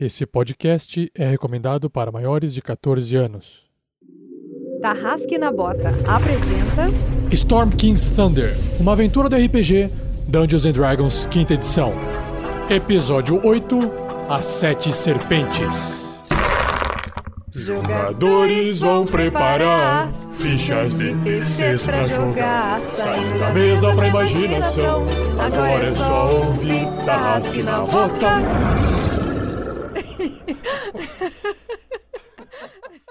Esse podcast é recomendado para maiores de 14 anos. Tarrasque na Bota apresenta Storm King's Thunder, uma aventura do RPG Dungeons and Dragons, quinta edição. Episódio 8 As Sete Serpentes. Jogadores vão preparar fichas de terceiros pra jogar. Saindo da mesa pra imaginação. Agora é só ouvir Tarrasque na Bota.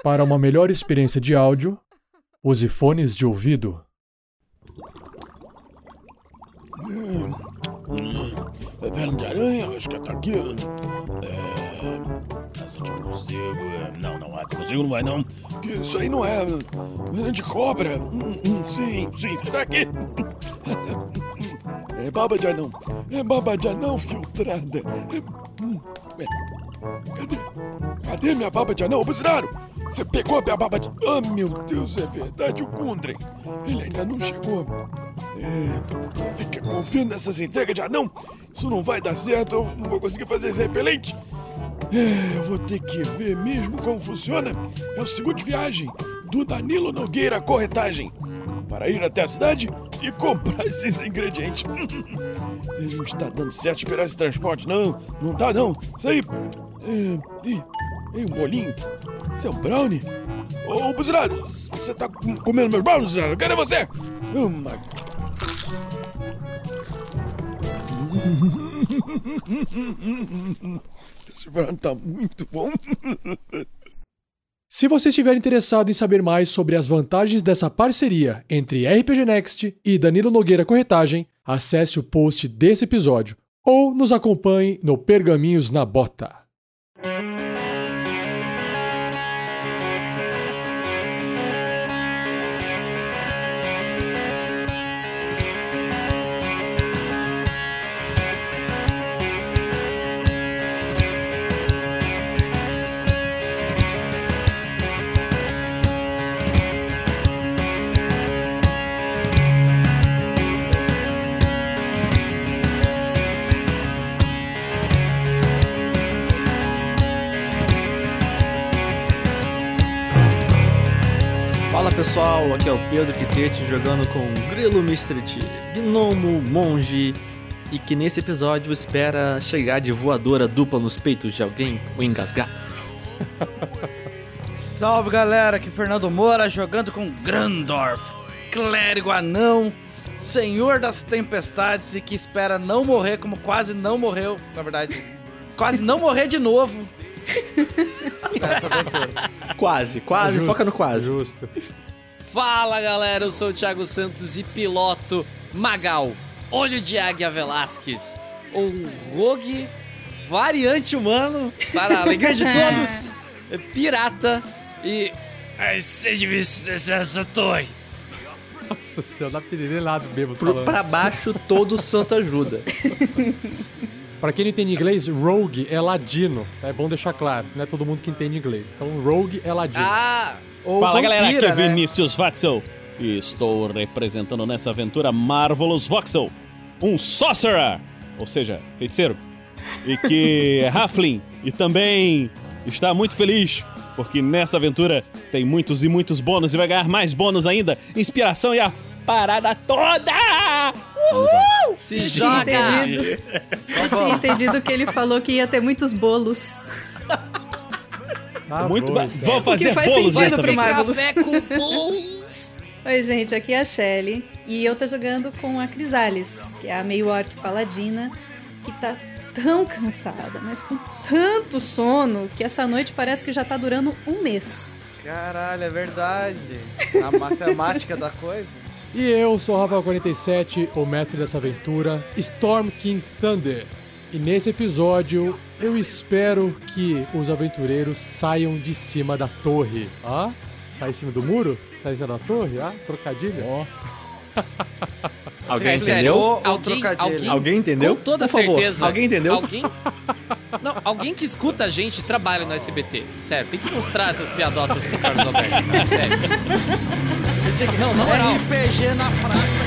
Para uma melhor experiência de áudio, use fones de ouvido. É perna de aranha, acho que tá aqui. É. Asa de morcego. é, Não, não, asa de morcego não vai não. Que Isso aí não é. Perna de cobra. Hum, sim, sim, tá aqui. É baba de anão. É baba de anão filtrada. É, hum, é. Cadê? Cadê minha baba de anão? Buzinaro! Você pegou a minha baba de... Ah, meu Deus, é verdade, o Gundren. Ele ainda não chegou. É, fica confiando nessas entregas de anão? Isso não vai dar certo, eu não vou conseguir fazer esse repelente. É, eu vou ter que ver mesmo como funciona. É o segundo viagem do Danilo Nogueira Corretagem. Para ir até a cidade e comprar esses ingredientes. Ele não está dando certo esperar esse transporte, não. Não tá, não. Isso aí. É, ih, Ei, um bolinho? Um brownie? Ô, Buzinaro, você tá com- comendo meus brownies, Buzinaro? Cadê você? Oh, my... Esse brownie tá muito bom. Se você estiver interessado em saber mais sobre as vantagens dessa parceria entre RPG Next e Danilo Nogueira Corretagem, acesse o post desse episódio ou nos acompanhe no Pergaminhos na Bota. Pessoal, aqui é o Pedro Quitete jogando com Grilo Mistrit, Gnomo, Monge e que nesse episódio espera chegar de voadora dupla nos peitos de alguém ou engasgar. Salve galera, aqui é Fernando Moura jogando com Grandorf, clérigo anão, senhor das tempestades e que espera não morrer como quase não morreu, na verdade, quase não morrer de novo. Essa aventura. Quase, quase, Justo, foca no quase. Justo. Fala galera, eu sou o Thiago Santos e piloto Magal, Olho de Águia Velasquez, um rogue variante humano, para a alegria de todos, pirata e. Ai, seja visto descer essa torre. Nossa senhora, dá pra entender nada bêbado Pro, pra baixo todo santo ajuda. Pra quem não entende inglês, rogue é ladino. É bom deixar claro, não é todo mundo que entende inglês. Então, rogue é ladino. Ah, Ou Fala galera, vampira, aqui é né? Vinícius Watzel e estou representando nessa aventura Marvelous Voxel, um sorcerer, ou seja, feiticeiro, e que é Halfling e também está muito feliz porque nessa aventura tem muitos e muitos bônus e vai ganhar mais bônus ainda, inspiração e a parada toda! Uhul! se joga! Eu tinha entendido que ele falou que ia ter muitos bolos. Tá muito bom, ba- então. Vamos fazer faz bolos nessa pro. Café com bolos. Oi, gente, aqui é a Shelly e eu tô jogando com a Crisales, que é a meio orc paladina, que tá tão cansada, mas com tanto sono, que essa noite parece que já tá durando um mês. Caralho, é verdade. A matemática da coisa. E eu sou o Rafael47, o mestre dessa aventura, Storm King's Thunder. E nesse episódio, eu espero que os aventureiros saiam de cima da torre. Ah? Sai em cima do muro? Sai em cima da torre? Ah, trocadilho. Alguém É sério, entendeu? Ou alguém, alguém, Alguém entendeu? Com toda Por favor, certeza. alguém entendeu? Alguém... Não, alguém que escuta a gente trabalha no SBT. Sério, tem que mostrar essas piadotas pro Carlos Alberto. Sério. Não, na moral. RPG na praça,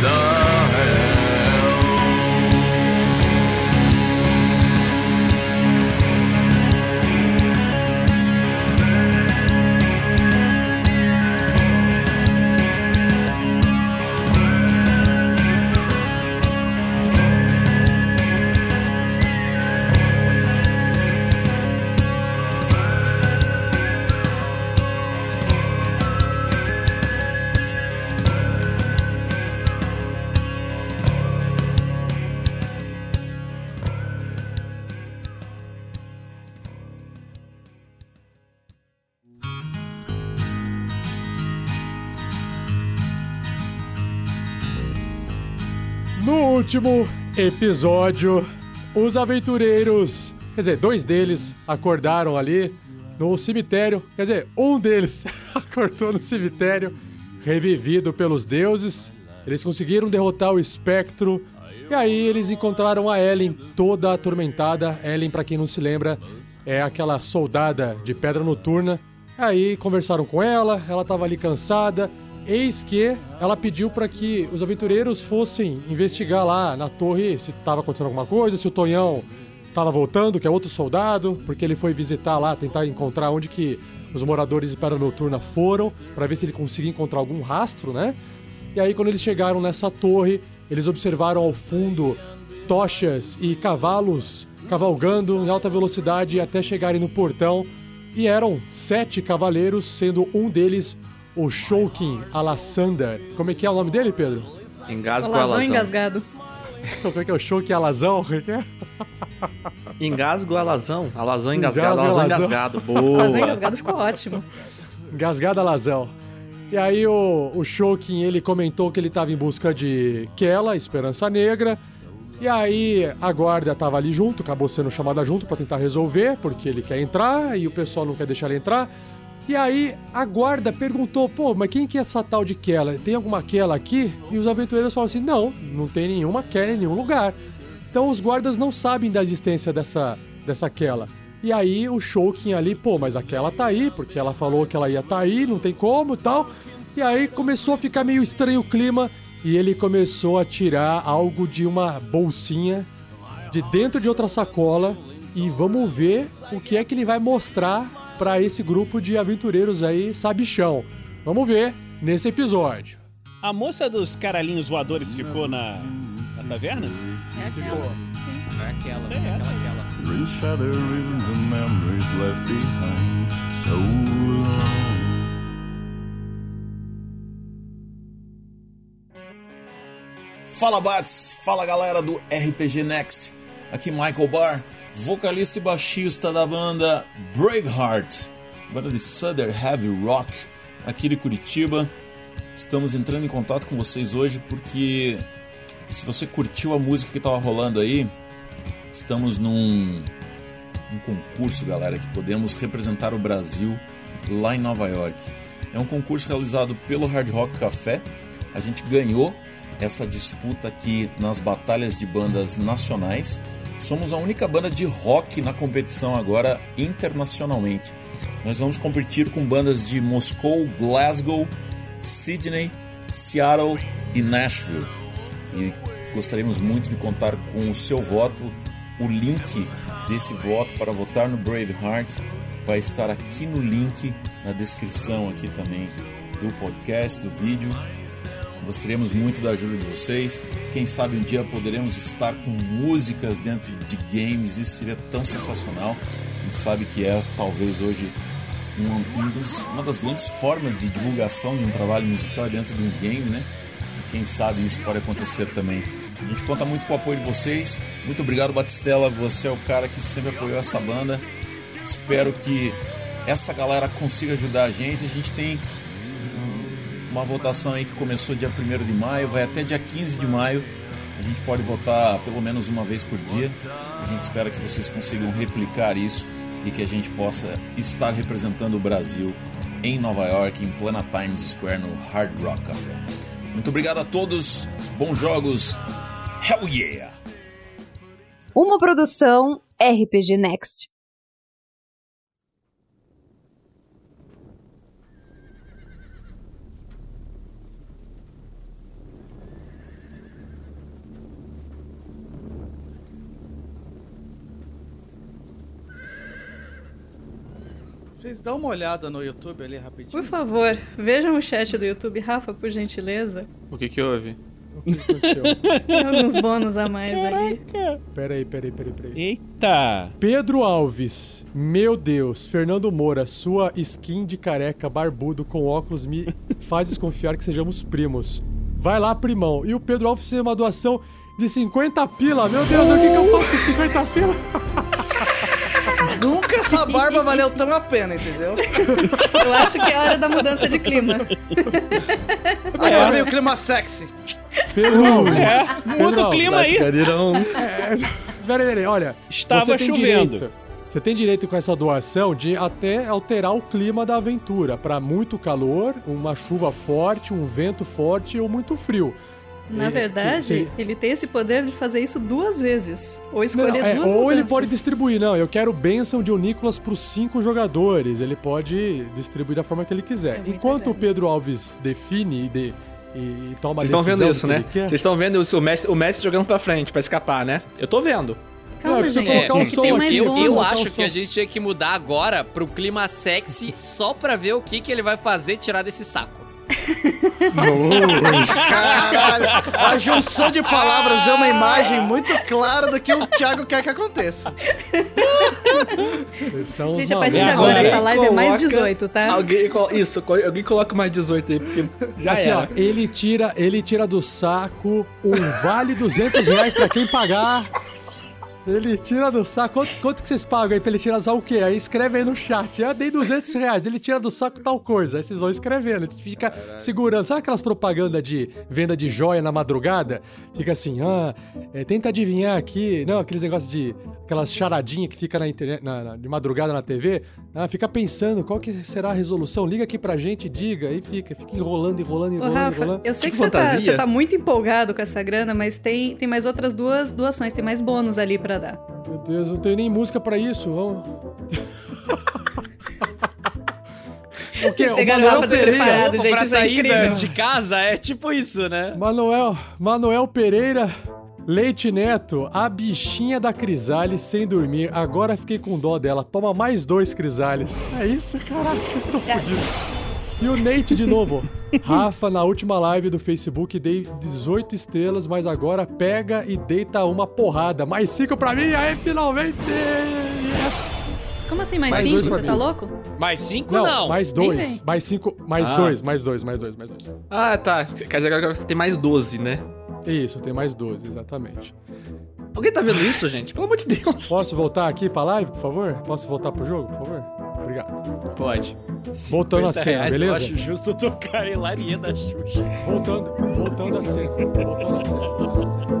No último episódio, os aventureiros, quer dizer, dois deles acordaram ali no cemitério. Quer dizer, um deles acordou no cemitério, revivido pelos deuses. Eles conseguiram derrotar o espectro. E aí eles encontraram a Ellen toda atormentada. Ellen, pra quem não se lembra, é aquela soldada de pedra noturna. Aí conversaram com ela, ela tava ali cansada. Eis que ela pediu para que os aventureiros fossem investigar lá na torre se estava acontecendo alguma coisa, se o Tonhão estava voltando, que é outro soldado, porque ele foi visitar lá, tentar encontrar onde que os moradores de Pedra Noturna foram, para ver se ele conseguia encontrar algum rastro, né? E aí quando eles chegaram nessa torre, eles observaram ao fundo tochas e cavalos cavalgando em alta velocidade até chegarem no portão. E eram sete cavaleiros, sendo um deles o Shoukin Alassander. Como é que é o nome dele, Pedro? Engasgo Alazão alazão. engasgado. Como é que é o Shoukin Alazão? Como é que é? Engasgo alazão. Alazão engasgado, Engasgo alazão alazão. engasgado. Alazão Boa. engasgado ficou ótimo. Engasgada Alazão. E aí o, o Shoukin, ele comentou que ele estava em busca de Kela, Esperança Negra. E aí a guarda tava ali junto, acabou sendo chamada junto para tentar resolver, porque ele quer entrar e o pessoal não quer deixar ele entrar. E aí a guarda perguntou, pô, mas quem que é essa tal de Kela? Tem alguma Kela aqui? E os aventureiros falaram assim, não, não tem nenhuma Kela em nenhum lugar. Então os guardas não sabem da existência dessa, dessa Kela. E aí o Shoukin ali, pô, mas aquela tá aí, porque ela falou que ela ia tá aí, não tem como tal. E aí começou a ficar meio estranho o clima e ele começou a tirar algo de uma bolsinha de dentro de outra sacola e vamos ver o que é que ele vai mostrar pra esse grupo de aventureiros aí sabichão. Vamos ver nesse episódio. A moça dos caralhinhos voadores ficou na, na taverna? É aquela. Essa. aquela. Behind so long. Fala Bats, fala galera do RPG Next. Aqui Michael Barr, vocalista e baixista da banda Braveheart, banda de Southern Heavy Rock aqui de Curitiba. Estamos entrando em contato com vocês hoje porque se você curtiu a música que estava rolando aí, estamos num, concurso, galera, que podemos representar o Brasil lá em Nova York. É um concurso realizado pelo Hard Rock Café. A gente ganhou essa disputa aqui nas batalhas de bandas nacionais. Somos a única banda de rock na competição agora internacionalmente. Nós vamos competir com bandas de Moscou, Glasgow, Sydney, Seattle e Nashville. E gostaríamos muito de contar com o seu voto. O link desse voto para votar no Braveheart vai estar aqui no link na descrição aqui também do podcast, do vídeo. Gostaríamos muito da ajuda de vocês. Quem sabe um dia poderemos estar com músicas dentro de games. Isso seria tão sensacional. A gente sabe que é talvez hoje um, um dos- uma das grandes formas de divulgação de um trabalho musical é dentro de um game, né? E quem sabe isso pode acontecer também. A gente conta muito com o apoio de vocês. Muito obrigado, Batistella. Você é o cara que sempre apoiou essa banda. Espero que essa galera consiga ajudar a gente. A gente tem uma votação aí que começou dia 1 de maio, vai até dia 15 de maio. A gente pode votar pelo menos uma vez por dia. A gente espera que vocês consigam replicar isso e que a gente possa estar representando o Brasil em Nova York, em plena Times Square, no Hard Rock Café. Muito obrigado a todos, bons jogos, hell yeah! Uma produção RPG Next. Vocês dão uma olhada no YouTube ali rapidinho. Por favor, vejam o chat do YouTube, Rafa, por gentileza. O que que houve? O que aconteceu? Tem alguns bônus a mais ali. peraí, peraí, peraí, peraí. Eita! Pedro Alves, meu Deus, Fernando Moura, sua skin de careca barbudo com óculos me faz desconfiar que sejamos primos. Vai lá, primão. E o Pedro Alves fez uma doação de 50 pila. Meu Deus, o que, que eu faço com 50 pila? Nunca essa barba valeu tão a pena, entendeu? Eu acho que é hora da mudança de clima. Agora vem o clima sexy. Alves. É, muda o clima aí. É, peraí, peraí, olha. Estava você tem chovendo. direito- você tem direito com essa doação de até alterar o clima da aventura para muito calor, uma chuva forte, um vento forte ou muito frio. Na É, verdade, seria- ele tem esse poder de fazer isso duas vezes. Ou Não, escolher é, duas ou ele mudanças. pode distribuir, não, eu quero bênção de o Nicolas para os cinco jogadores. Ele pode distribuir da forma que ele quiser. É Enquanto o. Pedro Alves define e, de- e toma Vocês estão vendo isso, né? ele Vocês estão vendo isso, o mestre, o mestre jogando pra frente, pra escapar, né? Eu tô vendo. Calma, Não, eu gente. um é som aqui, mais Eu, eu o acho que a gente tinha que mudar agora pro clima sexy só pra ver o que, que ele vai fazer tirar desse saco. Caralho, a junção de palavras é uma imagem muito clara do que o Thiago quer que aconteça. Gente, a partir de agora, essa live é mais coloca- 18, tá? Alguém, isso, alguém coloca mais 18 aí, porque já assim, ó, ele tira, ele tira do saco um vale 200 reais pra quem pagar. Ele tira do saco. Quanto, quanto que vocês pagam aí pra ele tirar do saco o quê? Aí escreve aí no chat. Eu dei 200 reais. Ele tira do saco tal coisa. Aí vocês vão escrevendo. Ele fica segurando. Sabe aquelas propagandas de venda de joia na madrugada? Fica assim, ah, é, tenta adivinhar aqui. Não, aqueles negócios de. Aquelas charadinhas que fica na internet, na- na- de madrugada na TV. Ah, fica pensando qual que será a resolução. Liga aqui pra gente diga. Aí fica, fica enrolando, enrolando, Ô, enrolando, Rafa, enrolando. eu sei Que que, você, tá, você tá muito empolgado com essa grana, mas tem, tem mais outras duas doações, tem mais bônus ali pra Meu Deus, não tenho nem música pra isso. Vamos. o? Vocês O pegaram Manuel o Rafa Pereira. gente, pra é saída incrível. de casa é tipo isso, né? Manuel, Manuel Pereira, Leite Neto, a bichinha da Crisales sem dormir. Agora fiquei com dó dela. Toma mais dois Crisales. É isso, caraca, eu tô fudido. E o Nate de novo. Rafa, na última live do Facebook dei 18 estrelas, mas agora pega e deita uma porrada. Mais cinco pra mim, aí finalmente! Yes! Como assim, mais, Mais cinco? dois pra Você tá mim. louco? Mais cinco Não, não. mais Nem dois. vem. Mais cinco, mais Ah. dois, mais dois, mais dois, mais dois. Ah, tá. Quer dizer, agora você tem mais 12, né? Isso, tem mais 12, exatamente. Alguém tá vendo isso, gente? Pelo amor de Deus. Posso voltar aqui pra live, por favor? Posso voltar pro jogo, por favor? Obrigado. Pode. Voltando à 50 cena, reais, beleza? Eu acho justo tocar em Laria da Xuxa. Voltando, voltando a cena. Voltando a cena. Voltando a cena.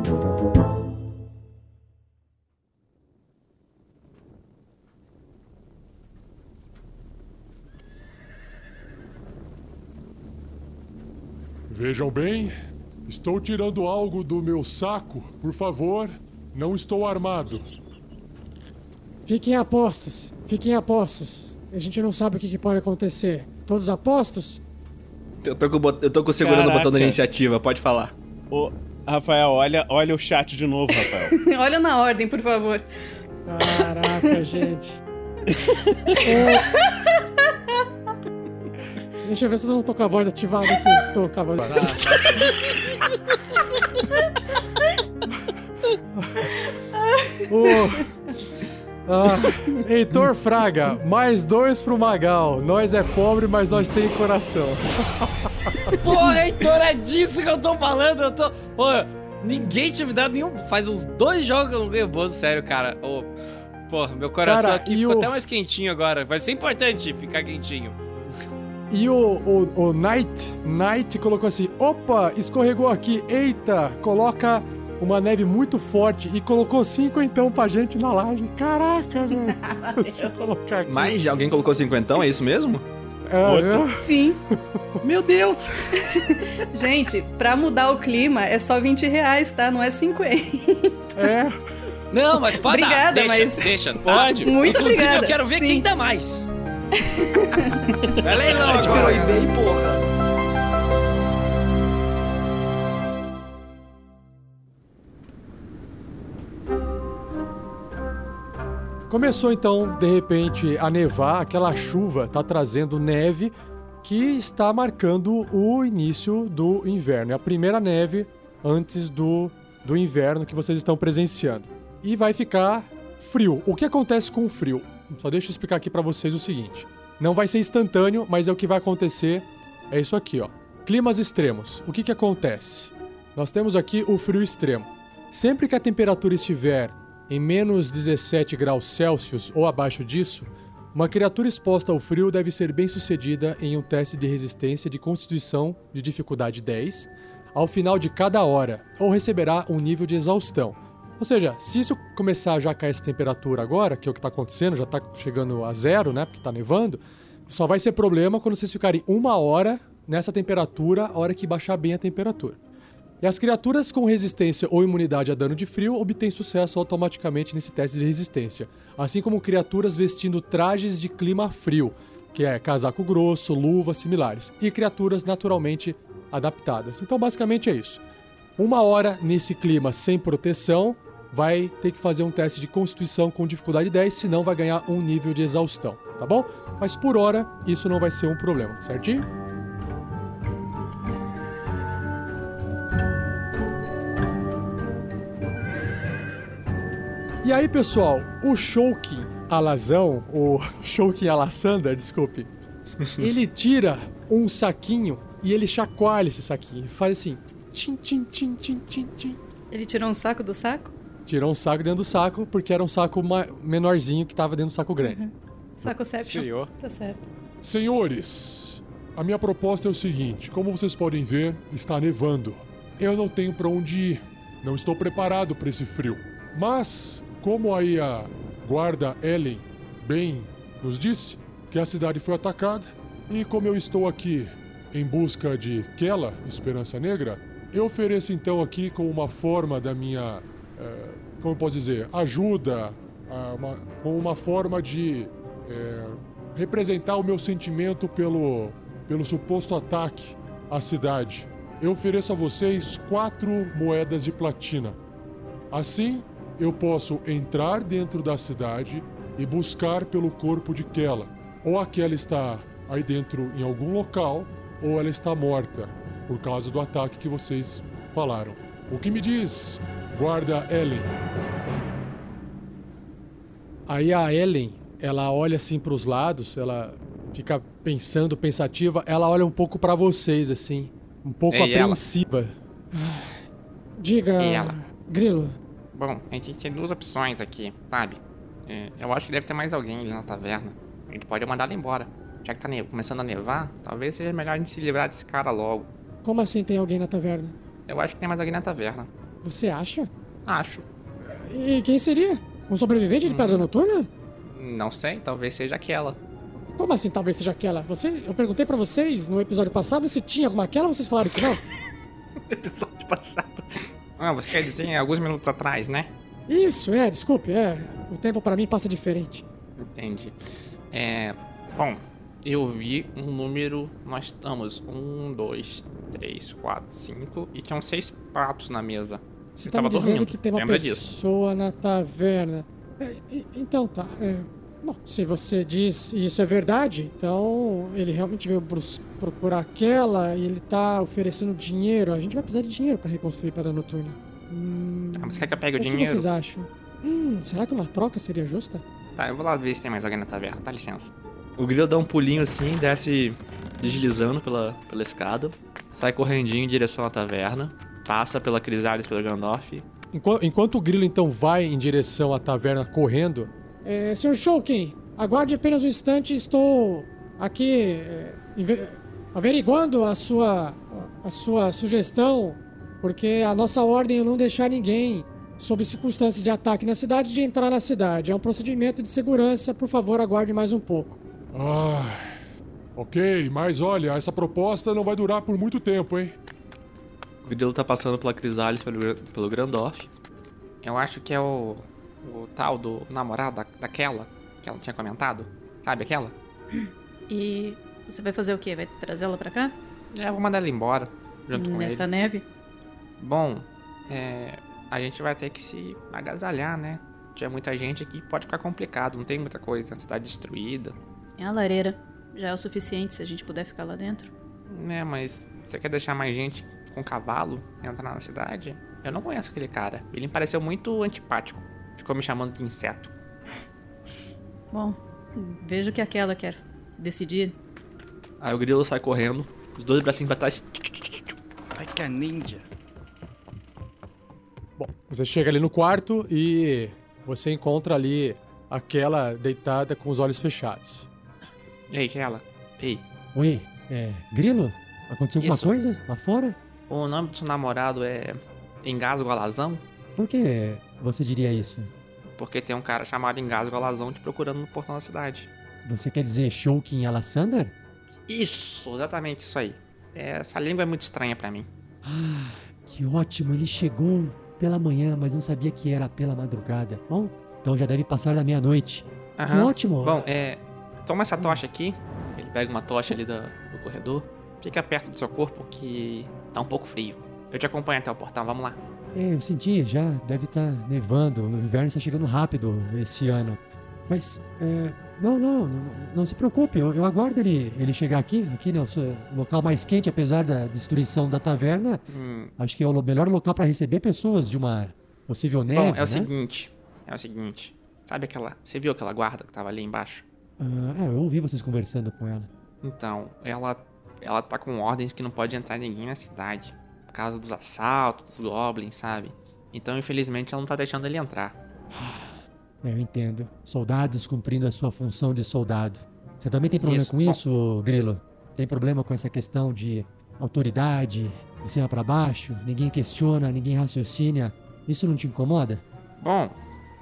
Vejam bem, estou tirando algo do meu saco. Por favor, não estou armado. Fiquem apostos, fiquem apostos. A gente não sabe o que, que pode acontecer. Todos apostos? Eu tô, com, eu tô com segurando o botão da Caraca. iniciativa, pode falar. Ô, Rafael, olha, olha o chat de novo, Rafael. Olha na ordem, por favor. Caraca, gente. Ô. Deixa eu ver se eu não tô com a voz ativada aqui. Tô com a voz. Ô, ah, Heitor Fraga, mais dois pro Magal. Nós é pobre, mas nós tem coração. Porra, Heitor, é disso que eu tô falando. Eu tô. Ô, ninguém tinha me dado nenhum. Faz uns dois jogos que eu não ganho bônus, sério, cara. Ô, porra, meu coração Cara, aqui ficou o- até mais quentinho agora. Vai ser importante ficar quentinho. E o, o, o Knight, Knight colocou assim: opa, escorregou aqui, eita, coloca uma neve muito forte e colocou cinquentão pra gente na live. Caraca, velho. Deixa eu colocar aqui. Mas alguém colocou cinquentão, é isso mesmo? É, é. Sim. Meu Deus! Gente, pra mudar o clima é só 20 reais, tá? Não é 50. É. Não, mas pode dar. Obrigada, Deixa, mas- deixa. Pode. Muito Inclusive, obrigada. eu quero ver Sim. quem dá mais. É leilão agora. eBay, porra. Começou então, de repente, a nevar, aquela chuva tá trazendo neve que está marcando o início do inverno. É a primeira neve antes do, do inverno que vocês estão presenciando. E vai ficar frio. O que acontece com o frio? Só deixa eu explicar aqui para vocês o seguinte. Não vai ser instantâneo, mas é o que vai acontecer. É isso aqui, ó. Climas extremos. O que que acontece? Nós temos aqui o frio extremo. Sempre que a temperatura estiver em menos 17 graus Celsius ou abaixo disso, uma criatura exposta ao frio deve ser bem sucedida em um teste de resistência de constituição de dificuldade 10 ao final de cada hora, ou receberá um nível de exaustão. Ou seja, se isso começar já a cair essa temperatura agora, que é o que está acontecendo, já está chegando a zero, né? Porque está nevando, só vai ser problema quando vocês ficarem uma hora nessa temperatura, a hora que baixar bem a temperatura. E as criaturas com resistência ou imunidade a dano de frio obtêm sucesso automaticamente nesse teste de resistência, assim como criaturas vestindo trajes de clima frio, que é casaco grosso, luvas similares, e criaturas naturalmente adaptadas. Então, basicamente é isso. Uma hora nesse clima sem proteção, vai ter que fazer um teste de constituição com dificuldade 10, senão vai ganhar um nível de exaustão, tá bom? Mas por hora, isso não vai ser um problema, certinho? E aí, pessoal, o Shoukin Alazão, o Shoukin Alassander, desculpe, ele tira um saquinho e ele chacoalha esse saquinho. Faz assim, tchim, tchim, tchim, tchim, tchim, tchim. Ele tirou um saco do saco? Tirou um saco dentro do saco, porque era um saco menorzinho que tava dentro do saco grande. Saco seption. Senhor. Tá certo. Senhores, a minha proposta é o seguinte: como vocês podem ver, está nevando. Eu não tenho para onde ir. Não estou preparado para esse frio. Mas, como aí a guarda Ellen bem nos disse que a cidade foi atacada, e como eu estou aqui em busca de Kela, Esperança Negra, eu ofereço então aqui como uma forma da minha, eh, como eu posso dizer, ajuda, uma- como uma forma de eh, representar o meu sentimento pelo, pelo suposto ataque à cidade. Eu ofereço a vocês quatro moedas de platina. Assim, eu posso entrar dentro da cidade e buscar pelo corpo de Kela. Ou aquela está aí dentro em algum local, ou ela está morta por causa do ataque que vocês falaram. O que me diz, guarda Ellen? Aí a Ellen, ela olha assim pros lados, ela fica pensando, pensativa, ela olha um pouco pra vocês assim, um pouco E ela? apreensiva. Diga, E ela? Grilo, Bom, a gente tem duas opções aqui, sabe? É, eu acho que deve ter mais alguém ali na taverna. A gente pode mandar ela embora. Já que tá começando a nevar, talvez seja melhor a gente se livrar desse cara logo. como assim tem alguém na taverna? Eu acho que tem mais alguém na taverna. Você acha? Acho. E quem seria? Um sobrevivente de pedra noturna? Não sei, talvez seja aquela. Como assim talvez seja aquela? Você, eu perguntei pra vocês no episódio passado se tinha alguma aquela, vocês falaram que não. Episódio passado. Ah, você quer dizer alguns minutos atrás, né? Isso, é, desculpe, é. O tempo pra mim passa diferente. Entendi. É. Bom, eu vi um número. Nós estamos. Um, dois, três, quatro, cinco. E tinham seis pratos na mesa. Você Eu tá dizendo dormindo, que tem uma lembra disso? pessoa na taverna. É, então tá. é, bom, se você diz e isso é verdade, então ele realmente veio procurar aquela e ele tá oferecendo dinheiro. A gente vai precisar de dinheiro pra reconstruir Pedra Noturna. Hum, Ah, Você quer que eu pegue o, o que dinheiro? vocês acham? Hum, será que uma troca seria justa? Tá, eu vou lá ver se tem mais alguém na taverna. Dá licença. O grilo dá um pulinho assim, desce deslizando pela, pela escada, sai correndinho em direção à taverna, passa pela Crisales pelo Gandalf. Enquanto, enquanto o grilo então vai em direção à taverna correndo, É, Sr. Shulkin, aguarde apenas um instante, estou aqui é, averiguando a sua, a sua sugestão Porque a nossa ordem é não deixar ninguém, sob circunstâncias de ataque na cidade, de entrar na cidade. É um procedimento de segurança. Por favor, aguarde mais um pouco. Ah, ok, mas olha, essa proposta não vai durar por muito tempo, hein? O Grilo tá passando pela Crisales, pelo, pelo Grandorf. Eu acho que é o. o tal do namorado da, daquela que ela tinha comentado. Sabe aquela? E você vai fazer o quê? Vai trazê-la pra cá? É, eu vou mandar ela embora. Junto com Nessa ele. neve? Bom, é. A gente vai ter que se agasalhar, né? Tinha muita gente aqui, pode ficar complicado, não tem muita coisa. A cidade destruída. É a lareira. Já é o suficiente se a gente puder ficar lá dentro. Né, mas você quer deixar mais gente com cavalo entrar na cidade? Eu não conheço aquele cara. Ele me pareceu muito antipático. Ficou me chamando de inseto. Bom, veja o que aquela quer decidir. Aí o Grilo sai correndo, os dois bracinhos pra trás. Ai, que a ninja. Bom, você chega ali no quarto e você encontra ali aquela deitada com os olhos fechados. Ei, aquela. Ei, Oi, é. Grilo? Aconteceu alguma Isso. coisa lá fora? o nome do seu namorado é Engasgo Alazão? Por que você diria isso? Porque tem um cara chamado Engasgo Alazão te procurando no portão da cidade. Você quer dizer Shoukin Alassander? Isso, exatamente isso aí. É, essa língua é muito estranha pra mim. Ah, que ótimo, ele chegou pela manhã, mas não sabia que era pela madrugada. Bom, então já deve passar da meia-noite. Que ótimo! Bom, é. Toma essa tocha aqui. Ele pega uma tocha ali da- do corredor. Fica perto do seu corpo que tá um pouco frio. Eu te acompanho até o portão, vamos lá. É, eu senti, já deve estar nevando. O inverno está chegando rápido esse ano. Mas, é, não, não, não, não se preocupe, eu, eu aguardo ele, ele chegar aqui. Aqui né, o seu- local mais quente, apesar da destruição da taverna. Hum, Acho que é o melhor local para receber pessoas de uma possível neve. Bom, é né? o seguinte. É o seguinte. Sabe aquela. Você viu aquela guarda que tava ali embaixo? Ah, é, eu ouvi vocês conversando com ela. Então, ela. Ela tá com ordens que não pode entrar ninguém na cidade. Por causa dos assaltos, dos goblins, sabe? Então, infelizmente, ela não tá deixando ele entrar. Eu entendo. Soldados cumprindo a sua função de soldado. Você também tem problema Isso. com isso, Grilo? Tem problema com essa questão de autoridade, de cima para baixo? Ninguém questiona, ninguém raciocina. Isso não te incomoda? Bom,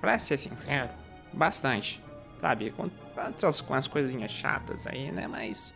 pra ser sincero, bastante. Sabe, com, com as coisinhas chatas aí, né? Mas.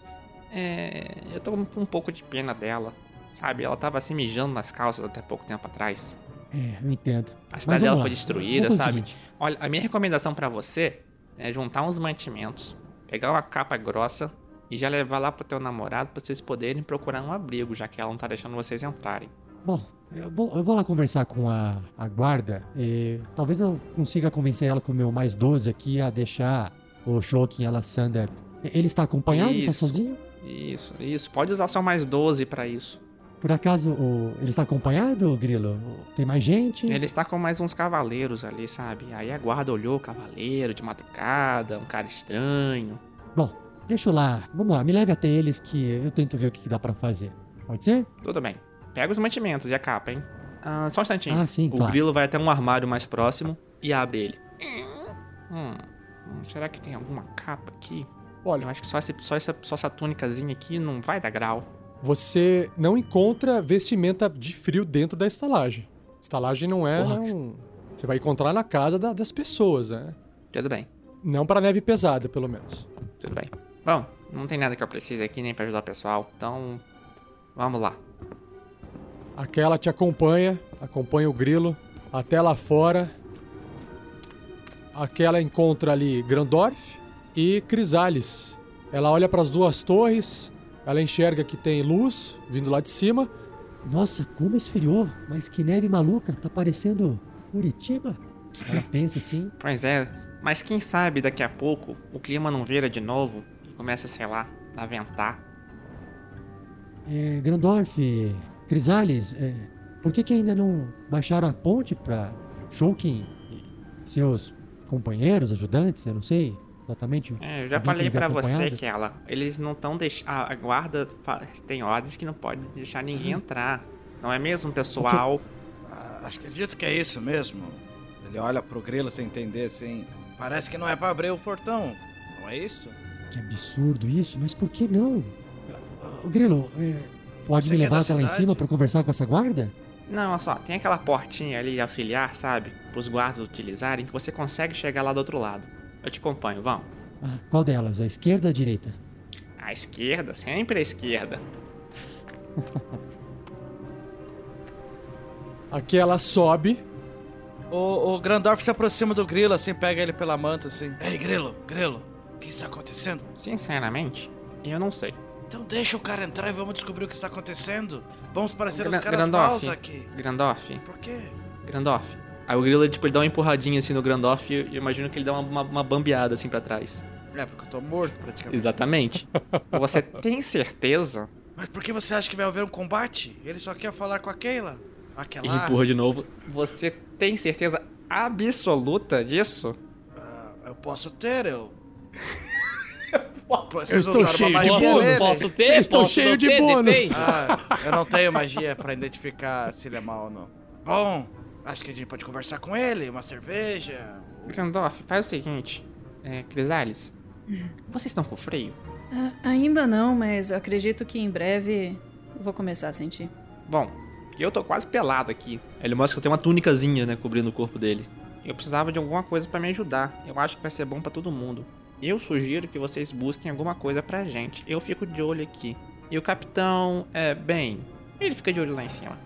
É. Eu tô com um pouco de pena dela. Sabe, ela tava se mijando nas calças até pouco tempo atrás. É, eu entendo. A cidade dela lá. foi destruída, sabe? Olha, a minha recomendação pra você é juntar uns mantimentos, pegar uma capa grossa e já levar lá pro teu namorado pra vocês poderem procurar um abrigo, já que ela não tá deixando vocês entrarem. Bom, eu vou, eu vou lá conversar com a, a guarda e talvez eu consiga convencer ela com o meu mais 12 aqui a deixar o Shokin Alassander. Ele está acompanhado? Está Isso. sozinho? Isso, isso. Pode usar só mais 12 pra isso. Por acaso o- ele está acompanhado, Grilo? Tem mais gente? Ele está com mais uns cavaleiros ali, sabe? Aí a guarda olhou o cavaleiro de madrugada, um cara estranho. Bom, deixa eu lá. Vamos lá, me leve até eles que eu tento ver o que dá pra fazer. Pode ser? Tudo bem. Pega os mantimentos e a capa, hein? Ah, só um instantinho. Ah, sim, O claro. Grilo vai até um armário mais próximo e abre ele. Hum, hum, será que tem alguma capa aqui? Olha, Eu acho que só, esse, só, essa, só essa túnicazinha aqui não vai dar grau. Você não encontra vestimenta de frio dentro da estalagem. Estalagem não é um... Você vai encontrar na casa da- das pessoas, né? Tudo bem, Não para neve pesada, pelo menos. tudo bem. Bom, não tem nada que eu precise aqui nem pra ajudar o pessoal, então vamos lá. Aquela te acompanha, acompanha o grilo até lá fora. Aquela encontra ali Grandorf e Crisales. Ela olha para as duas torres, ela enxerga que tem luz vindo lá de cima. Nossa, como esfriou! Mas que neve maluca! Tá parecendo Curitiba? Ela pensa assim. Pois é, mas quem sabe daqui a pouco o clima não vira de novo e começa, sei lá, a ventar. É, Grandorf, Crisales, é, por que, que ainda não baixaram a ponte pra Shulkin e seus companheiros, ajudantes? Eu não sei exatamente. É, eu já falei pra você que ela, eles não estão deixando. A guarda tem ordens que não pode deixar ninguém entrar. Não é mesmo, pessoal? Ah, acho que acredito que é isso mesmo. Ele olha pro grilo sem entender assim. Parece que não é pra abrir o portão, não é isso? Que absurdo isso, mas por que não? O Grilo, é, pode Você me é levar da até lá em cima pra conversar com essa guarda? Não, olha só, tem aquela portinha ali de afiliar, sabe? Pros guardas utilizarem, que você consegue chegar lá do outro lado. Eu te acompanho, vamos. Ah, qual delas? A esquerda ou a direita? À esquerda, sempre à esquerda. Aqui ela sobe. O, o Grandorf se aproxima do Grilo, assim, pega ele pela manta, assim. Ei, Grilo, Grilo, o que está acontecendo? Sinceramente, eu não sei. Então deixa o cara entrar e vamos descobrir o que está acontecendo. Vamos parecer os Gra- caras Grandorf. maus aqui. Grandorf, Por quê? Grandorf. Aí o grilo, tipo, ele dá uma empurradinha assim no Grandorf e eu imagino que ele dá uma, uma, uma bambeada assim pra trás. É, porque eu tô morto praticamente. Exatamente. você tem certeza? Mas por que você acha que vai haver um combate? Ele só quer falar com a Keila. Aquela. Ele empurra de novo. Você tem certeza absoluta disso? Ah, eu posso ter, eu. Eu estou cheio de bônus. Posso ter? Eu estou Posso cheio não de ter? bônus. Ah, eu não tenho magia pra identificar se ele é mau ou não. Bom, acho que a gente pode conversar com ele, uma cerveja. Grandorf, faz o seguinte. É, Crisales, vocês estão com freio? Ah, ainda não, mas eu acredito que em breve eu vou começar a sentir. Bom, eu tô quase pelado aqui. Ele mostra que tem uma tunicazinha, né, cobrindo o corpo dele. Eu precisava de alguma coisa pra me ajudar. Eu acho que vai ser bom pra todo mundo. Eu sugiro que vocês busquem alguma coisa pra gente. Eu fico de olho aqui. E o capitão, é, bem, ele fica de olho lá em cima.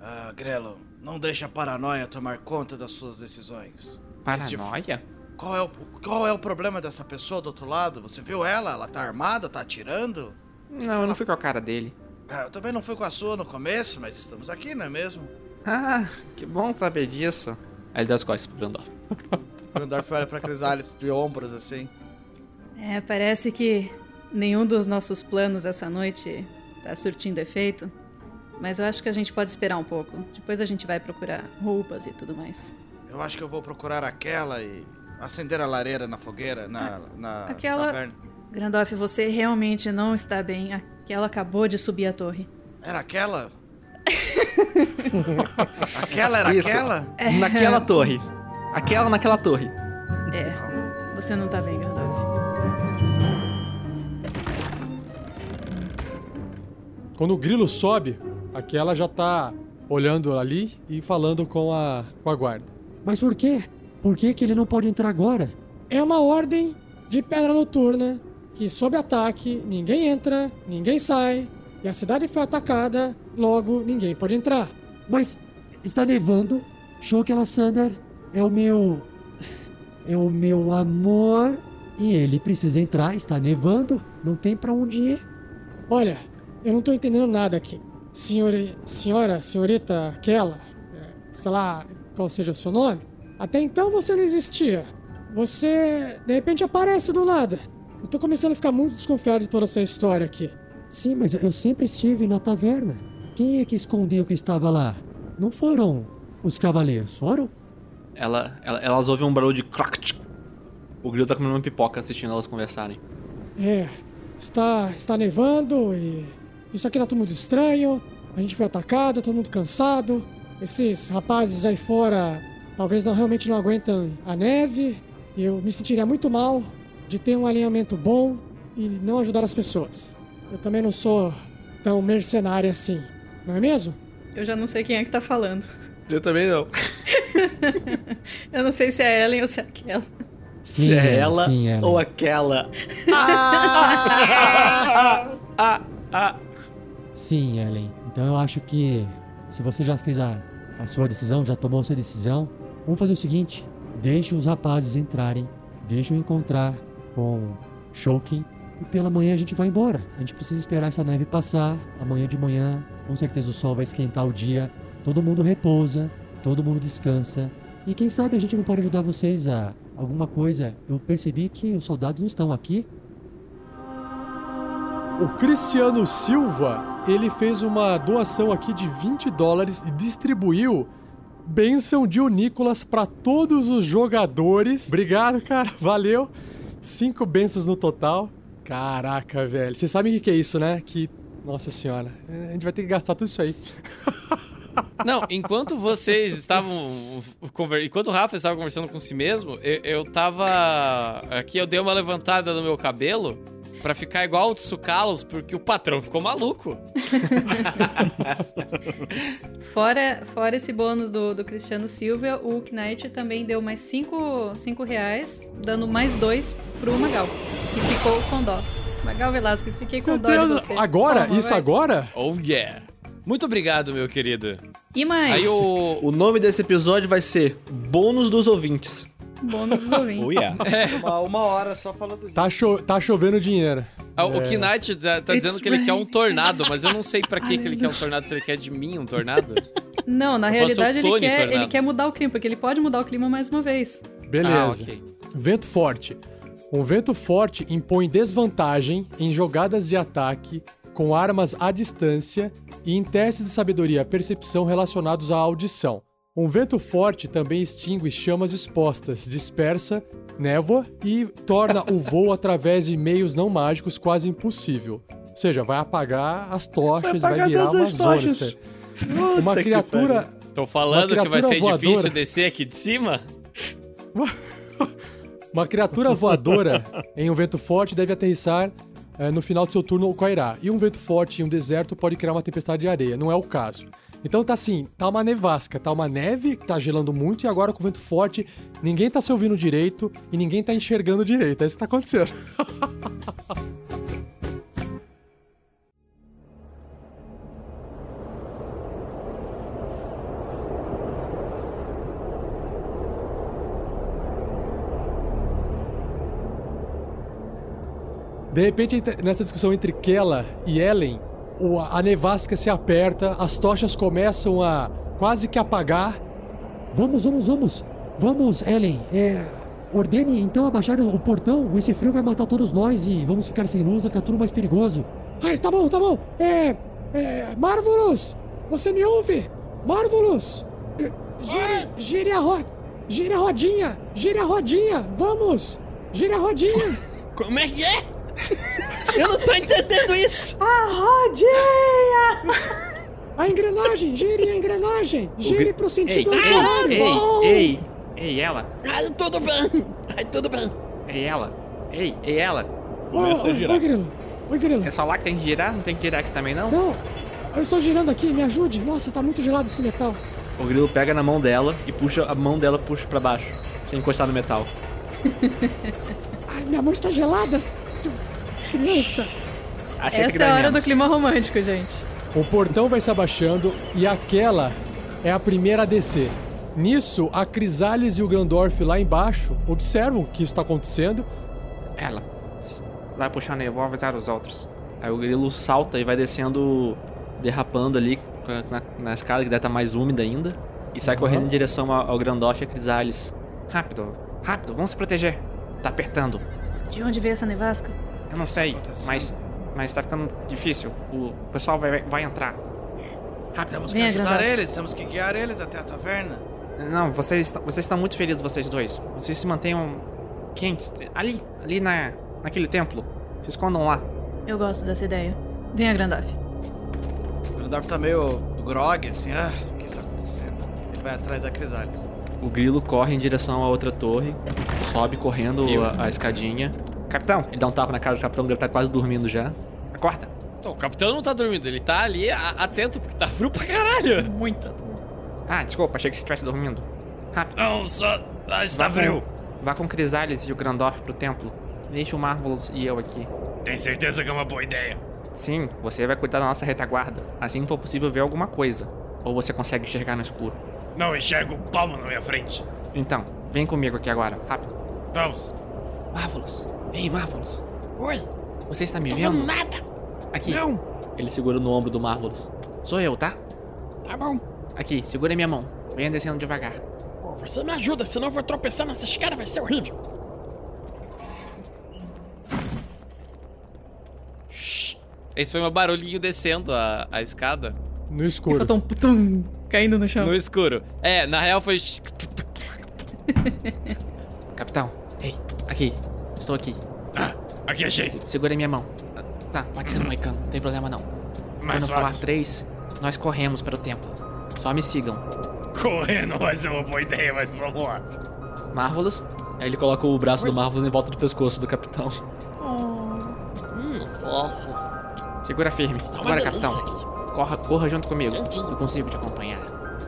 Ah, Grelo, não deixe a paranoia tomar conta das suas decisões. Paranoia? Qual é, o, qual é o problema dessa pessoa do outro lado? Você viu ela? Ela tá armada? Tá atirando? Não, eu não fui com a cara dele. Ah, eu também não fui com a sua no começo, mas estamos aqui, não é mesmo? Ah, que bom saber disso. Aí ele dá as costas pro Grandorf. O Gandalf olha pra Crisales de ombros assim. É, parece que nenhum dos nossos planos essa noite tá surtindo efeito. Mas eu acho que a gente pode esperar um pouco. Depois a gente vai procurar roupas e tudo mais. Eu acho que eu vou procurar aquela e acender a lareira na fogueira, na, na aquela- taverna. Grandorf, você realmente não está bem. Aquela acabou de subir a torre. Era aquela? aquela era Isso. aquela? Naquela torre. Aquela naquela torre. É, você não tá bem, Grandorf. Quando o grilo sobe, aquela já tá olhando ali e falando com a, com a guarda. Mas por quê? Por que, que ele não pode entrar agora? É uma ordem de pedra noturna que, sob ataque, ninguém entra, ninguém sai, e a cidade foi atacada, logo ninguém pode entrar. Mas está nevando. Shoki Sander é o meu. É o meu amor. E ele precisa entrar, está nevando, não tem pra onde ir. Olha, eu não tô entendendo nada aqui. Senhora, senhora, senhorita aquela, é, sei lá qual seja o seu nome, até então você não existia. Você, de repente, aparece do nada. Eu tô começando a ficar muito desconfiado de toda essa história aqui. Sim, mas eu sempre estive na taverna. Quem é que escondeu que estava lá? Não foram os cavaleiros, foram? Ela, ela- elas ouvem um barulho de crack. O grilo tá comendo uma pipoca assistindo elas conversarem. É, está, está nevando e isso aqui tá tudo muito estranho. A gente foi atacado, todo mundo cansado. Esses rapazes aí fora talvez não realmente não aguentam a neve. Eu me sentiria muito mal de ter um alinhamento bom e não ajudar as pessoas. Eu também não sou tão mercenário assim, não é mesmo? Eu já não sei quem é que tá falando. Eu também não. Eu não sei se é Ellen ou se é aquela. Se é ela sim, ela. ou aquela. Sim, Ellen. Então eu acho que se você já fez a, a sua decisão, já tomou sua decisão, vamos fazer o seguinte: deixe os rapazes entrarem, deixe eu encontrar com Shokin e pela manhã a gente vai embora. A gente precisa esperar essa neve passar. Amanhã de manhã, com certeza o sol vai esquentar o dia. Todo mundo repousa, todo mundo descansa. E quem sabe a gente não pode ajudar vocês a alguma coisa. Eu percebi que os soldados não estão aqui. O Cristiano Silva, ele fez uma doação aqui de 20 dólares e distribuiu bênção de Nicolas para todos os jogadores. Obrigado, cara. Valeu. Cinco bênçãos no total. Caraca, velho. Vocês sabem o que é isso, né? Que. Nossa senhora. A gente vai ter que gastar tudo isso aí. Não, enquanto vocês estavam. conver- Enquanto o Rafa estava conversando com si mesmo, eu, eu tava. Aqui eu dei uma levantada no meu cabelo pra ficar igual o Tsukalos, porque o patrão ficou maluco. Fora, fora esse bônus do, do Cristiano Silva, o Knight também deu mais 5 cinco reais, dando mais dois pro Magal, que ficou com dó. Magal Velasquez, fiquei com Meu dó de você. agora? Toma, Isso vai. agora? Oh yeah. Muito obrigado, meu querido. E mais? Aí o. O nome desse episódio vai ser Bônus dos Ouvintes. Bônus dos ouvintes. Oh, yeah. Uma, uma hora só falando disso. Tá, cho- tá chovendo dinheiro. Ah, O É. Knight tá, tá dizendo que ele quer um tornado, mas eu não sei pra que, que ele quer um tornado, se ele quer de mim um tornado. Não, na Eu realidade ele quer, Tornado. ele quer mudar o clima, porque ele pode mudar o clima mais uma vez. Beleza. Ah, ok. Vento forte. Um vento forte impõe desvantagem em jogadas de ataque com armas à distância e em testes de sabedoria e percepção relacionados à audição. Um vento forte também extingue chamas expostas, dispersa névoa e torna o voo através de meios não mágicos quase impossível. Ou seja, vai apagar as tochas, vai, apagar virar uma as zona. Uma criatura Tô falando Uma que vai ser criatura difícil voadora. descer aqui de cima? Uma criatura voadora em um vento forte deve aterrissar eh, no final do seu turno ou cairá. E um vento forte em um deserto pode criar uma tempestade de areia. Não é o caso. Então tá assim, tá uma nevasca, tá uma neve tá gelando muito e agora com vento forte, ninguém tá se ouvindo direito e ninguém tá enxergando direito. É isso que tá acontecendo. De repente, nessa discussão entre Kella e Ellen, a nevasca se aperta, as tochas começam a quase que apagar. Vamos, vamos, vamos. Vamos, Ellen. É, ordene então abaixar o portão. Esse frio vai matar todos nós e vamos ficar sem luz, vai ficar tudo mais perigoso. Ai, tá bom, tá bom. É. É. Marvelous! Você me ouve? Marvelous! Eh, Gire, gire a roda. Gire a rodinha! Gire a rodinha! Vamos! Gire a rodinha! Como é que é? Eu não tô entendendo isso! A rodinha! A engrenagem! Gire a engrenagem! Gire pro sentido contrário! ei, ei, ei, ela, Ai, tudo bem! Ai, tudo bem! ei, ela, ei, ei, ela. Começa a girar. Oi, Grilo! Oi, Grilo! É só lá que tem que girar? Não tem que girar aqui também, não? Não! Eu estou girando aqui, me ajude! Nossa, tá muito gelado esse metal! O grilo pega na mão dela e puxa a mão dela puxa pra baixo, sem encostar no metal. Ai, minha mão está gelada! Seu criança! Aceita que Essa é a hora do clima romântico, gente. O portão vai se abaixando e aquela é a primeira a descer. Nisso, a Crisales e o Grandorf lá embaixo observam que isso está acontecendo. Ela, vai puxando aí, eu vou avisar os outros. Aí o grilo salta e vai descendo, derrapando ali na, na escada que deve estar mais úmida ainda. E sai correndo em direção ao, ao Grandorf e a Crisales. Rápido, rápido, vamos se proteger. Tá apertando. De onde veio essa nevasca? Eu não sei, mas, mas tá ficando difícil. O pessoal vai, vai entrar. Rápido. Temos que Venha, ajudar eles, temos que guiar eles até a taverna. Não, vocês, estão- vocês estão muito feridos, vocês dois. Vocês se mantenham quentes. Ali, ali na, naquele templo. Se escondam lá. Eu gosto dessa ideia. Venha, Grandalf. O Grandorf tá meio grog, assim. Ah, o que está acontecendo? Ele vai atrás da Crisales. O grilo corre em direção à outra torre, sobe correndo a, a escadinha. Capitão, Ele dá um tapa na cara do capitão, o grilo tá quase dormindo já. acorda. Então, o capitão não tá dormindo, ele tá ali a- atento porque tá frio pra caralho. Muita. Ah, desculpa, achei que você estivesse dormindo. Rápido. Não, só. Ah, está Vá frio. Com, vá com Crisales e o Grandorf pro templo. Deixe o Marvelous e eu aqui. Tem certeza que é uma boa ideia? Sim, você vai cuidar da nossa retaguarda. Assim que for possível ver alguma coisa. Ou você consegue enxergar no escuro. Não enxergo o palmo na minha frente. Então, vem comigo aqui agora, rápido. Vamos. Marvelous. Ei, Marvelous. Oi, Você está me tô vendo? vendo nada. Aqui. Não, Ele segura no ombro do Marvelous. Sou eu, tá? tá bom. Aqui, segura minha mão. Venha descendo devagar. Pô, você me ajuda, senão eu vou tropeçar nessa escada, vai ser horrível. Esse foi meu barulhinho descendo a, a escada. No escuro. Faltou um putum caindo no chão. No escuro. É, na real foi. Capitão, ei, aqui. Estou aqui. Aqui achei. Se- Segura minha mão. Tá, pode ser no moicano, não tem problema não. Mais Quando eu falar fácil. três, nós corremos para o templo. Só me sigam. Correr não vai ser uma boa ideia, mas vamos lá. Marvelous, Aí ele coloca o braço do Marvelous em volta do pescoço do capitão. fofo. Segura firme. uma Agora, capitão. Corra, corra junto comigo. Eu consigo te acompanhar.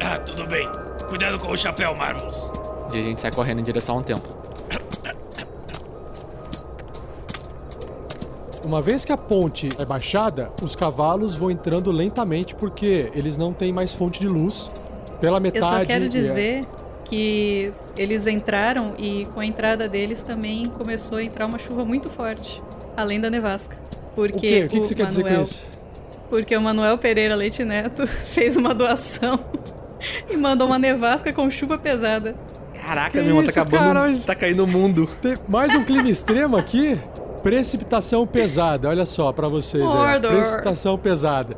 Ah, tudo bem. Cuidado com o chapéu, Marvelous. E a gente sai correndo em direção ao templo. Uma vez que a ponte é baixada, os cavalos vão entrando lentamente porque eles não têm mais fonte de luz. Pela metade. Eu só quero é- dizer que eles entraram e com a entrada deles também começou a entrar uma chuva muito forte, além da nevasca. Porque O? O que, que você quer dizer com Manuel- isso? Porque o Manuel Pereira Leite Neto fez uma doação e mandou uma nevasca com chuva pesada. Caraca, Que meu irmão, tá acabando. cara, Tá caindo o mundo. Tem mais um clima extremo aqui? Precipitação pesada, olha só pra vocês aí. Precipitação pesada.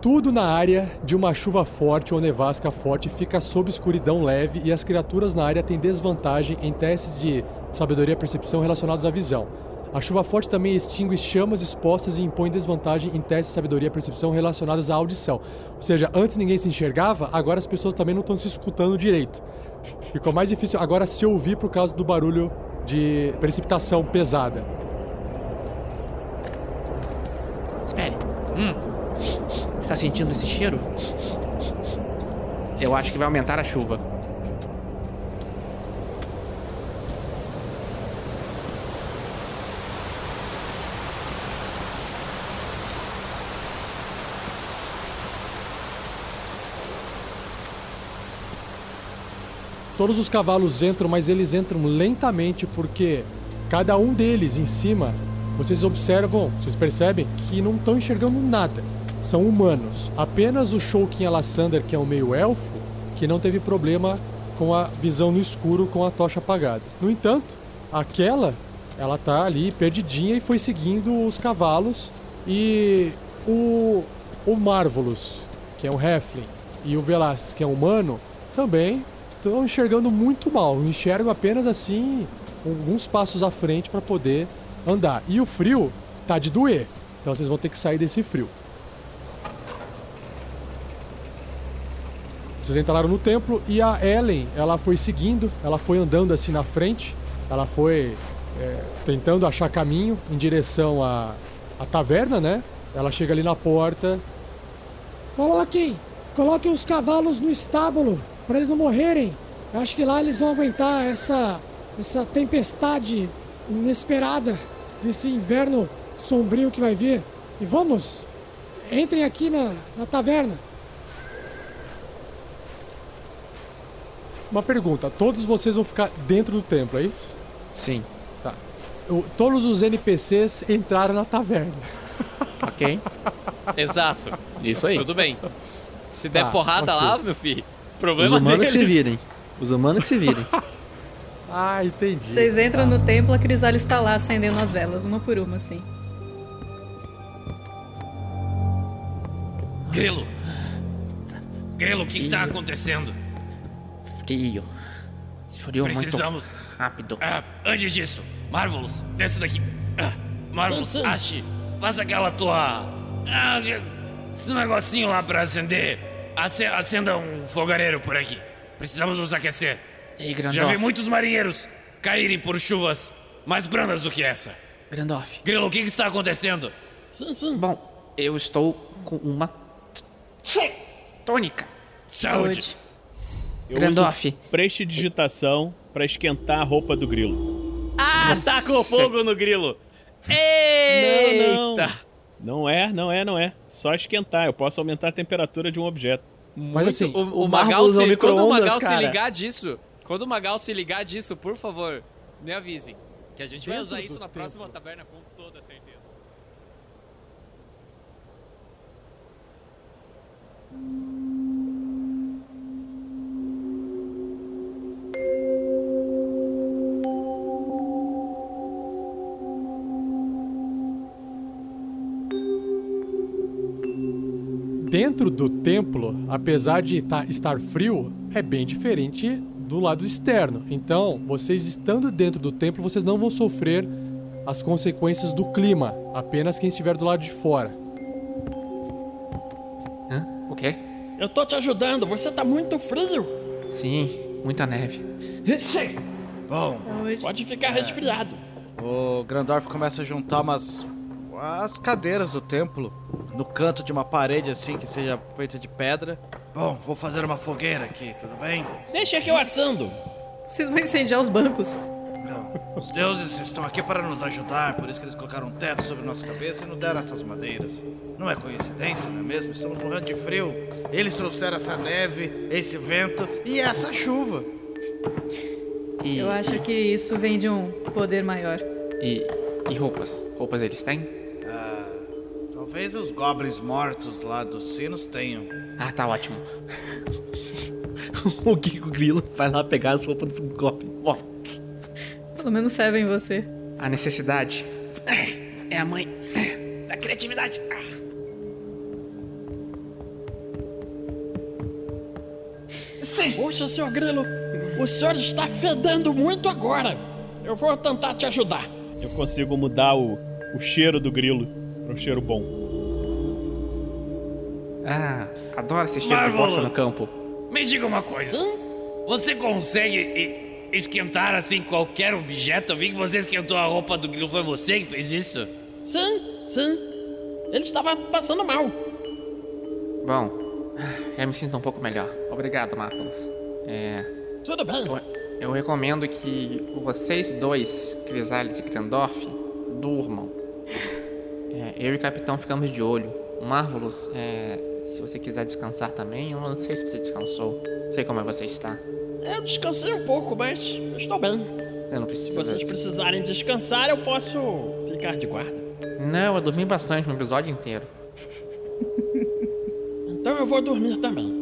Tudo na área de uma chuva forte ou nevasca forte fica sob escuridão leve e as criaturas na área têm desvantagem em testes de sabedoria e percepção relacionados à visão. A chuva forte também extingue chamas expostas e impõe desvantagem em testes de sabedoria e percepção relacionados à audição. Ou seja, antes ninguém se enxergava, agora as pessoas também não estão se escutando direito. Ficou mais difícil agora se ouvir por causa do barulho de precipitação pesada. Espere. Hum. Está sentindo esse cheiro? Eu acho que vai aumentar a chuva. Todos os cavalos entram, mas eles entram lentamente porque cada um deles em cima, vocês observam, vocês percebem que não estão enxergando nada. São humanos. Apenas o Shoukin Alassander, que é um meio elfo, que não teve problema com a visão no escuro com a tocha apagada. No entanto, aquela, ela tá ali perdidinha e foi seguindo os cavalos e o o Marvelous, que é um Heflin, e o Velasquez, que é um humano, também estão enxergando muito mal. Enxergam apenas assim alguns passos à frente para poder andar. E o frio tá de doer. Então vocês vão ter que sair desse frio. Vocês entraram no templo e a Ellen, ela foi seguindo, ela foi andando assim na frente, ela foi é, tentando achar caminho em direção à, à taverna, né? Ela chega ali na porta. Coloquem, coloquem os cavalos no estábulo para eles não morrerem. Eu acho que lá eles vão aguentar essa essa tempestade inesperada desse inverno sombrio que vai vir. E vamos, entrem aqui na, na taverna. Uma pergunta: todos vocês vão ficar dentro do templo, é isso? Sim. Tá. O- todos os NPCs entraram na taverna. Ok. Exato. Isso aí. Tudo bem. Se der Tá, porrada ok. lá, meu filho, Os problema humanos que deles. se virem. Os humanos que se virem. Ah, entendi. Vocês entram Tá. no templo, a Crisalis está lá acendendo as velas, uma por uma, assim. Grilo. Grilo, o que, que tá acontecendo? Frio. Esfriou Precisamos. muito rápido. Ah, antes disso, Marvelous, desce daqui. Ah, Marvelous, Sim. Faça aquela tua. Ah, esse negocinho lá pra acender. Ace- Acenda um fogareiro por aqui. Precisamos nos aquecer. Ei, Já vi muitos marinheiros caírem por chuvas mais brandas do que essa. Grandorf. Grilo, o que, que está acontecendo? Bom, eu estou com uma tônica. Saúde. Eu Grandorf. uso prestidigitação pra esquentar a roupa do grilo. Ah, Nossa. tacou fogo no grilo. Eita! Não, não. Não é, não é, não é. Só esquentar. Eu posso aumentar a temperatura de um objeto. Mas assim, o, o o Magal, se, quando o Magal se ligar disso, quando o Magal se ligar disso, por favor, me avisem. Que a gente vai Dentro usar do isso na templo. próxima taberna com toda certeza. dentro do templo, apesar de tá- estar frio, é bem diferente do lado externo. Então, vocês estando dentro do templo, vocês não vão sofrer as consequências do clima, apenas quem estiver do lado de fora. Hã? O quê? Eu tô te ajudando, você tá muito frio. Sim, muita neve. Bom. Pode ficar resfriado. o Grandorf começa a juntar umas as cadeiras do templo no canto de uma parede assim que seja feita de pedra. Bom, vou fazer uma fogueira aqui, tudo bem? Deixa que eu assando. Vocês vão incendiar os bancos. Os deuses estão aqui para nos ajudar, por isso que eles colocaram um teto sobre nossa cabeça e nos deram essas madeiras. Não é coincidência, não é mesmo? Estamos morrendo de frio. Eles trouxeram essa neve, esse vento e essa chuva. E, Eu acho que isso vem de um poder maior. E, e roupas? Roupas eles têm? Talvez os goblins mortos lá dos sinos tenham. Ah, tá ótimo. o Kiko Grilo vai lá pegar as roupas dos Goblin. Ó, Pelo menos servem você. a necessidade é a mãe da criatividade. Poxa, senhor Grilo, o senhor está fedendo muito agora. Eu vou tentar te ajudar. Eu consigo mudar o, o cheiro do grilo para um cheiro bom. Ah, adoro esse cheiro de bosta no campo. Me diga uma coisa. Você consegue esquentar assim qualquer objeto? Eu vi que você esquentou a roupa do grilo. Foi você que fez isso? Sim, sim. Ele estava passando mal. Bom, já me sinto um pouco melhor. Obrigado, Marcos. É, Tudo bem. eu, eu recomendo que vocês dois, Crisales e Grandorf, durmam. É, eu e o capitão ficamos de olho. Marvelous, é, se você quiser descansar também, eu não sei se você descansou. Não sei como é você está. Eu descansei um pouco, mas eu estou bem. Eu não Se preciso. vocês precisarem descansar, eu posso ficar de guarda. Não, eu dormi bastante no episódio inteiro. Então eu vou dormir também.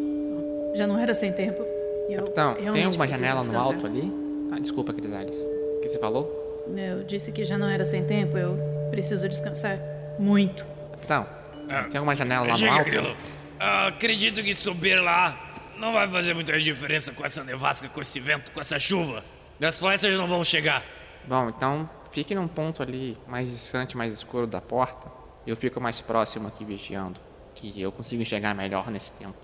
Já não era sem tempo. Eu Então, tem alguma janela no descansar. alto ali? Ah, desculpa, Crisales. O que você falou? Eu disse que já não era sem tempo. Eu preciso descansar. Muito. Então, tem alguma janela lá no Diga, alto? Grilo. Ah, acredito que subir lá não vai fazer muita diferença com essa nevasca, com esse vento, com essa chuva. As flechas não vão chegar. Bom, então fique num ponto ali mais distante, mais escuro da porta. Eu fico mais próximo aqui vigiando, que eu consigo enxergar melhor nesse tempo.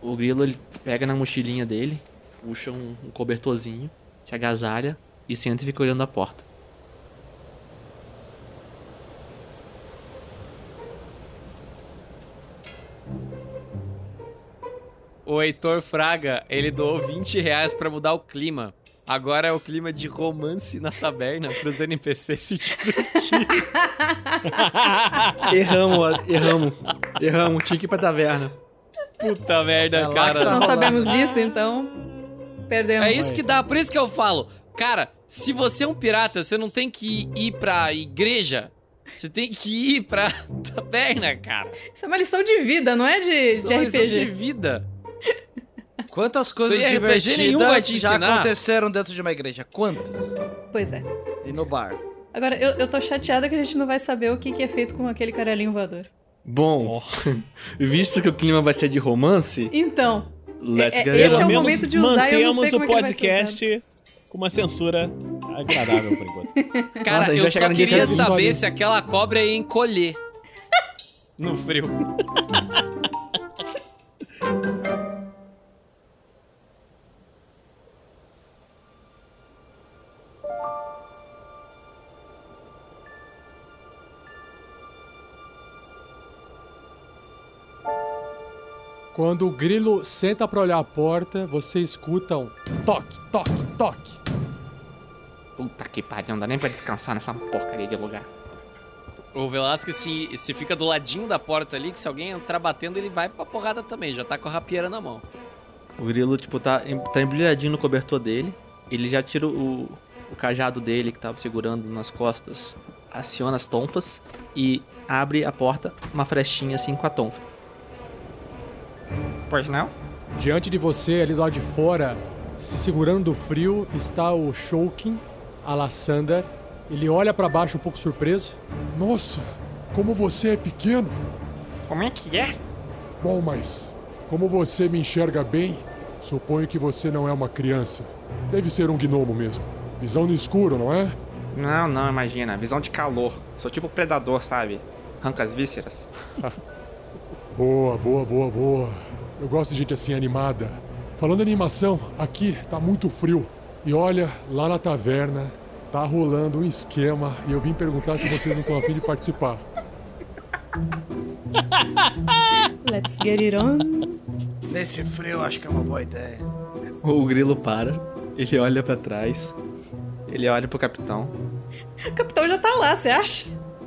O grilo ele pega na mochilinha dele, puxa um, um cobertorzinho, se agasalha e senta e fica olhando a porta. O Heitor Fraga, ele doou 20 reais pra mudar o clima. Agora é o clima de romance na taberna pros NPCs se divertirem. erramos, erramos. Erramos, tinha que ir pra taverna. Puta merda, É cara. tá Não sabemos disso, então perdemos. É isso que dá, por isso que eu falo. Cara, se você é um pirata, você não tem que ir pra igreja. Você tem que ir pra taberna, cara. Isso é uma lição de vida, não é de, Isso de é uma lição RPG. de vida. Quantas coisas Isso aí RPG nenhum vai te divertidas já ensinar. aconteceram dentro de uma igreja? Quantas? Pois é. E no bar? Agora, eu, eu tô chateada que a gente não vai saber o que, que é feito com aquele caralhinho voador. Bom, visto que o clima vai ser de romance, Então, let's É- get esse it é o momento de usar e eu não sei como o é ser podcast com uma censura agradável por enquanto. Cara, Nossa, eu só queria saber episódio. se aquela cobra ia encolher. No frio. Quando o grilo senta pra olhar a porta, você escuta um toque, toque, toque. Puta que pariu, não dá nem pra descansar nessa porcaria de lugar. O Velasquez se, se fica do ladinho da porta ali, que se alguém entrar batendo, ele vai pra porrada também. Já tá com a rapieira na mão. O grilo, tipo, tá, em- tá embrulhadinho no cobertor dele. Ele já tira o, o cajado dele que tava segurando nas costas, aciona as tonfas e abre a porta, uma frestinha assim com a tonfa. Pois não? Diante de você, ali do lado de fora, se segurando do frio, está o Shulkin, Alassander. Ele olha pra baixo um pouco surpreso. Nossa, como você é pequeno. Como é que é? Bom, mas como você me enxerga bem, suponho que você não é uma criança. Deve ser um gnomo mesmo. Visão no escuro, não é? Não, não, imagina. Visão de calor. Sou tipo predador, sabe? Arranca as vísceras. Boa, boa, boa, boa. Eu gosto de gente assim animada. Falando em animação, aqui tá muito frio. E olha, lá na taverna Tá rolando um esquema e eu vim perguntar se vocês não estão afim de participar. Let's get it on. Nesse frio, acho que é uma boa ideia. O grilo para, ele olha pra trás, ele olha pro capitão. O capitão já tá lá, você acha?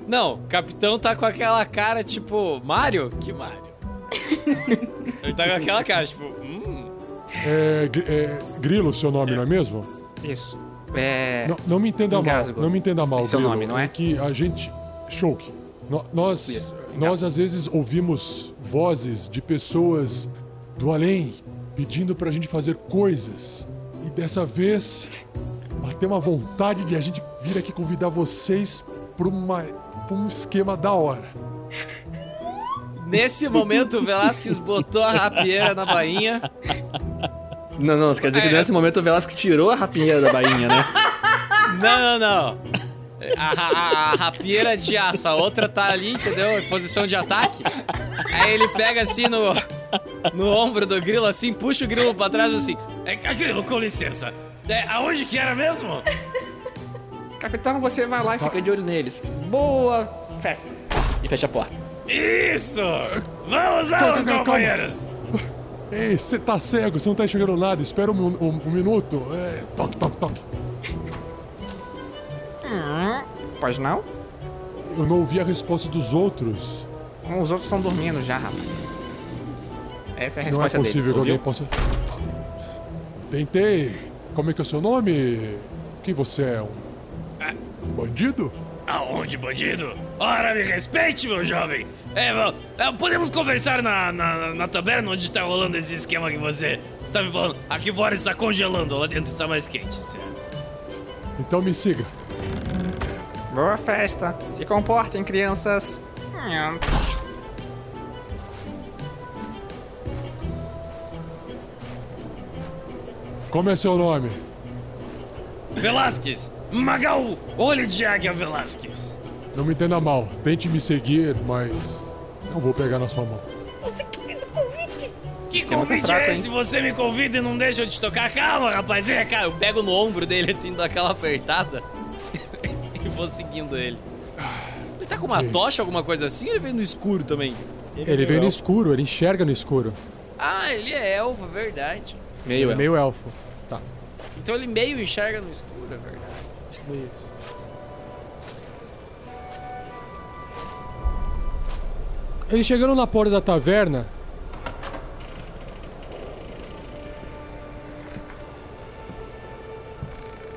Não, o capitão tá com aquela cara tipo. Mario? Que Mario? Ele tá com aquela cara, tipo. Hum. É, é, Grilo, seu nome, não é mesmo? Isso. É. Não, não me entenda mal, Engasgo. não me entenda mal, é o Grilo. nome, não é? que a gente... Shulk, no- nós, Isso, nós às vezes ouvimos vozes de pessoas do além pedindo pra gente fazer coisas. E dessa vez, bateu uma vontade de a gente vir aqui convidar vocês pra, uma, pra um esquema da hora. Nesse momento, o Velasquez botou a rapieira na bainha. Não, não, você quer dizer que É. nesse momento o Velasco tirou a rapinha da bainha, né? Não, não, não. A, a- a rapieira de aço, a outra tá ali, entendeu? Em posição de ataque. Aí ele pega assim no, no ombro do grilo, assim, puxa o grilo pra trás assim. É, Grilo, com licença. É, aonde que era mesmo? Capitão, você vai lá e fica de olho neles. Boa festa. E fecha a porta. Isso! Vamos lá, calma, companheiros! Ei, você tá cego, você não tá enxergando nada, espera um, um- um minuto. É, toque, toque, toque. Hum, pois não? Eu não ouvi a resposta dos outros. Os outros estão dormindo já, rapaz. Essa é a Não é resposta possível deles, que alguém possa. Tentei. Como é que é o seu nome? Quem você é? Um bandido? Aonde, bandido? Ora, me respeite, meu jovem! É, é, podemos conversar na, na, na taberna onde tá rolando esse esquema que você está me falando. Aqui fora está congelando, lá dentro está mais quente, certo? Então me siga. Boa festa. Se comportem, crianças. Como é seu nome? Velasquez! Magal! Olho de águia Velasquez! Não me entenda mal. Tente me seguir, mas não vou pegar na sua mão. Você que fez o convite. Que Esquema tá convite fraco, é hein? esse? Você me convida e não deixa eu te tocar? Calma, rapaz, vem cá. Eu pego no ombro dele assim, dou aquela apertada e vou seguindo ele. Ele tá com uma tocha, alguma coisa assim, ou ele veio no escuro também? Ele veio no escuro, ele enxerga no escuro. Ah, ele é elfo, verdade. Ele é meio elfo. Tá. Então ele meio enxerga no escuro, é verdade. Isso. Ele chegando na porta da taverna.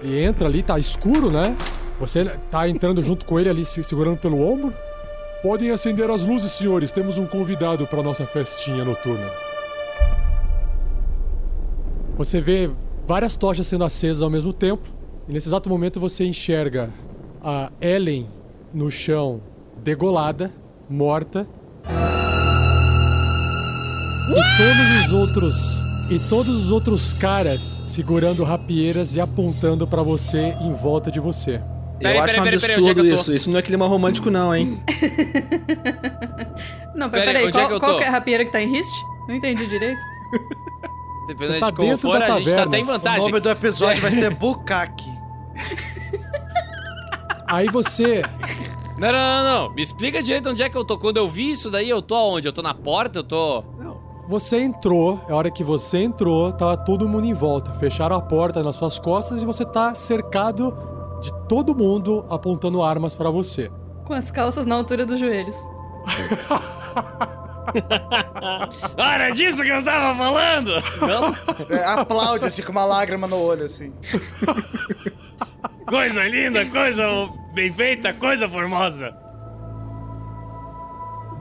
E entra ali, tá escuro, né? Você tá entrando junto com ele ali, se segurando pelo ombro. Podem acender as luzes, senhores. Temos um convidado para nossa festinha noturna. Você vê várias tochas sendo acesas ao mesmo tempo. E nesse exato momento você enxerga a Ellen no chão, degolada, morta. E todos os outros e todos os outros caras segurando rapieiras e apontando pra você em volta de você. Eu acho um absurdo isso. Isso não é clima romântico, não, hein? Não, Pera peraí, aí, onde é qual, qual é a rapieira que tá em Rist? Não entendi direito. Dependendo tá de como dentro for, da a gente tá taverna. até em vantagem. O nome do episódio vai ser Bukaki. Aí você Não, não, não, não. Me explica direito onde é que eu tô. Quando eu vi isso daí, eu tô aonde? Eu tô na porta? Eu tô. Você entrou, a hora que você entrou, tava todo mundo em volta. Fecharam a porta nas suas costas e você tá cercado de todo mundo apontando armas pra você. Com as calças na altura dos joelhos. Era disso que eu estava falando! Não? É, aplaude assim com uma lágrima no olho, assim. Coisa linda, coisa bem feita, coisa formosa.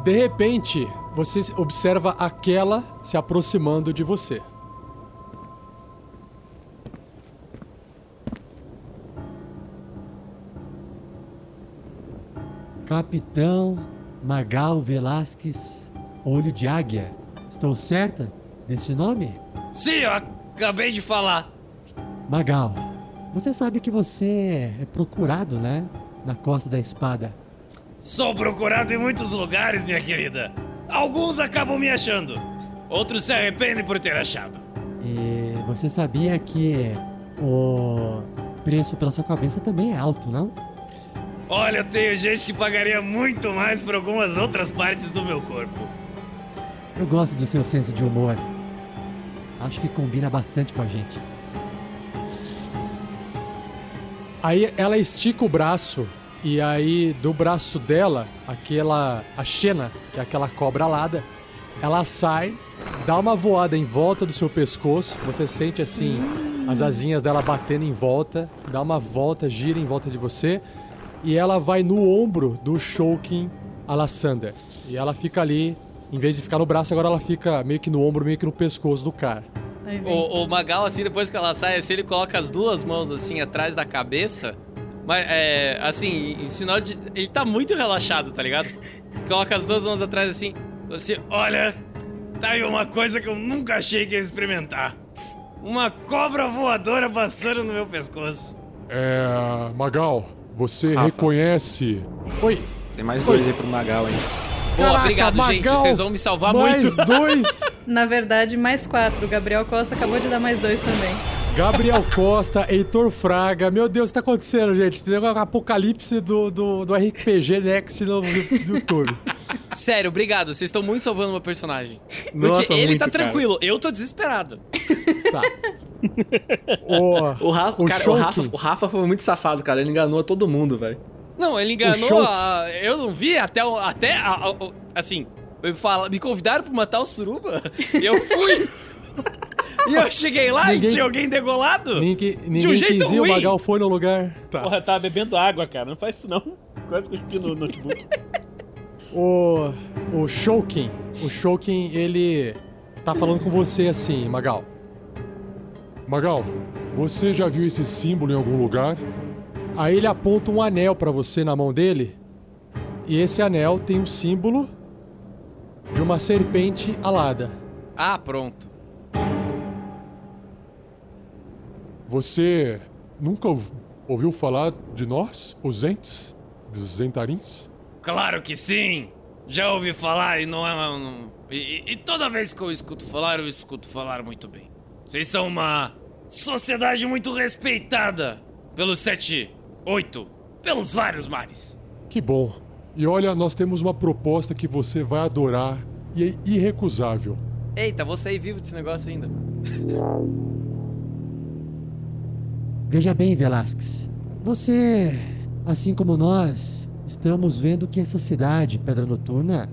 De repente, você observa aquela se aproximando de você. Capitão Magal Velasquez Olho de Águia. Estou certa desse nome? Sim, eu acabei de falar. Magal, você sabe que você é procurado, né? Na Costa da Espada. Sou procurado em muitos lugares, minha querida. Alguns acabam me achando. Outros se arrependem por ter achado. E você sabia que o preço pela sua cabeça também é alto, não? Olha, eu tenho gente que pagaria muito mais por algumas outras partes do meu corpo. Eu gosto do seu senso de humor. Acho que combina bastante com a gente. Aí ela estica o braço e aí do braço dela, aquela a Xena, que é aquela cobra alada, ela sai, dá uma voada em volta do seu pescoço, você sente assim as asinhas dela batendo em volta, dá uma volta, gira em volta de você e ela vai no ombro do Shoukin Alassander. E ela fica ali, em vez de ficar no braço, agora ela fica meio que no ombro, meio que no pescoço do cara. O, o Magal, assim, depois que ela sai, assim, ele coloca as duas mãos, assim, atrás da cabeça. Mas, é, assim, em sinal de... Ele tá muito relaxado, tá ligado? Coloca as duas mãos atrás, assim. Você, olha, tá aí uma coisa que eu nunca achei que ia experimentar. Uma cobra voadora passando no meu pescoço. É. Magal, você Rafa. reconhece. Oi. Tem mais dois aí pro Magal, hein? Pô, obrigado, gente. Magal, Vocês vão me salvar mais muito. dois. Na verdade, mais quatro. O Gabriel Costa acabou de dar mais dois também. Gabriel Costa, Heitor Fraga. Meu Deus, o que tá acontecendo, gente? Tem um apocalipse do, do, do RPG Next no, no YouTube. Sério, obrigado. Vocês estão muito salvando meu personagem. Porque Nossa, ele muito, tá cara. tranquilo, eu tô desesperado. O, O, Ra o cara, o, Rafa, o Rafa foi muito safado, cara. Ele enganou todo mundo, velho. Não, ele O enganou. show- a- eu não vi até. o- até a- a- o- assim, me, fala, me convidaram pra matar o Suruba. e eu fui. e eu cheguei lá Ninguém- e tinha alguém degolado. Ninguém, de um ninguém jeito quis ir, o ruim. Magal foi no lugar. Tá. Porra, tava bebendo água, cara. Não faz isso não. Quase cuspi no notebook. O, o Shoukin, o Shoukin, ele tá falando com você assim, Magal. Magal, você já viu esse símbolo em algum lugar? Aí ele aponta um anel pra você na mão dele. E esse anel tem um símbolo de uma serpente alada. Ah, pronto. Você nunca ouv- ouviu falar de nós, os Ents? Dos Zentarins? Claro que sim! Já ouvi falar e não é. Não... E, e- e toda vez que eu escuto falar, eu escuto falar muito bem. Vocês são uma sociedade muito respeitada pelos sete, oito, pelos vários mares. Que bom. E olha, nós temos uma proposta que você vai adorar e é irrecusável. Eita, vou sair vivo desse negócio ainda. Veja bem, Velasquez. Você, assim como nós, estamos vendo que essa cidade, Pedra Noturna,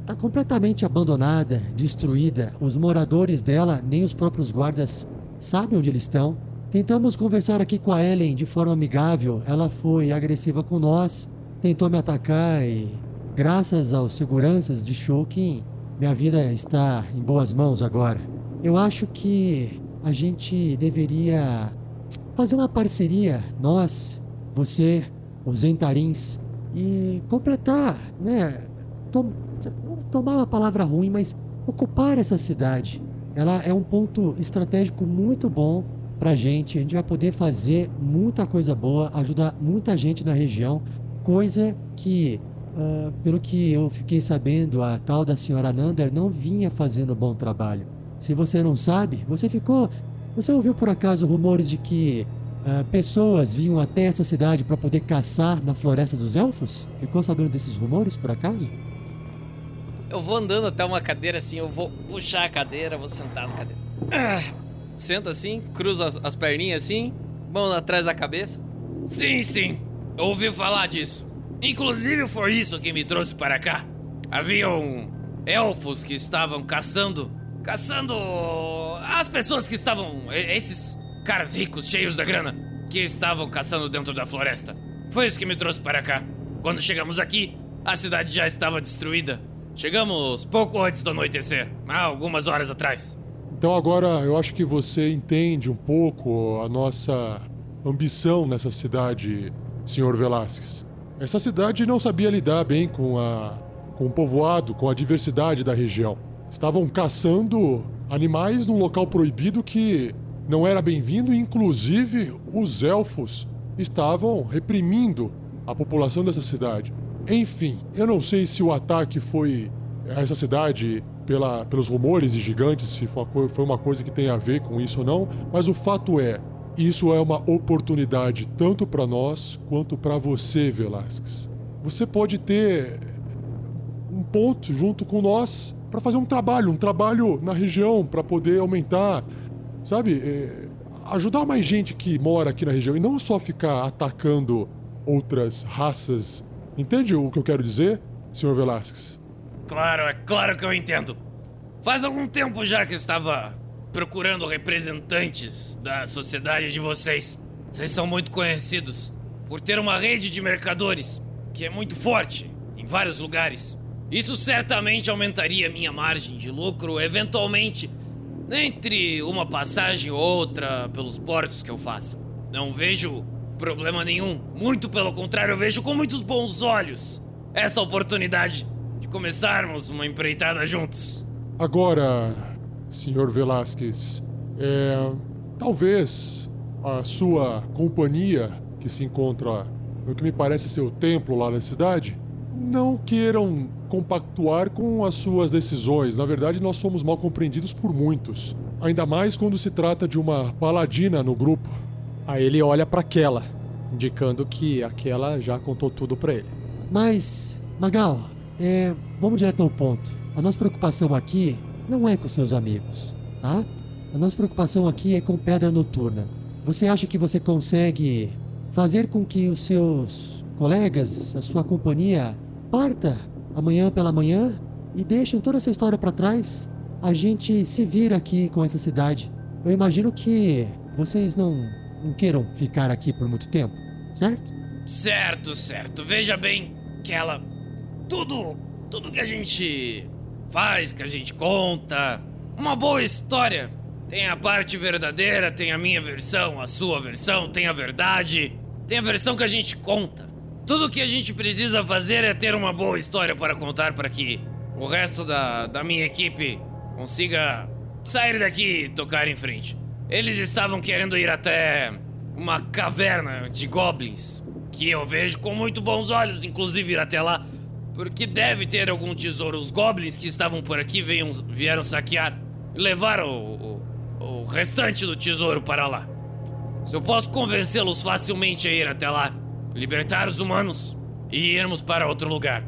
está completamente abandonada, destruída. Os moradores dela, nem os próprios guardas, sabem onde eles estão. Tentamos conversar aqui com a Ellen de forma amigável. Ela foi agressiva com nós, tentou me atacar e, graças aos seguranças de Shoukin, minha vida está em boas mãos agora. Eu acho que a gente deveria fazer uma parceria, nós, você, os Entarins, e completar, né? Tom, tomar uma palavra ruim, mas ocupar essa cidade. Ela é um ponto estratégico muito bom pra gente. A gente vai poder fazer muita coisa boa, ajudar muita gente na região, coisa que, ah, pelo que eu fiquei sabendo, a tal da senhora Nander não vinha fazendo bom trabalho. Se você não sabe, você ficou você ouviu por acaso rumores de que ah, pessoas vinham até essa cidade para poder caçar na Floresta dos Elfos? Ficou sabendo desses rumores por acaso? Eu vou andando até uma cadeira assim, eu vou puxar a cadeira, vou sentar na cadeira. Ah, sento assim, cruzo as, as perninhas assim, mão atrás da cabeça. Sim, sim, ouvi falar disso. Inclusive foi isso que me trouxe para cá. Haviam elfos que estavam caçando. Caçando as pessoas que estavam. Esses caras ricos, cheios da grana, que estavam caçando dentro da floresta. Foi isso que me trouxe para cá. Quando chegamos aqui, a cidade já estava destruída. Chegamos pouco antes do anoitecer, há algumas horas atrás. Então agora eu acho que você entende um pouco a nossa ambição nessa cidade, Sr. Velasquez. Essa cidade não sabia lidar bem com a com o povoado, com a diversidade da região. Estavam caçando animais num local proibido que não era bem-vindo inclusive os elfos estavam reprimindo a população dessa cidade. Enfim, eu não sei se o ataque foi a essa cidade pela, pelos rumores de gigantes, se foi uma, co- foi uma coisa que tem a ver com isso ou não, mas o fato é, Isso é uma oportunidade tanto para nós quanto para você, Velasquez. Você pode ter um ponto junto com nós para fazer um trabalho, um trabalho na região para poder aumentar, sabe, é, ajudar mais gente que mora aqui na região e não só ficar atacando outras raças. Entende o que eu quero dizer, senhor Velasquez? Claro, é claro que eu entendo. Faz algum tempo já que estava procurando representantes da sociedade de vocês. Vocês são muito conhecidos por ter uma rede de mercadores que é muito forte em vários lugares. Isso certamente aumentaria minha margem de lucro, eventualmente, entre uma passagem ou outra pelos portos que eu faço. Não vejo problema nenhum. Muito pelo contrário, eu vejo com muitos bons olhos essa oportunidade de começarmos uma empreitada juntos. Agora, senhor Velasquez, é, talvez a sua companhia que se encontra no que me parece ser o templo lá na cidade não queiram compactuar com as suas decisões. Na verdade, nós somos mal compreendidos por muitos. Ainda mais quando se trata de uma paladina no grupo. Aí ele olha para aquela, indicando que aquela já contou tudo para ele. Mas, Magal, é, vamos direto ao ponto. A nossa preocupação aqui não é com seus amigos, tá? A nossa preocupação aqui é com Pedra Noturna. Você acha que você consegue fazer com que os seus colegas, a sua companhia, parta amanhã pela manhã e deixem toda essa história para trás? A gente se vira aqui com essa cidade. Eu imagino que vocês não, não queiram ficar aqui por muito tempo, certo? Certo, certo. Veja bem que ela. Tudo. Tudo que a gente faz, que a gente conta. Uma boa história. Tem a parte verdadeira, tem a minha versão, a sua versão, tem a verdade. Tem a versão que a gente conta. Tudo que a gente precisa fazer é ter uma boa história para contar para que o resto da, da minha equipe consiga sair daqui e tocar em frente. Eles estavam querendo ir até uma caverna de goblins, que eu vejo com muito bons olhos, inclusive ir até lá, porque deve ter algum tesouro. Os goblins que estavam por aqui vieram, vieram saquear levaram o, o, o restante do tesouro para lá. Se eu posso convencê-los facilmente a ir até lá, libertar os humanos e irmos para outro lugar.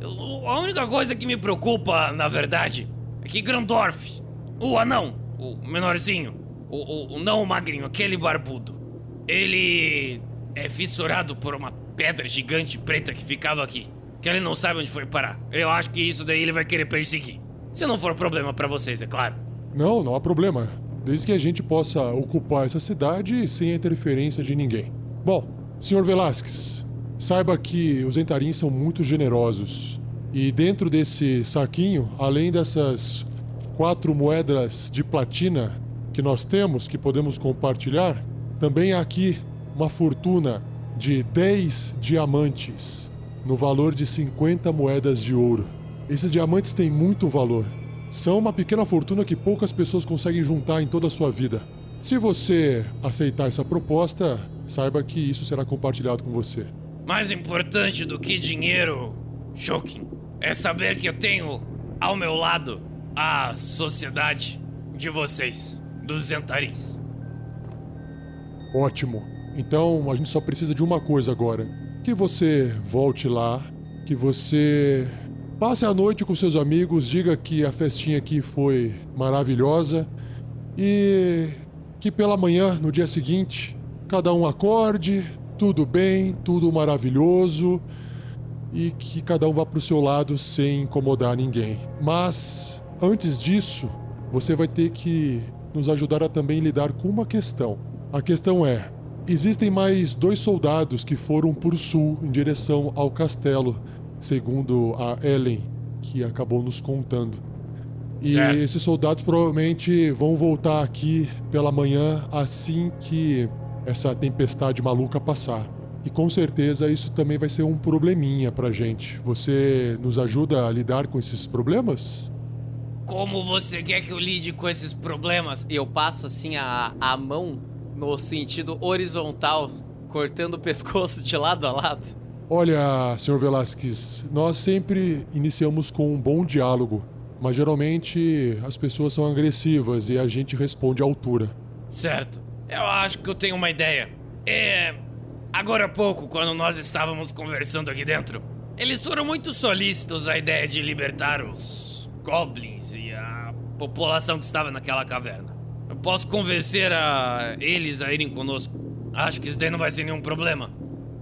Eu- a única coisa que me preocupa, na verdade, é que Grandorf, o anão, o menorzinho, o, o, o não o magrinho, aquele barbudo, ele é fissurado por uma pedra gigante preta que ficava aqui. Que ele não sabe onde foi parar. Eu acho que isso daí ele vai querer perseguir. Se não for problema pra vocês, é claro. Não, não há problema. Desde que a gente possa ocupar essa cidade sem a interferência de ninguém. Bom, senhor Velasquez, saiba que os entarins são muito generosos. E dentro desse saquinho, além dessas quatro moedas de platina que nós temos, que podemos compartilhar, também há aqui uma fortuna de 10 diamantes, no valor de 50 moedas de ouro. Esses diamantes têm muito valor. São uma pequena fortuna que poucas pessoas conseguem juntar em toda a sua vida. Se você aceitar essa proposta, saiba que isso será compartilhado com você. Mais importante do que dinheiro, Shokin, é saber que eu tenho ao meu lado a sociedade de vocês, dos Zentarins. Ótimo. Então a gente só precisa de uma coisa agora: que você volte lá, que você passe a noite com seus amigos, diga que a festinha aqui foi maravilhosa e que pela manhã, no dia seguinte, cada um acorde, tudo bem, tudo maravilhoso e que cada um vá pro seu lado sem incomodar ninguém. Mas antes disso, você vai ter que nos ajudar a também lidar com uma questão. A questão é: existem mais dois soldados que foram por sul em direção ao castelo, segundo a Ellen, que acabou nos contando. E Certo. esses soldados provavelmente vão voltar aqui pela manhã assim que essa tempestade maluca passar. E com certeza isso também vai ser um probleminha pra gente. Você nos ajuda a lidar com esses problemas? Como você quer que eu lide com esses problemas? Eu passo assim a, a mão no sentido horizontal, cortando o pescoço de lado a lado. Olha, senhor Velasquez, nós sempre iniciamos com um bom diálogo, mas geralmente as pessoas são agressivas e a gente responde à altura. Certo. Eu acho que eu tenho uma ideia. É. Agora há pouco, quando nós estávamos conversando aqui dentro, eles foram muito solícitos à ideia de libertar os goblins e a população que estava naquela caverna. Posso convencer a eles a irem conosco. Acho que isso daí não vai ser nenhum problema.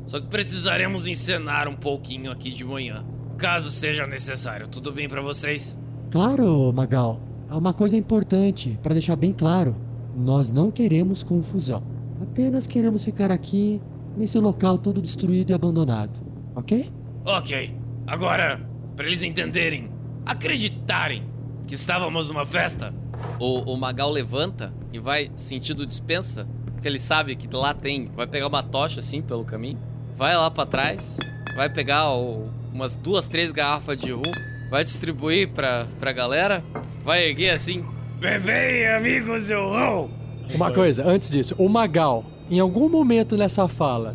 Só que precisaremos encenar um pouquinho aqui de manhã, caso seja necessário. Tudo bem pra vocês? Claro, Magal. Há uma coisa importante para deixar bem claro: nós não queremos confusão. Apenas queremos ficar aqui nesse local todo destruído e abandonado, ok? Ok. Agora, pra eles entenderem, acreditarem que estávamos numa festa, O, o Magal levanta e vai sentido dispensa, porque ele sabe que lá tem. Vai pegar uma tocha assim pelo caminho, vai lá pra trás, vai pegar o- umas duas, três garrafas de rum, vai distribuir pra, pra galera, vai erguer assim. Bebei, amigos, eu! Uma coisa, antes disso, o Magal, em algum momento nessa fala,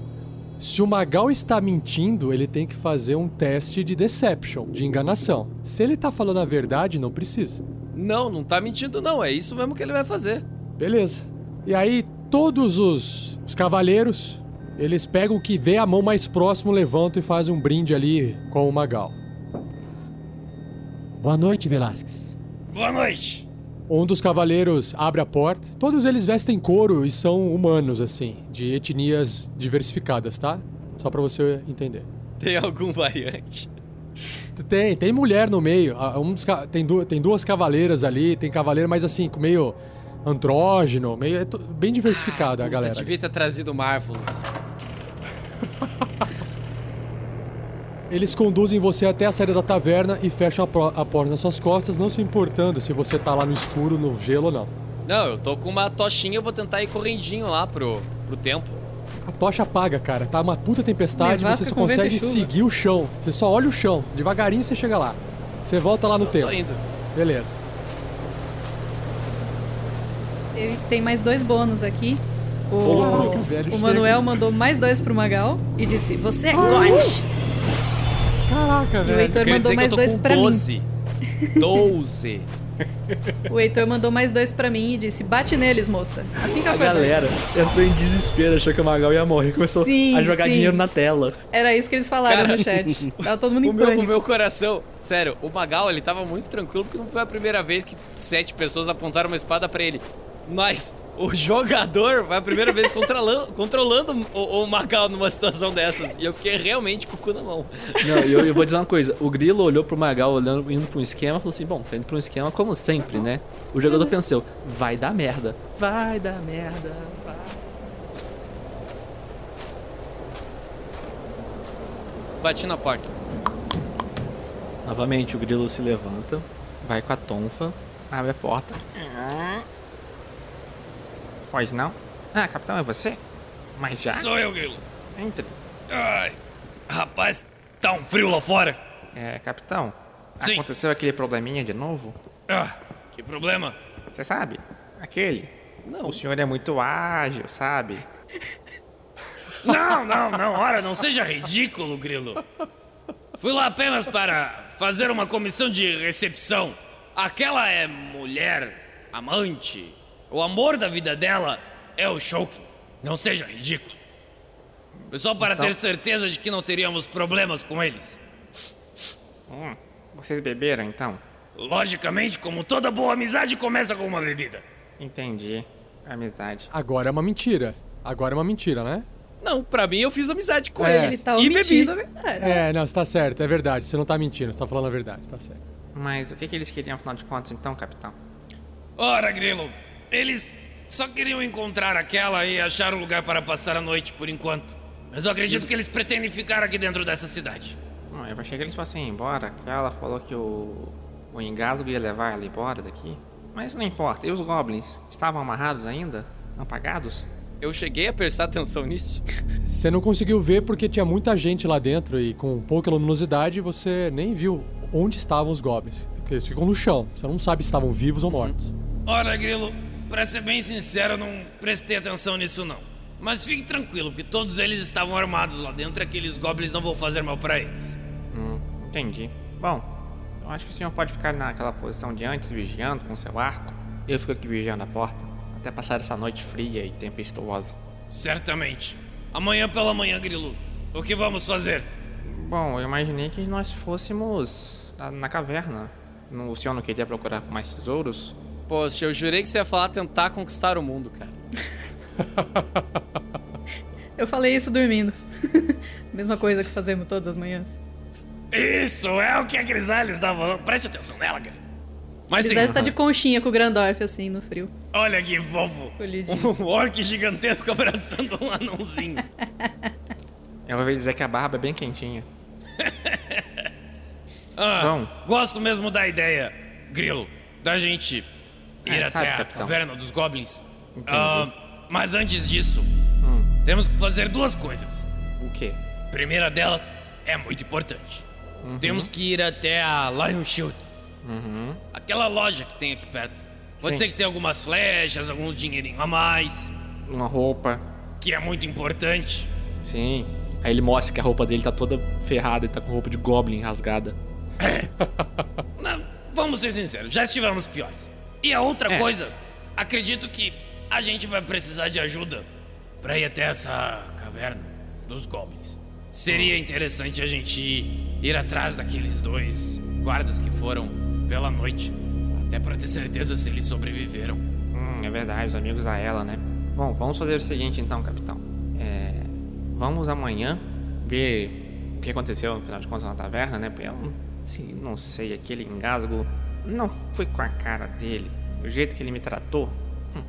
se o Magal está mentindo, ele tem que fazer um teste de deception, de enganação. Se ele tá falando a verdade, não precisa. Não, não tá mentindo, não. É isso mesmo que ele vai fazer. Beleza. E aí, todos os, os cavaleiros, eles pegam o que vê a mão mais próximo, levantam e fazem um brinde ali com o Magal. Boa noite, Velasquez. Boa noite! Um dos cavaleiros abre a porta. Todos eles vestem couro e são humanos, assim, de etnias diversificadas, tá? Só pra você entender. Tem algum variante? Tem, tem mulher no meio. Ah, um dos tem, du- tem duas cavaleiras ali, tem cavaleiro mais assim, meio andrógeno, meio é bem diversificado a Puta, galera. devia ter trazido Marvelous. Eles conduzem você até a saída da taverna e fecham a, a porta nas suas costas, não se importando se você tá lá no escuro, no gelo ou não. Não, eu tô com uma tochinha, eu vou tentar ir correndinho lá pro, pro templo. A tocha apaga, cara. Tá uma puta tempestade, Nevasca você só e consegue seguir o chão. Você só olha o chão. Devagarinho você chega lá. Você volta lá no templo. indo. Beleza. Tem- Tem mais dois bônus aqui. O, velho, o chega. Manuel mandou mais dois pro Magal e disse: Você é God! Caraca, E o Heitor mandou mais eu tô dois pra 12. 12. O Heitor mandou mais dois pra mim e disse: Bate neles, moça. Assim que eu A acordei. galera entrou em desespero, achou que o Magal ia morrer, começou Sim, a jogar sim. dinheiro na tela. Era isso que eles falaram Cara, no chat. Tava todo mundo em o meu, o meu coração, sério, o Magal ele tava muito tranquilo porque não foi a primeira vez que sete pessoas apontaram uma espada pra ele. Mas o jogador foi a primeira vez controlando, controlando o, o Magal numa situação dessas. E eu fiquei realmente com o cu na mão. Não, e eu, eu vou dizer uma coisa: o Grilo olhou pro Magal olhando, indo pra um esquema e falou assim: bom, tá indo pra um esquema como sempre, né? O jogador pensou: vai dar merda, vai dar merda, vai. Bati na porta. Novamente, o Grilo se levanta, vai com a tonfa, abre a porta. Pois não? Ah, capitão, é você? Mas já. Sou eu, Grilo. Entre. Ai, rapaz, tá um frio lá fora. É, capitão. Sim. Aconteceu aquele probleminha de novo? Ah, que problema? Você sabe? Aquele. Não. O senhor é muito ágil, sabe? Não, não, não, ora, não seja ridículo, Grilo. Fui lá apenas para fazer uma comissão de recepção. Aquela é mulher, amante. O amor da vida dela é o Shulk. Não seja ridículo. Só para Então- ter certeza de que não teríamos problemas com eles. Hum, vocês beberam então? Logicamente, como toda boa amizade começa com uma bebida. Entendi. Amizade. Agora é uma mentira. Agora é uma mentira, né? Não, pra mim eu fiz amizade com É. eles. Ele tá e bebi. a verdade. É, não, você tá certo, é verdade. Você não tá mentindo, você tá falando a verdade, tá certo. Mas o que, que eles queriam afinal de contas então, capitão? Ora, Grilo, eles só queriam encontrar aquela e achar um lugar para passar a noite por enquanto. Mas eu acredito que eles pretendem ficar aqui dentro dessa cidade. Hum, eu achei que eles fossem embora, que ela falou que o. o engasgo ia levar ela embora daqui. Mas não importa, e os goblins? Estavam amarrados ainda? Apagados? Eu cheguei a prestar atenção nisso. Você não conseguiu ver porque tinha muita gente lá dentro e com pouca luminosidade você nem viu onde estavam os goblins. Porque eles ficam no chão, você não sabe se estavam vivos ou mortos. Ora, Grilo, pra ser bem sincero, eu não prestei atenção nisso não. Mas fique tranquilo, porque todos eles estavam armados lá dentro e aqueles goblins não vão fazer mal pra eles. Hum, entendi. Bom, eu acho que o senhor pode ficar naquela posição de antes, vigiando com seu arco. Eu fico aqui vigiando a porta, Até passar essa noite fria e tempestuosa. Certamente. Amanhã pela manhã, Grilo. O que vamos fazer? Bom, eu imaginei que nós fôssemos na, na caverna. O senhor não queria procurar mais tesouros? Poxa, eu jurei que você ia falar tentar conquistar o mundo, cara. Eu falei isso dormindo. Mesma coisa que fazemos todas as manhãs. Isso é o que a Grisalha está falando. Preste atenção nela, cara. Mas sim, Mas tá de conchinha com o Grandorf, assim, no frio. olha que fofo. Um orc gigantesco abraçando um anãozinho. Eu ouvi dizer que a barba é bem quentinha. Ah, Bom. gosto mesmo da ideia, Grilo, da gente ir É, até sabe, a capitão. caverna dos goblins. Hum. Ah, mas antes disso, temos que fazer duas coisas. O quê? Primeira delas é muito importante. Uhum. Temos que ir até a Lion Shield, Uhum. aquela loja que tem aqui perto. Pode Sim. ser que tenha algumas flechas, algum dinheirinho a mais, Uma roupa. que é muito importante. Sim. Aí ele mostra que a roupa dele tá toda ferrada e tá com roupa de goblin rasgada. Não, vamos ser sinceros, já estivemos piores. E a outra É. coisa, acredito que a gente vai precisar de ajuda pra ir até essa caverna dos goblins. Seria interessante a gente ir atrás daqueles dois guardas que foram pela noite, até pra ter certeza se eles sobreviveram. Hum, é verdade, os amigos da ela, né? Bom, vamos fazer o seguinte então, capitão. É, vamos amanhã ver o que aconteceu, no final de contas, na taverna, né? Porque eu não, assim, não sei, aquele engasgo não foi com a cara dele. O jeito que ele me tratou. hum.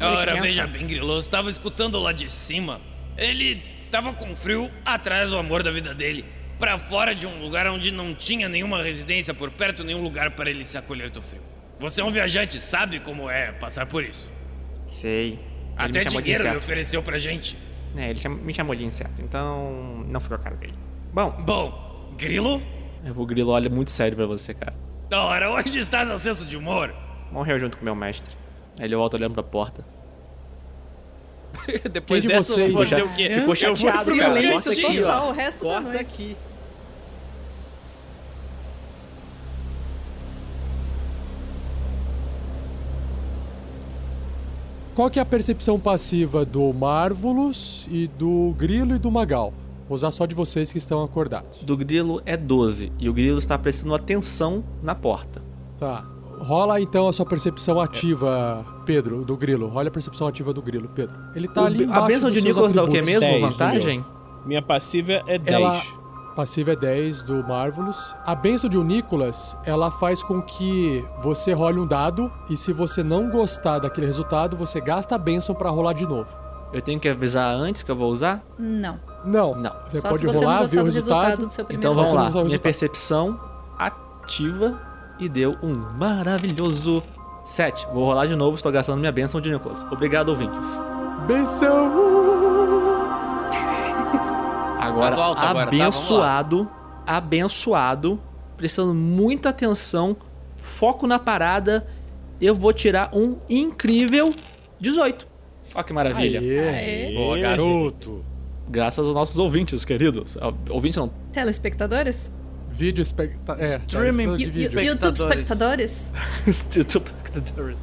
Ora, criança. veja bem, Grilo, eu estava escutando lá de cima. Ele tava com frio atrás do amor da vida dele. Pra fora de um lugar onde não tinha nenhuma residência por perto, nenhum lugar para ele se acolher do frio. Você é um viajante, sabe como é passar por isso. Sei. Ele Até me chamou de dinheiro ele ofereceu pra gente. É, ele me chamou de inseto, então não foi com a cara dele. Bom. Bom, Grilo? O Grilo olha muito sério pra você, cara. Ora, onde está seu senso de humor? Morreu junto com meu mestre. Aí ele volta olhando pra porta. Depois Quem de dessa, eu vou vocês- fazer o quê? Ficou Eu vou chateado, cara. Silêncio aqui, total ó. o resto da Corta noite. aqui. Qual que é a percepção passiva do Marvelous e do Grilo e do Magal? Vou usar só de vocês que estão acordados. Do Grilo é 12 e o Grilo está prestando atenção na porta. Tá. Rola então a sua percepção ativa, Pedro, do Grilo. Rola a percepção ativa do Grilo, Pedro. Ele tá O ali embaixo a bênção dos de seus Nicolas dá o quê atributos. mesmo? 10 do Vantagem? Minha passiva é 10. Ela passiva é 10 do Marvelous. A benção de o Nicolas, ela faz com que você role um dado e se você não gostar daquele resultado, você gasta a benção pra rolar de novo. Eu tenho que avisar antes que eu vou usar? Não. Não. Não. Você Só pode se você rolar, ver o do resultado. resultado do seu primeiro Então vamos lá. Minha percepção ativa e deu um maravilhoso 7. Vou rolar de novo, estou gastando minha bênção de Nicolas. Obrigado, ouvintes. Benção! Agora, Tá alto agora, tá? Abençoado, abençoado, prestando muita atenção, foco na parada, eu vou tirar um incrível 18. Olha que maravilha. Aê. Boa, garoto. Graças aos nossos ouvintes, queridos. Ah, Ouvintes não, Telespectadores? Vídeo especta... é, Streaming de vídeo. YouTube Espectadores. espectadores?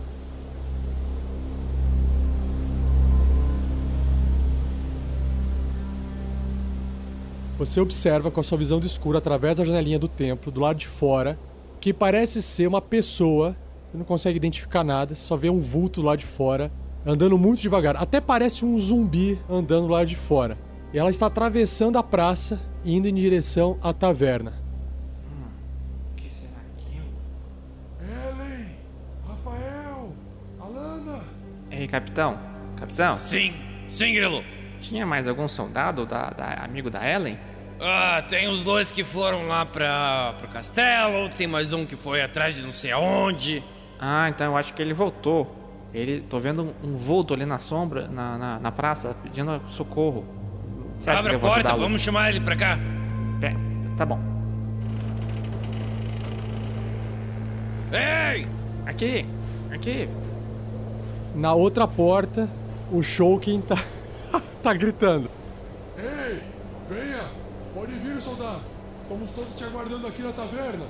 Você observa com a sua visão do escuro através da janelinha do templo, do lado de fora, que parece ser uma pessoa. Você não consegue identificar nada, só vê um vulto lá de fora, andando muito devagar. Até parece um zumbi andando lá de fora. E ela está atravessando a praça, indo em direção à taverna. Ellen! Rafael! Alana! Ei, capitão. Capitão. Sim, sim, Grilo. Tinha mais algum soldado da, da- amigo da Ellen? Ah, tem os dois que foram lá pra, pro castelo, tem mais um que foi atrás de não sei aonde. Ah, então eu acho que ele voltou. Ele, tô vendo um, um vulto ali na sombra, na, na, na praça, pedindo socorro. Você acha Abre que a eu vou porta, vamos chamar ele pra cá. Pé, Tá bom. Ei! Aqui, aqui. Na outra porta, o Shulkin tá, tá gritando. Ei! Venha! Pode vir, soldado! Estamos todos te aguardando aqui na taverna.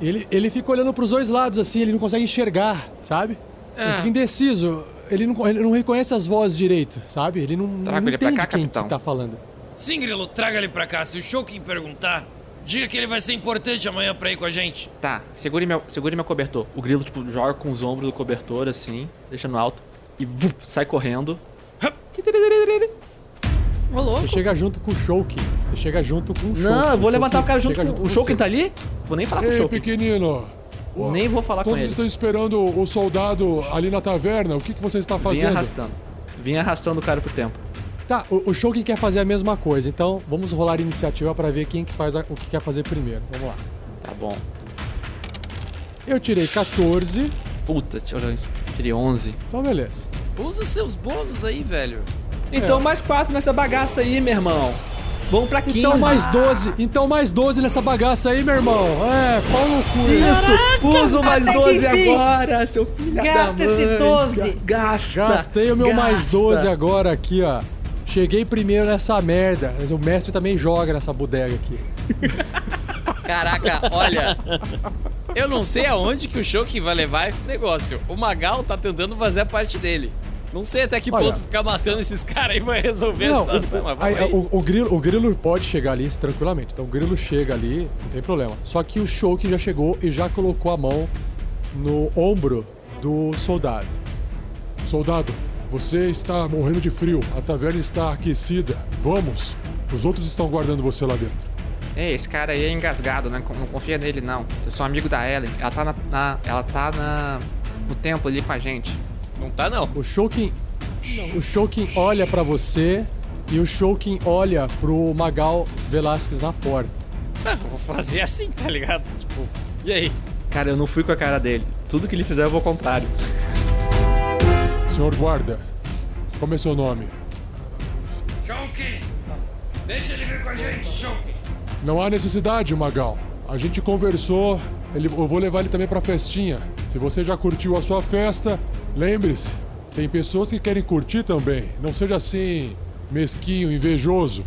Ele, ele fica olhando pros dois lados assim, ele não consegue enxergar, sabe? Ele Ah. fica indeciso. ele não, ele não reconhece as vozes direito, sabe? Ele não, não Traga ele pra entende cá, quem capitão. que tá falando. Sim, Grilo, traga ele pra cá. Se o Shulkin perguntar, diga que ele vai ser importante amanhã pra ir com a gente. Tá, segure meu, segure meu cobertor. O grilo, tipo, joga com os ombros do cobertor, assim, deixando alto. E vup, sai correndo. Ô, louco. Você chega junto com o Shulkin. Você chega junto com o Shulkin. Não, eu vou levantar o cara junto chega com o você. Shulkin tá ali? Vou nem falar com o Ei, Shulkin. pequenino. Nem vou falar com Todos ele. estão esperando o soldado ali na taverna. O que, que você está Vim fazendo? arrastando. Vim arrastando o cara pro tempo. Tá, o, o Shulkin quer fazer a mesma coisa, então vamos rolar iniciativa pra ver quem que faz a- o que quer fazer primeiro. Vamos lá. Tá bom. Eu tirei 14, Puta, tirei tirei 11. então beleza. Usa seus bônus aí, velho. Então mais 4 nessa bagaça aí, meu irmão. Vamos pra 15. Então mais 12, então mais 12 nessa bagaça aí, meu irmão. É, pau no cu. Isso! Usa o mais até que 12 enfim. agora, seu filho Gasta da mãe. esse 12. Gasta. Gastei o meu mais gasta. 12 agora aqui, ó. Cheguei primeiro nessa merda, mas o mestre também joga nessa bodega aqui. Caraca, olha. Eu não sei aonde que o Shulkin vai levar esse negócio. O Magal tá tentando fazer a parte dele. Não sei até que Olha. ponto ficar matando esses caras aí vai resolver Não, a situação, o, mas vamos aí, o, o grilo, o grilo pode chegar ali tranquilamente. Então o grilo chega ali, não tem problema. Só que o Shulkin já chegou e já colocou a mão no ombro do soldado. Soldado, você está morrendo de frio. A taverna está aquecida. Vamos. Os outros estão guardando você lá dentro. Ei, esse cara aí é engasgado, né? Não confia nele, não. Eu sou amigo da Ellen. Ela tá na. na- ela tá na. no templo ali com a gente. Não tá, não. O Shulkin, o Shulkin olha pra você e o Shulkin olha pro Magal Velasquez na porta. Ah, eu vou fazer assim, tá ligado? Tipo, e aí? Cara, eu não fui com a cara dele. Tudo que ele fizer eu vou ao contrário. Senhor guarda, como é seu nome? Shulkin! Deixa ele vir com a gente, Shulkin! Não há necessidade, Magal. A gente conversou. Ele, eu vou levar ele também pra festinha. Se você já curtiu a sua festa, lembre-se, tem pessoas que querem curtir também. Não seja assim, mesquinho, invejoso.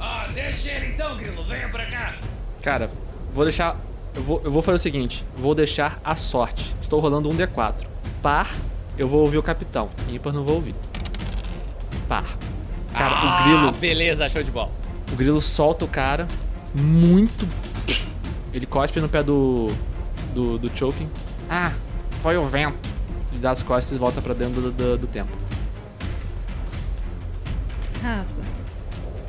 Ah, deixa ele então, Grilo, venha pra cá! Cara, vou deixar. Eu vou, eu vou fazer o seguinte: vou deixar a sorte. Estou rolando um D4. Par, eu vou ouvir o capitão. Ímpar, não vou ouvir. Par. Cara, ah, o grilo. beleza, show de bola. O grilo solta o cara muito. Ele cospe no pé do. do, do choking. Ah, foi o vento. Ele dá as costas e volta pra dentro do, do, do templo. Rafa,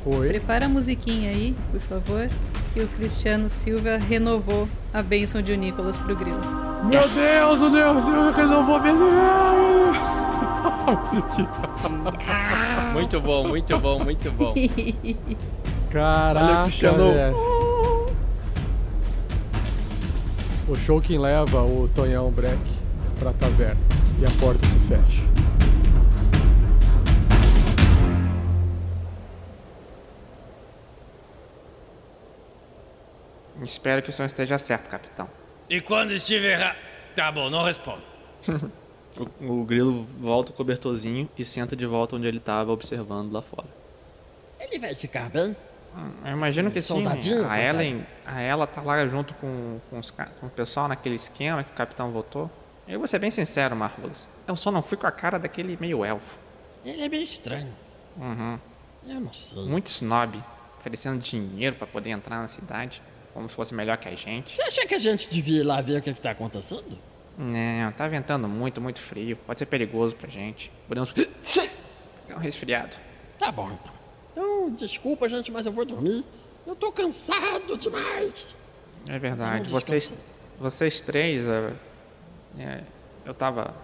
Oi. prepara a musiquinha aí, por favor, que o Cristiano Silva renovou a bênção de o Nicolas pro grilo. Meu Deus, o Deus, eu renovou mesmo. Muito bom, muito bom, muito bom. Caraca, Cristiano. velho. O Shulkin leva o Tonhão Breck pra taverna e a porta se fecha. Espero que o senhor esteja certo, capitão. E quando estiver errado. Tá bom, não respondo. O, o grilo volta o cobertorzinho e senta de volta onde ele tava observando lá fora. Ele vai ficar bem? Eu imagino que sim. Soldadinho, A. Ellen, a ela tá lá junto com, com, os com o pessoal naquele esquema que o capitão votou. Eu vou ser bem sincero, Marvelous. Eu só não fui com a cara daquele meio elfo. Ele é meio estranho. Uhum. Eu não sei. Muito snob. Oferecendo dinheiro pra poder entrar na cidade. Como se fosse melhor que a gente. Você acha que a gente devia ir lá ver o que, que tá acontecendo? Não, tá ventando muito, muito frio. Pode ser perigoso pra gente. Podemos pegar um resfriado. Tá bom, então. Então, desculpa, gente, mas eu vou dormir. Eu tô cansado demais. É verdade. Vocês, vocês três. é, é, eu tava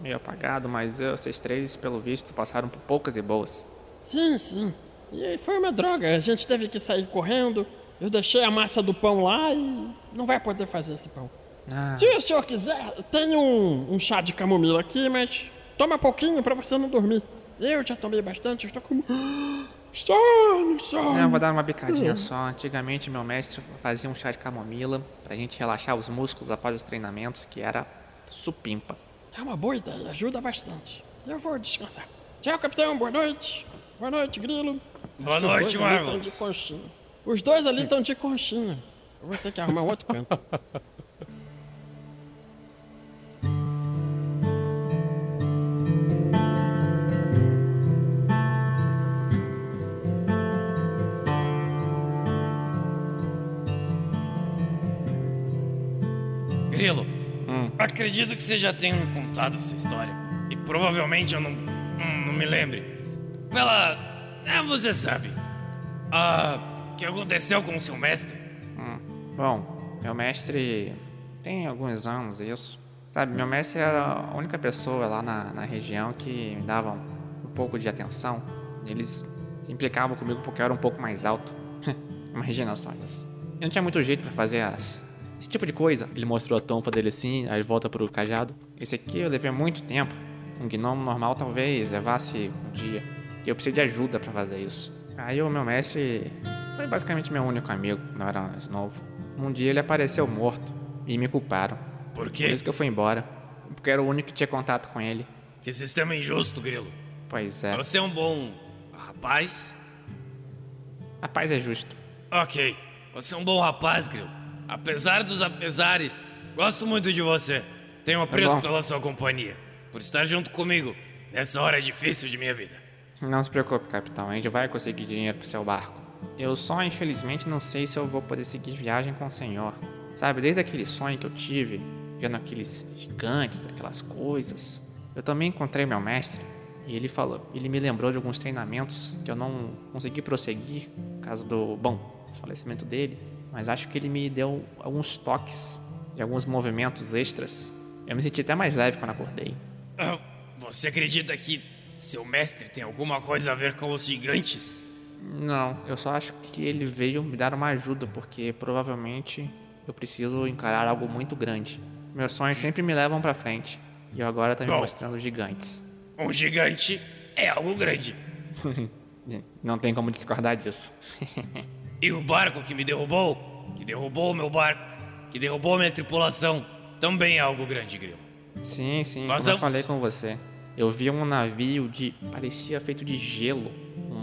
meio apagado, mas eu- vocês três, pelo visto, passaram por poucas e boas. Sim, sim. E foi uma droga. A gente teve que sair correndo. Eu deixei a massa do pão lá e não vai poder fazer esse pão. Ah, Se o senhor quiser, tem um, um chá de camomila aqui, mas toma pouquinho pra você não dormir. Eu já tomei bastante, estou com sono, sono. não, vou dar uma bicadinha só. Antigamente, meu mestre fazia um chá de camomila pra gente relaxar os músculos após os treinamentos, que era supimpa. É uma boa ideia, ajuda bastante. Eu vou descansar. Tchau, capitão, boa noite. Boa noite, Grilo. Boa Acho noite, dois os dois ali estão de conchinha. Eu vou ter que arrumar outro canto. Grilo, hum. acredito que você já tenha me contado essa história. E provavelmente eu não, não, não me lembre. Pela. É, você sabe. Ah. O que aconteceu com o seu mestre? Hum, bom, meu mestre tem alguns anos isso. Sabe, meu mestre era a única pessoa lá na, na região que me dava um, pouco de atenção. Eles se implicavam comigo porque eu era um pouco mais alto. Imagina só isso. Eu não tinha muito jeito pra fazer as, esse tipo de coisa. Ele mostrou a tonfa dele assim, aí volta pro cajado. Esse aqui eu levei muito tempo. Um gnomo normal talvez levasse um dia. E eu preciso de ajuda pra fazer isso. Aí o meu mestre foi basicamente meu único amigo eu era mais novo. Um dia ele apareceu morto e me culparam. Por quê? Por isso que eu fui embora. Porque era o único que tinha contato com ele. Que sistema injusto, Grilo. Pois é. Você é um bom rapaz? Rapaz é justo. Ok. Você é um bom rapaz, Grilo. Apesar dos apesares, gosto muito de você. Tenho apreço bom. pela sua companhia. Por estar junto comigo nessa hora difícil de minha vida. Não se preocupe, capitão. A gente vai conseguir dinheiro pro seu barco. Eu só, infelizmente, não sei se eu vou poder seguir viagem com o senhor. Sabe, desde aquele sonho que eu tive, vendo aqueles gigantes, aquelas coisas, eu também encontrei meu mestre. E ele falou, ele me lembrou de alguns treinamentos que eu não consegui prosseguir, por causa do, bom, falecimento dele. Mas acho que ele me deu alguns toques e alguns movimentos extras. Eu me senti até mais leve quando acordei. Você acredita que seu mestre tem alguma coisa a ver com os gigantes? Não, eu só acho que ele veio me dar uma ajuda, porque provavelmente eu preciso encarar algo muito grande. Meus sonhos sempre me levam pra frente. E agora tá me Bom. mostrando gigantes. Um gigante é algo grande. Não tem como discordar disso. E o barco que me derrubou, que derrubou o meu barco, que derrubou minha tripulação, também é algo grande, Grilo. Sim, sim, como eu Vazamos. falei com você. Eu vi um navio de. parecia feito de gelo.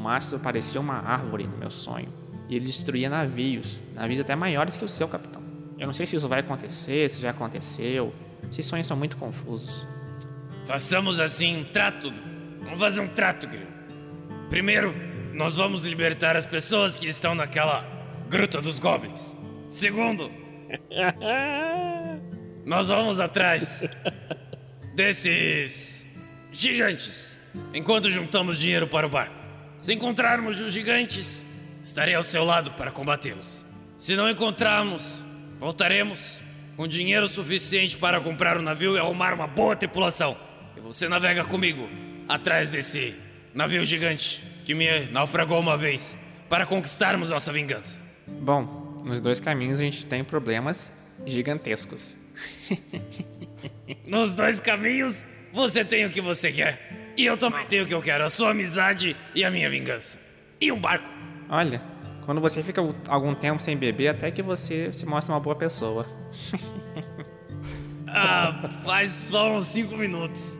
O mastro parecia uma árvore no meu sonho. E ele destruía navios. Navios até maiores que o seu, capitão. Eu não sei se isso vai acontecer, se já aconteceu. Esses sonhos são muito confusos. Façamos assim um trato. Vamos fazer um trato, Grilo. Primeiro, nós vamos libertar as pessoas que estão naquela gruta dos goblins. Segundo, nós vamos atrás desses gigantes enquanto juntamos dinheiro para o barco. Se encontrarmos os gigantes, estarei ao seu lado para combatê-los. Se não encontrarmos, voltaremos com dinheiro suficiente para comprar um navio e arrumar uma boa tripulação. E você navega comigo atrás desse navio gigante que me naufragou uma vez para conquistarmos nossa vingança. Bom, nos dois caminhos a gente tem problemas gigantescos. Nos dois caminhos, você tem o que você quer. E eu também tenho o que eu quero: a sua amizade e a minha vingança. E um barco. Olha, quando você fica algum tempo sem beber, até que você se mostra uma boa pessoa. Ah, faz só uns cinco minutos.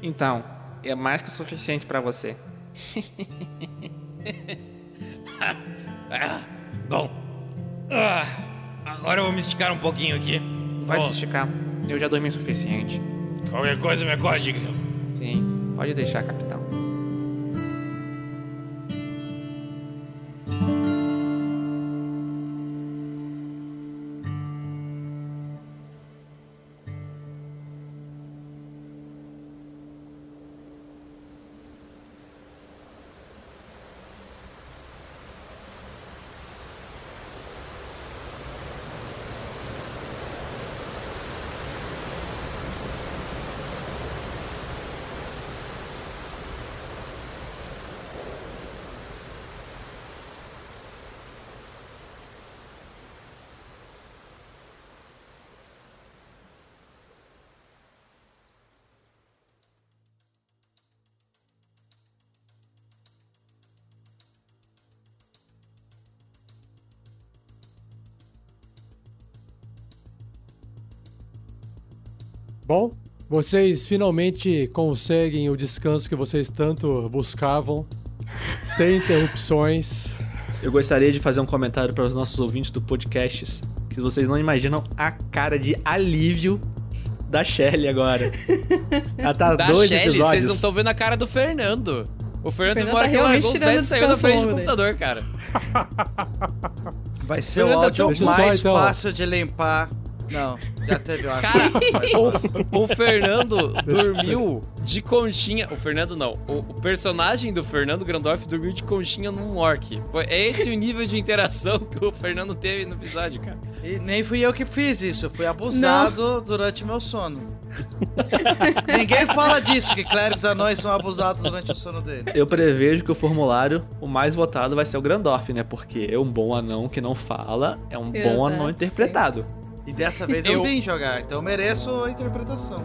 Então, é mais que o suficiente pra você. Ah, bom. Ah, agora eu vou me esticar um pouquinho aqui. Vai Vou- se esticar. Eu já dormi o suficiente. Qualquer coisa me acorde. Sim, pode deixar, capitão. Bom, vocês finalmente conseguem o descanso que vocês tanto buscavam, sem interrupções. Eu gostaria de fazer um comentário para os nossos ouvintes do podcast, que vocês não imaginam a cara de alívio da Shelly agora. Ela tá Da dois Shelly, vocês episódios. não estão vendo a cara do Fernando. O Fernando, Fernando uma hora tá que largou realmente os pés saiu da frente do computador, cara. Vai ser o áudio deixa eu só, mais então. fácil de limpar Não, já teve, acho. Cara, o, o Fernando dormiu de conchinha. O Fernando não. O, o personagem do Fernando Grandorf dormiu de conchinha num orc. Foi, é esse o nível de interação que o Fernando teve no episódio, cara. E nem fui eu que fiz isso, eu fui abusado durante meu sono. Ninguém fala disso, que clérigos anões são abusados durante o sono dele. Eu prevejo que o formulário, o mais votado, vai ser o Grandorf, né? Porque é um bom anão que não fala, é um bom Exato, anão interpretado. E dessa vez eu, Eu- vim jogar, então eu mereço a interpretação.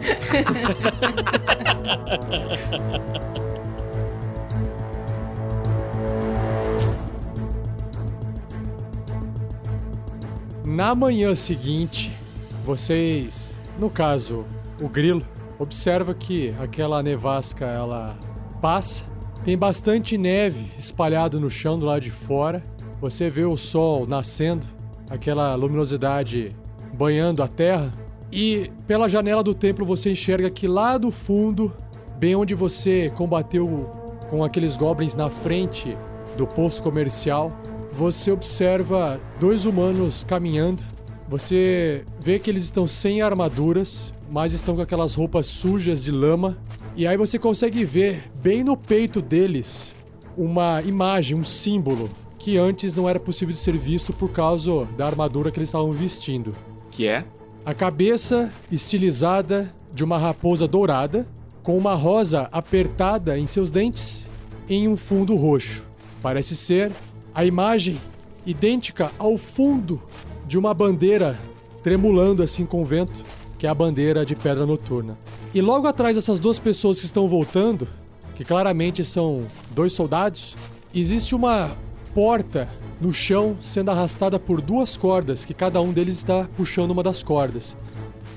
Na manhã seguinte, vocês, no caso, o grilo, observa que aquela nevasca ela passa, tem bastante neve espalhada no chão do lado de fora. Você vê o sol nascendo, aquela luminosidade banhando a terra, e pela janela do templo você enxerga que lá do fundo, bem onde você combateu com aqueles goblins na frente do posto comercial, você observa dois humanos caminhando. Você vê que eles estão sem armaduras, mas estão com aquelas roupas sujas de lama. E aí você consegue ver bem no peito deles uma imagem, um símbolo que antes não era possível de ser visto por causa da armadura que eles estavam vestindo. Que é? A cabeça estilizada de uma raposa dourada, com uma rosa apertada em seus dentes, em um fundo roxo. Parece ser a imagem idêntica ao fundo de uma bandeira tremulando assim com o vento, que é a bandeira de Pedra Noturna. E logo atrás dessas duas pessoas que estão voltando, que claramente são dois soldados, existe uma porta no chão sendo arrastada por duas cordas, que cada um deles está puxando uma das cordas.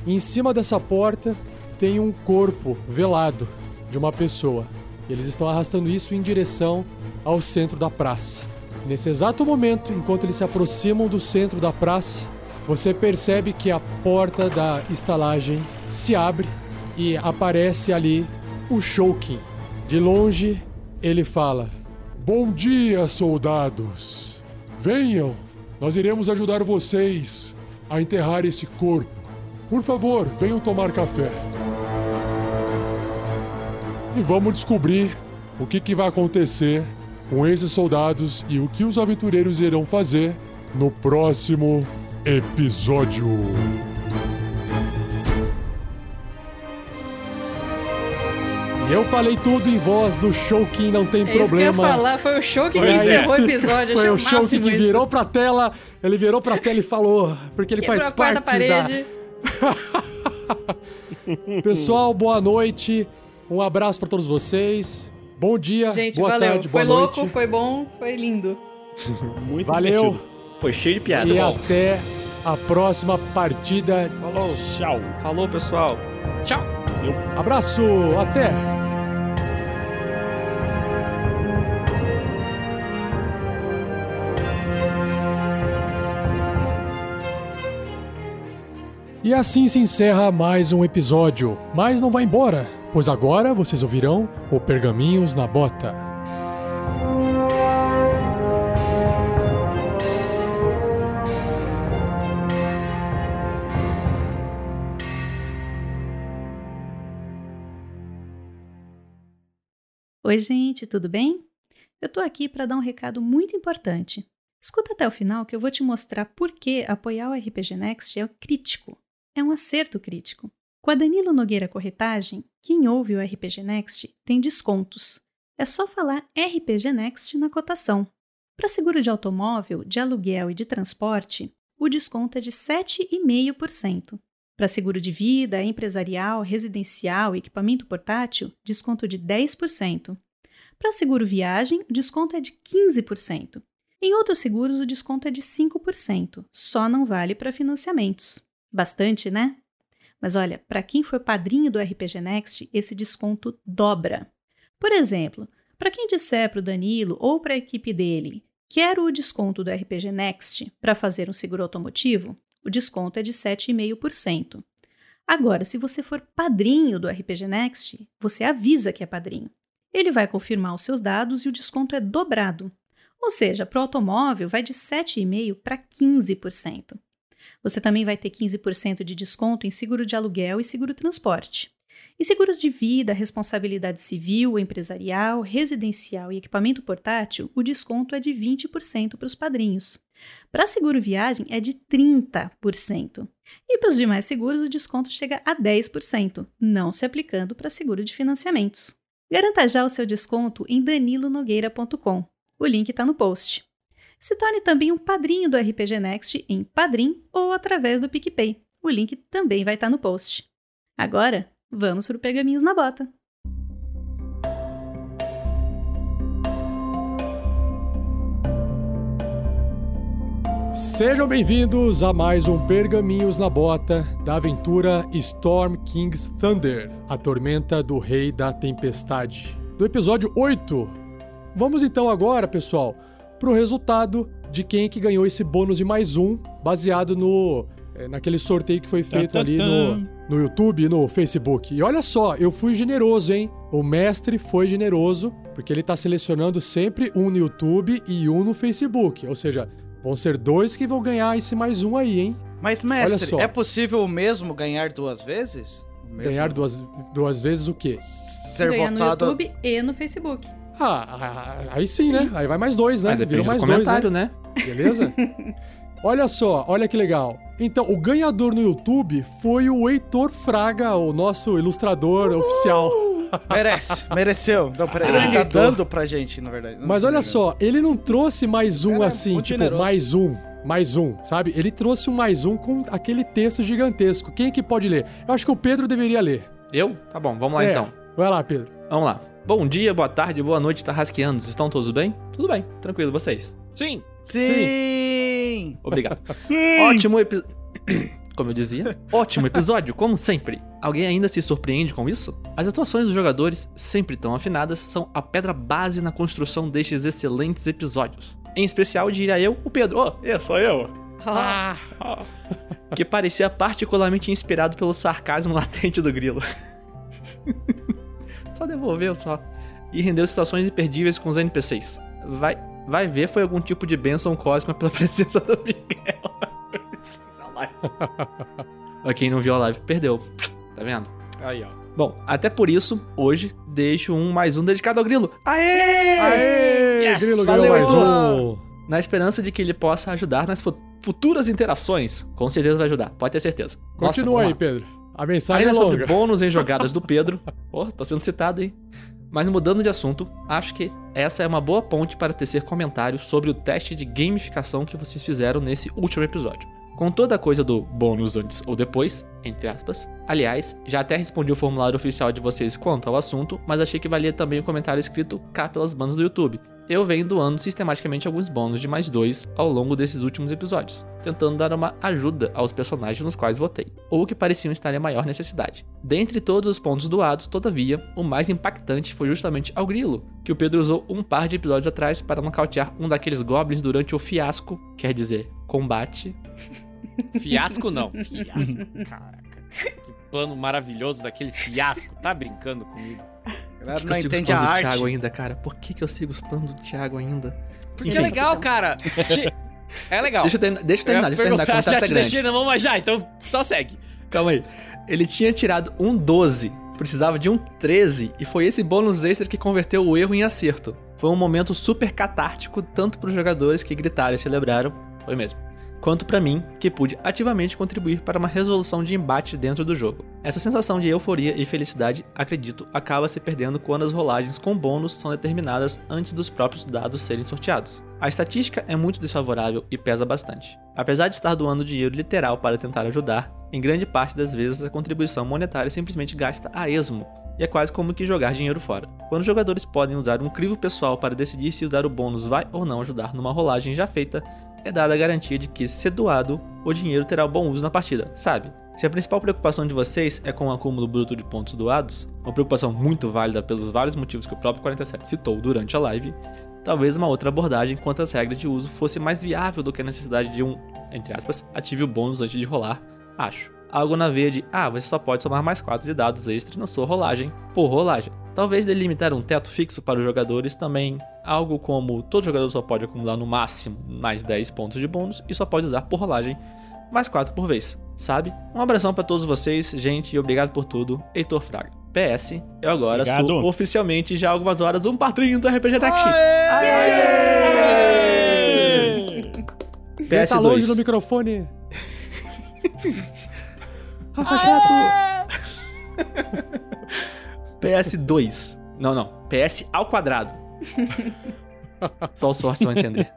E em cima dessa porta tem um corpo velado de uma pessoa. Eles estão arrastando isso em direção ao centro da praça. Nesse exato momento, enquanto eles se aproximam do centro da praça, você percebe que a porta da estalagem se abre e aparece ali o Shoukin. De longe, ele fala: Bom dia, soldados. Venham, nós iremos ajudar vocês a enterrar esse corpo. Por favor, venham tomar café. E vamos descobrir o que, que vai acontecer com esses soldados e o que os aventureiros irão fazer no próximo episódio. Eu falei tudo em voz do Shoukin, não tem É isso que eu ia problema. falar, foi o show que Foi aí. encerrou o episódio, Foi o máximo que isso. virou pra tela, ele virou pra tela e falou, porque ele Quebrou faz parte da... parede. Pessoal, boa noite. Um abraço pra todos vocês. Bom dia, Gente, boa valeu. tarde, foi boa louco, noite. foi bom, foi lindo. Muito Valeu. divertido. Foi cheio de piada. E Bom. até a próxima partida. Falou. Tchau. Falou, pessoal. Tchau. Abraço, até. E assim se encerra mais um episódio. Mas não vai embora, pois agora vocês ouvirão o Pergaminhos na Bota. Oi, gente, tudo bem? Eu tô aqui para dar um recado muito importante. Escuta até o final que eu vou te mostrar por que apoiar o RPG Next é crítico. É um acerto crítico. Com a Danilo Nogueira Corretagem, quem ouve o RPG Next tem descontos. É só falar RPG Next na cotação. Para seguro de automóvel, de aluguel e de transporte, o desconto é de 7,5%. Para seguro de vida, empresarial, residencial e equipamento portátil, desconto de 10%. Para seguro viagem, o desconto é de 15%. Em outros seguros, o desconto é de 5%. Só não vale para financiamentos. Bastante, né? Mas olha, para quem for padrinho do RPG Next, esse desconto dobra. Por exemplo, para quem disser para o Danilo ou para a equipe dele, quero o desconto do RPG Next para fazer um seguro automotivo, o desconto é de 7,5%. Agora, se você for padrinho do RPG Next, você avisa que é padrinho. Ele vai confirmar os seus dados e o desconto é dobrado. Ou seja, para o automóvel vai de 7,5% para 15%. Você também vai ter 15% de desconto em seguro de aluguel e seguro transporte. E seguros de vida, responsabilidade civil, empresarial, residencial e equipamento portátil, o desconto é de 20% para os padrinhos. Para seguro viagem é de 30%. E para os demais seguros, o desconto chega a 10%, não se aplicando para seguro de financiamentos. Garanta já o seu desconto em danilonogueira.com. O link está no post. Se torne também um padrinho do RPG Next em Padrim ou através do PicPay. O link também vai estar no post. Agora, vamos para o Pergaminhos na Bota. Sejam bem-vindos a mais um Pergaminhos na Bota da aventura Storm King's Thunder, a tormenta do Rei da Tempestade, do episódio 8. Vamos então agora, pessoal, pro resultado de quem que ganhou esse bônus de mais um, baseado no é, naquele sorteio que foi feito ali no, no YouTube e no Facebook. E olha só, eu fui generoso, hein? O mestre foi generoso, porque ele tá selecionando sempre um no YouTube e um no Facebook. Ou seja, vão ser dois que vão ganhar esse mais um aí, hein? Mas, mestre, só. é possível o mesmo ganhar duas vezes? Mesmo- Ganhar duas, duas vezes o quê? Ser Ganhar no votado. YouTube e no Facebook. Ah, ah, aí sim, né? Aí vai mais dois, né? Do mais comentário, dois, né? Beleza? olha só, olha que legal. Então, o ganhador no YouTube foi o Heitor Fraga, o nosso ilustrador oficial. Merece, mereceu. Não, peraí, ele tá dando pra gente, na verdade. Não Mas olha só, ele não trouxe mais um assim, tipo, generoso. mais um, mais um, sabe? Ele trouxe um mais um com aquele texto gigantesco. Quem é que pode ler? Eu acho que o Pedro deveria ler. Eu? Tá bom, vamos lá É. então. Vai lá, Pedro. Vamos lá. Bom dia, boa tarde, boa noite, tarrasqueanos. Estão todos bem? Tudo bem, tranquilo, vocês? Sim. Sim! Obrigado. Sim. Ótimo episódio. Como eu dizia, ótimo episódio, como sempre. Alguém ainda se surpreende com isso? As atuações dos jogadores, sempre tão afinadas, são a pedra base na construção destes excelentes episódios. Em especial, diria eu, o Pedro. Oh, eu, sou eu. Ah, Que parecia particularmente inspirado pelo sarcasmo latente do grilo. só devolveu, só. E rendeu situações imperdíveis com os NPCs. Vai, vai ver, foi algum tipo de bênção cósmica pela presença do Miguel. Live. Pra quem não viu a live, perdeu. Tá vendo? Aí, ó. Bom, até por isso, hoje, deixo um mais um dedicado ao Grilo. Aê! Aê! Yes! Grilo ganhou Valeu! mais um. Na esperança de que ele possa ajudar nas fu- futuras interações. Com certeza vai ajudar, pode ter certeza. Nossa, Continua vamos aí, lá. Pedro. A mensagem Ainda é sobre longa. bônus em jogadas do Pedro. Oh, tô sendo citado, hein? Mas mudando de assunto, acho que essa é uma boa ponte para tecer comentários sobre o teste de gamificação que vocês fizeram nesse último episódio. Com toda a coisa do bônus antes ou depois, entre aspas. Aliás, já até respondi o formulário oficial de vocês quanto ao assunto, mas achei que valia também o comentário escrito cá pelas bandas do YouTube. Eu venho doando sistematicamente alguns bônus de mais dois ao longo desses últimos episódios, tentando dar uma ajuda aos personagens nos quais votei, ou que pareciam estar em maior necessidade. Dentre todos os pontos doados, todavia, o mais impactante foi justamente ao grilo, que o Pedro usou um par de episódios atrás para nocautear um daqueles goblins durante o fiasco, quer dizer, combate. Fiasco não. Fiasco. Caraca. Que plano maravilhoso daquele fiasco. Tá brincando comigo? Galera que não eu sigo entende a os planos do arte. Thiago ainda, cara? Por que, que eu sigo os planos do Thiago ainda? Porque Enfim. é legal, cara. É legal. Deixa eu terminar, deixa eu terminar, Eu deixa eu terminar. quando se já tá te grande. deixei na mão, mas já, então só segue. Calma aí. Ele tinha tirado um 12, precisava de um 13, e foi esse bônus extra que converteu o erro em acerto. Foi um momento super catártico, tanto para os jogadores que gritaram e celebraram, foi mesmo, quanto para mim, que pude ativamente contribuir para uma resolução de embate dentro do jogo. Essa sensação de euforia e felicidade, acredito, acaba se perdendo quando as rolagens com bônus são determinadas antes dos próprios dados serem sorteados. A estatística é muito desfavorável e pesa bastante. Apesar de estar doando dinheiro literal para tentar ajudar, em grande parte das vezes a contribuição monetária simplesmente gasta a esmo, e é quase como que jogar dinheiro fora. Quando os jogadores podem usar um crivo pessoal para decidir se usar o bônus vai ou não ajudar numa rolagem já feita, é dada a garantia de que, se doado, o dinheiro terá bom uso na partida, sabe? Se a principal preocupação de vocês é com o acúmulo bruto de pontos doados, uma preocupação muito válida pelos vários motivos que o próprio 47 citou durante a live, talvez uma outra abordagem quanto às regras de uso fosse mais viável do que a necessidade de um, entre aspas, ative o bônus antes de rolar, acho. Algo na veia de, ah, você só pode somar mais 4 de dados extras na sua rolagem, por rolagem. Talvez delimitar um teto fixo para os jogadores também, algo como todo jogador só pode acumular no máximo mais 10 pontos de bônus e só pode usar por rolagem, mais quatro por vez, sabe? Um abração pra todos vocês, gente, e obrigado por tudo, Heitor Fraga. PS, eu agora Obrigado. sou oficialmente já há algumas horas um padrinho do RPG Next. Ele tá longe no PS2. microfone. PS2. Não, não. PS ao quadrado. Só os sortes vão entender.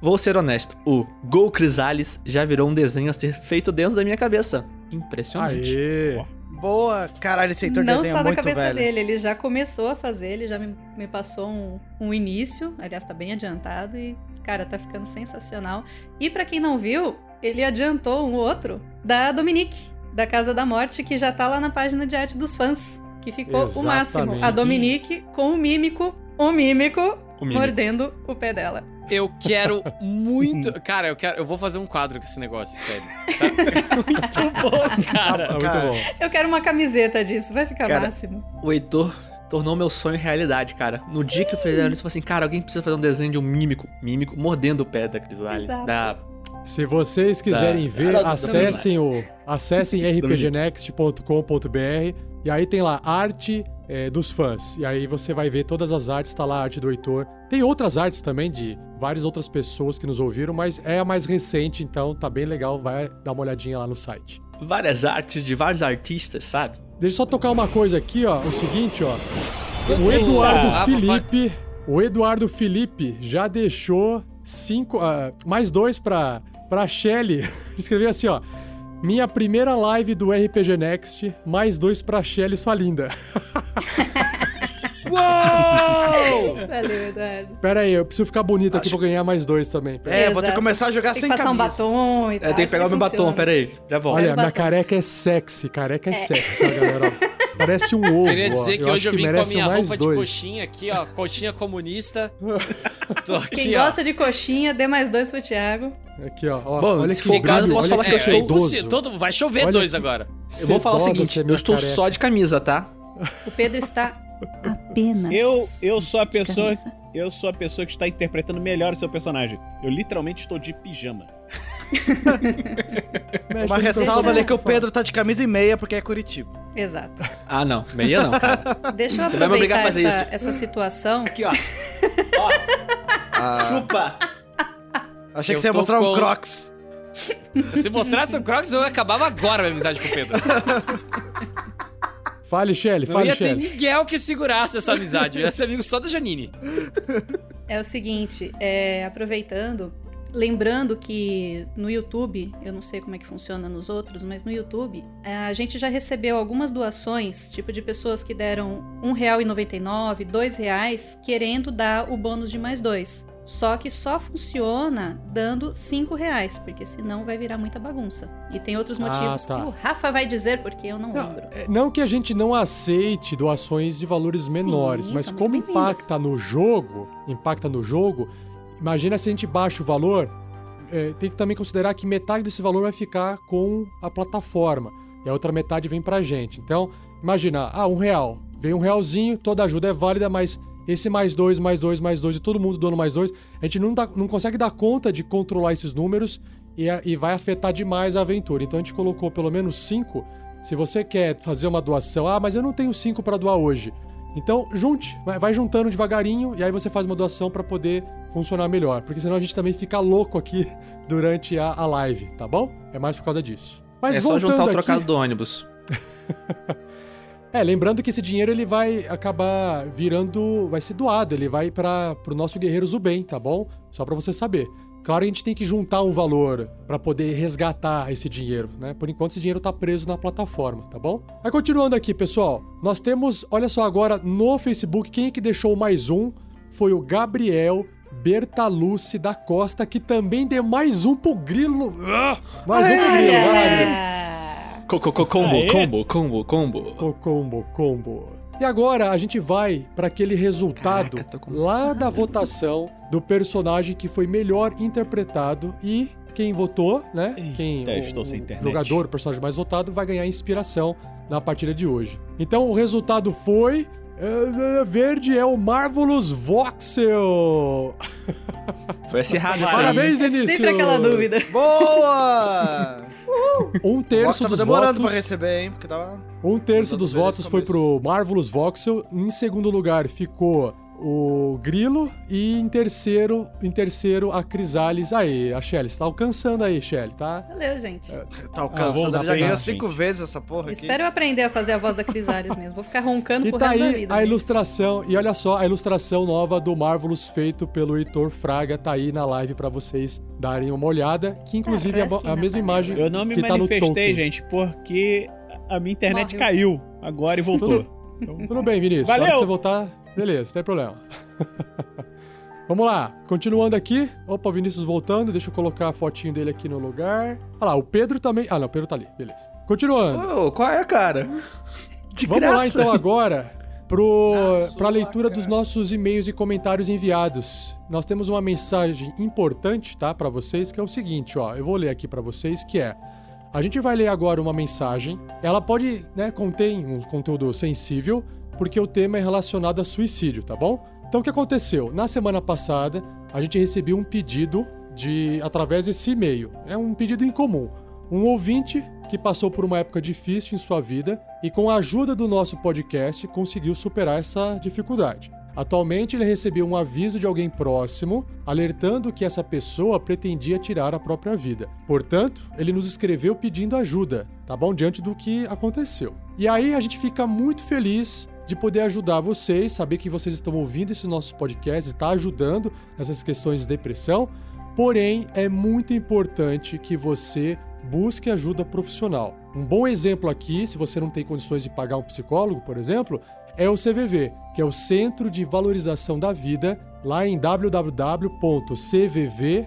Vou ser honesto, o Gol Crisales já virou um desenho a ser feito dentro da minha cabeça. Impressionante. Aê. Boa. Caralho, esse Heitor Não desenha só da muito, cabeça velho. dele, ele já começou a fazer, ele já me, me passou um, um início, aliás, tá bem adiantado e, cara, tá ficando sensacional. E pra quem não viu, ele adiantou um outro da Dominique, da Casa da Morte, que já tá lá na página de arte dos fãs, que ficou o máximo. Exatamente. A Dominique com o mímico, o mímico, O mímico. mordendo o pé dela. Eu quero muito. Cara, eu quero. Eu vou fazer um quadro com esse negócio, sério. Tá? muito bom, cara. Tá muito Cara, bom. Eu quero uma camiseta disso, vai ficar Cara, máximo. O Heitor tornou meu sonho realidade, cara. No dia que eu fizeram isso, eu falei assim, cara, alguém precisa fazer um desenho de um mímico, mímico mordendo o pé da Crisales. Exato. Da... Se vocês quiserem Tá. ver, acessem o acessem rpgnext.com.br e aí tem lá arte é, dos fãs. E aí você vai ver todas as artes, tá lá a arte do Heitor. Tem outras artes também de várias outras pessoas que nos ouviram, mas é a mais recente, então tá bem legal, vai dar uma olhadinha lá no site. Várias artes de vários artistas, sabe? Deixa eu só tocar uma coisa aqui, ó. O seguinte, ó. O Eduardo Ah, Felipe. O Eduardo Felipe já deixou cinco. ah, mais dois pra, pra Shelly. Escreveu assim, ó. Minha primeira live do RPG Next, mais dois pra Shelly, sua linda. Valeu, Eduardo. Pera aí, eu preciso ficar bonito aqui pra ganhar mais dois também. Pera. É, vou ter que começar a jogar Tem sem que passar um camisa. batom e tal. É, tem que pegar o assim meu funciona. batom, pera aí, já volto. Olha, minha batom. careca é sexy. Careca é sexy, ó, galera. Parece um ovo. Queria dizer ó. que Eu hoje eu vim com a minha roupa de dois. coxinha aqui, ó. Coxinha comunista. Tô aqui, Quem ó. gosta de coxinha, dê mais dois pro Thiago. Aqui, ó. ó Bom, olha se que for o caso, eu posso olha falar que eu é estou- idoso. Todo, vai chover Olha dois que- agora. Eu vou falar o seguinte, ser eu estou careca. só de camisa, tá? O Pedro está apenas. Eu, eu sou a de pessoa. camisa. Eu sou a pessoa que está interpretando melhor o seu personagem. Eu literalmente estou de pijama. Uma ressalva ali que o. Pedro tá de camisa e meia porque é Curitiba. Exato. Ah, não. Meia não, cara. Deixa eu Você vai me obrigar aproveitar a fazer essa, isso. essa situação. Aqui, ó. Ah, Chupa! achei Eu que você ia tô mostrar um com- Crocs. Se mostrasse o Crocs, eu acabava agora a minha amizade com o Pedro. Fale, Shelly, Não fale, ia ter Shelly. Miguel que segurasse essa amizade. Eu ia ser amigo só da Janine. É o seguinte, é, aproveitando, lembrando que no YouTube, eu não sei como é que funciona nos outros, mas no YouTube, é, a gente já recebeu algumas doações, tipo de pessoas que deram R$ 1,99, R$ 2,00, querendo dar o bônus de mais dois. Só que só funciona dando cinco reais, porque senão vai virar muita bagunça. E tem outros Ah, motivos tá. que o Rafa vai dizer, porque eu não, lembro. É, Não que a gente não aceite doações de valores menores, mas são como impacta no jogo, impacta no jogo, imagina se a gente baixa o valor, é, tem que também considerar que metade desse valor vai ficar com a plataforma e a outra metade vem pra gente. Então, imagina, ah, um real, vem um realzinho, toda ajuda é válida, mas esse mais dois, mais dois, mais dois e todo mundo doando mais dois, a gente não, dá- não consegue dar conta de controlar esses números e, a- e vai afetar demais a aventura. Então a gente colocou pelo menos cinco. Se você quer fazer uma doação, ah, mas eu não tenho cinco para doar hoje. Então junte, vai juntando devagarinho e aí você faz uma doação para poder funcionar melhor, porque senão a gente também fica louco aqui durante a, a live, tá bom? É mais por causa disso. Mas é só juntar o aqui, trocado do ônibus. é, lembrando que esse dinheiro ele vai acabar virando, vai ser doado, ele vai para pro nosso guerreiro Zubem, tá bom? Só para você saber. Claro, a gente tem que juntar um valor para poder resgatar esse dinheiro, né? Por enquanto esse dinheiro tá preso na plataforma, tá bom? Aí continuando aqui, pessoal, nós temos, olha só agora no Facebook, quem é que deixou mais um foi o Gabriel Bertalucci da Costa, que também deu mais um pro Grilo. Ah, mais um pro Grilo, vai lá, Grilo. Co- co- co- Combo, combo, combo, combo. Combo, combo. E agora a gente vai para aquele resultado lá da votação do personagem que foi melhor interpretado e quem votou, né? quem Eita, o, estou sem o jogador, o personagem mais votado vai ganhar inspiração na partida de hoje. Então o resultado foi verde é o Marvelous Voxel. Foi acirrado aí. Parabéns, É Vinícius. sempre aquela dúvida. Boa! Um O terço dos demorando votos. pra receber, hein? Porque tava. Um terço dos votos foi pro Marvelous Voxel. Em segundo lugar ficou o Grilo. E em terceiro, em terceiro a Crisales. Aí, a Shelly, você tá alcançando aí, Shelly, tá? Valeu, gente. Tá vou alcançando. Ele já ganhou gente. cinco vezes essa porra aqui. Espero eu aprender a fazer a voz da Crisales mesmo. Vou ficar roncando E pro tá resto da aí vida. a mas- ilustração. E olha só, a ilustração nova do Marvelous feito pelo Heitor Fraga tá aí na live pra vocês darem uma olhada. Que inclusive é a, a mesma imagem Eu não me que tá manifestei, Tolkien. gente, porque a minha internet Morreu. caiu agora e voltou. Tudo, tudo bem, Vinícius. Valeu! que você voltar, beleza, não tem problema. Vamos lá, continuando aqui. Opa, o Vinícius voltando. Deixa eu colocar a fotinho dele aqui no lugar. Olha lá, o Pedro também. Ah, não, o Pedro tá ali, beleza. Continuando. Ô, qual é, cara? De Vamos lá graça. então agora pro, pra leitura dos nossos e-mails e comentários enviados. Nós temos uma mensagem importante, tá, Pra vocês, que é o seguinte, ó. Eu vou ler aqui pra vocês, que é a gente vai ler agora uma mensagem. Ela pode, né, contém um conteúdo sensível, porque o tema é relacionado a suicídio, tá bom? Então o que aconteceu? Na semana passada, a gente recebeu um pedido de através desse e-mail. É um pedido incomum. Um ouvinte que passou por uma época difícil em sua vida e com a ajuda do nosso podcast conseguiu superar essa dificuldade. Atualmente ele recebeu um aviso de alguém próximo alertando que essa pessoa pretendia tirar a própria vida. Portanto, ele nos escreveu pedindo ajuda, tá bom? Diante do que aconteceu. E aí a gente fica muito feliz de poder ajudar vocês, saber que vocês estão ouvindo esse nosso podcast, está ajudando nessas questões de depressão. Porém, é muito importante que você busque ajuda profissional. Um bom exemplo aqui, se você não tem condições de pagar um psicólogo, por exemplo, é o CVV, que é o Centro de Valorização da Vida, lá em www.cvv,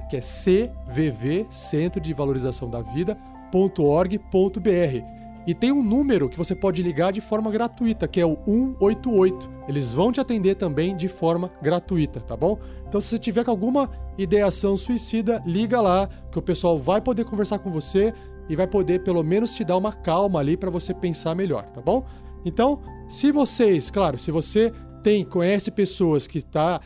que é CVV, Centro de Valorização da Vida.org.br. E tem um número que você pode ligar de forma gratuita, que é o 188. Eles vão te atender também de forma gratuita, tá bom? Então, se você tiver com alguma ideação suicida, liga lá, que o pessoal vai poder conversar com você e vai poder pelo menos te dar uma calma ali para você pensar melhor, tá bom? Então, se vocês, claro, se você tem conhece pessoas que tá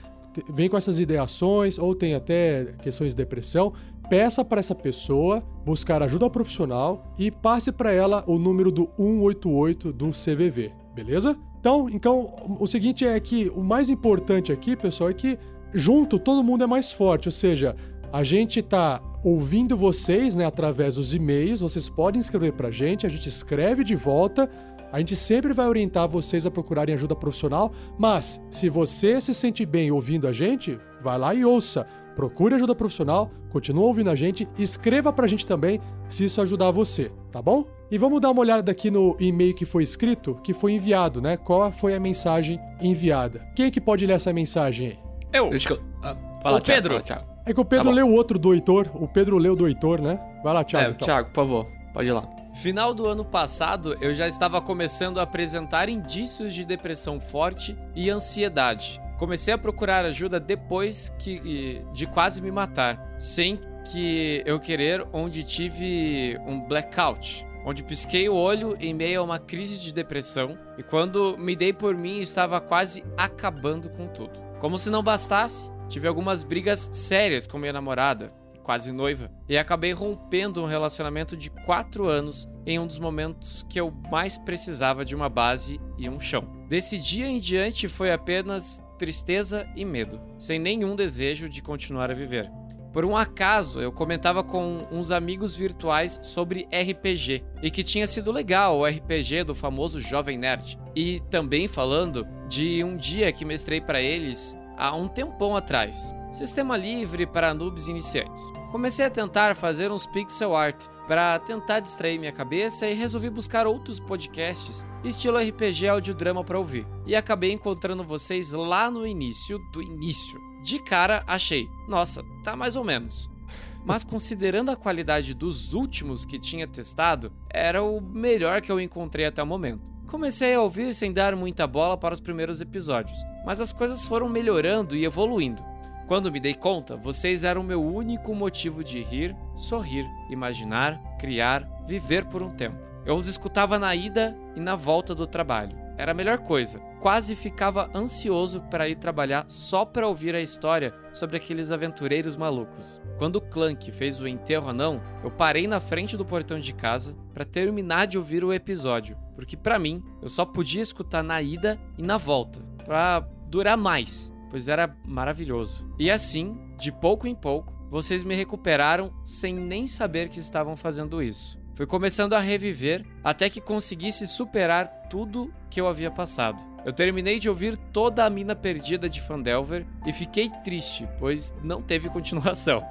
vem com essas ideações ou tem até questões de depressão, peça para essa pessoa buscar ajuda profissional e passe para ela o número do 188 do CVV, beleza? Então, então, o seguinte é que o mais importante aqui, pessoal, é que junto todo mundo é mais forte, ou seja, a gente tá ouvindo vocês, né, através dos e-mails, vocês podem escrever pra gente, a gente escreve de volta. A gente sempre vai orientar vocês a procurarem ajuda profissional, mas se você se sente bem ouvindo a gente, vai lá e ouça. Procure ajuda profissional, continua ouvindo a gente, escreva pra gente também se isso ajudar você, tá bom? E vamos dar uma olhada aqui no e-mail que foi escrito, que foi enviado, né? Qual foi a mensagem enviada? Quem é que pode ler essa mensagem aí? Eu. Deixa eu... ah, fala, Thiago, Pedro. fala, Thiago. É que o Pedro Tá leu outro do Heitor, o Pedro leu do Heitor, né? Vai lá, Thiago. É, então. Thiago, por favor, pode ir lá. Final do ano passado, eu já estava começando a apresentar indícios de depressão forte e ansiedade. Comecei a procurar ajuda depois que de quase me matar, sem que eu querer, onde tive um blackout, onde pisquei o olho em meio a uma crise de depressão e quando me dei por mim estava quase acabando com tudo. Como se não bastasse, tive algumas brigas sérias com minha namorada, quase noiva, e acabei rompendo um relacionamento de quatro anos em um dos momentos que eu mais precisava de uma base e um chão. Desse dia em diante foi apenas tristeza e medo, sem nenhum desejo de continuar a viver. Por um acaso, eu comentava com uns amigos virtuais sobre RPG e que tinha sido legal o RPG do famoso Jovem Nerd. E também falando de um dia que mestrei para eles há um tempão atrás. Sistema livre para noobs iniciantes. Comecei a tentar fazer uns pixel art para tentar distrair minha cabeça e resolvi buscar outros podcasts estilo RPG audiodrama para ouvir. E acabei encontrando vocês lá no início do início. De cara achei, nossa, tá mais ou menos. Mas considerando a qualidade dos últimos que tinha testado, era o melhor que eu encontrei até o momento. Comecei a ouvir sem dar muita bola para os primeiros episódios, mas as coisas foram melhorando e evoluindo. Quando me dei conta, vocês eram meu único motivo de rir, sorrir, imaginar, criar, viver por um tempo. Eu os escutava na ida e na volta do trabalho. era a melhor coisa. Quase ficava ansioso para ir trabalhar só para ouvir a história sobre aqueles aventureiros malucos. Quando o Clank fez o enterro anão, eu parei na frente do portão de casa para terminar de ouvir o episódio, porque para mim eu só podia escutar na ida e na volta, para durar mais, pois era maravilhoso. E assim, de pouco em pouco, vocês me recuperaram sem nem saber que estavam fazendo isso. Fui começando a reviver até que conseguisse superar tudo que eu havia passado. Eu terminei de ouvir toda a mina perdida de Fandelver e fiquei triste, pois não teve continuação.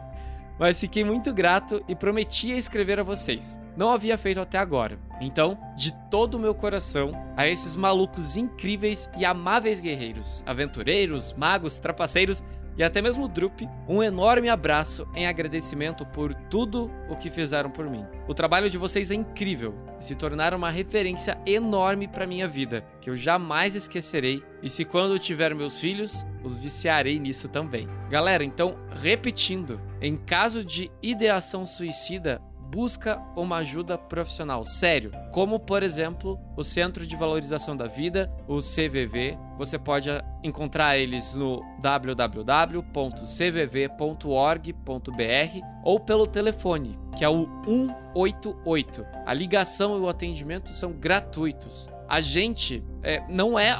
Mas fiquei muito grato e prometia escrever a vocês. Não havia feito até agora. Então, de todo o meu coração, a esses malucos incríveis e amáveis guerreiros, aventureiros, magos, trapaceiros e até mesmo o Drup, um enorme abraço em agradecimento por tudo o que fizeram por mim. O trabalho de vocês é incrível e se tornaram uma referência enorme para minha vida, que eu jamais esquecerei. E se quando tiver meus filhos, os viciarei nisso também. Galera, então, repetindo, em caso de ideação suicida, busca uma ajuda profissional, sério, como por exemplo o Centro de Valorização da Vida, o CVV. Você pode encontrar eles no www.cvv.org.br ou pelo telefone, que é o 188. A ligação e o atendimento são gratuitos. A gente é, não é.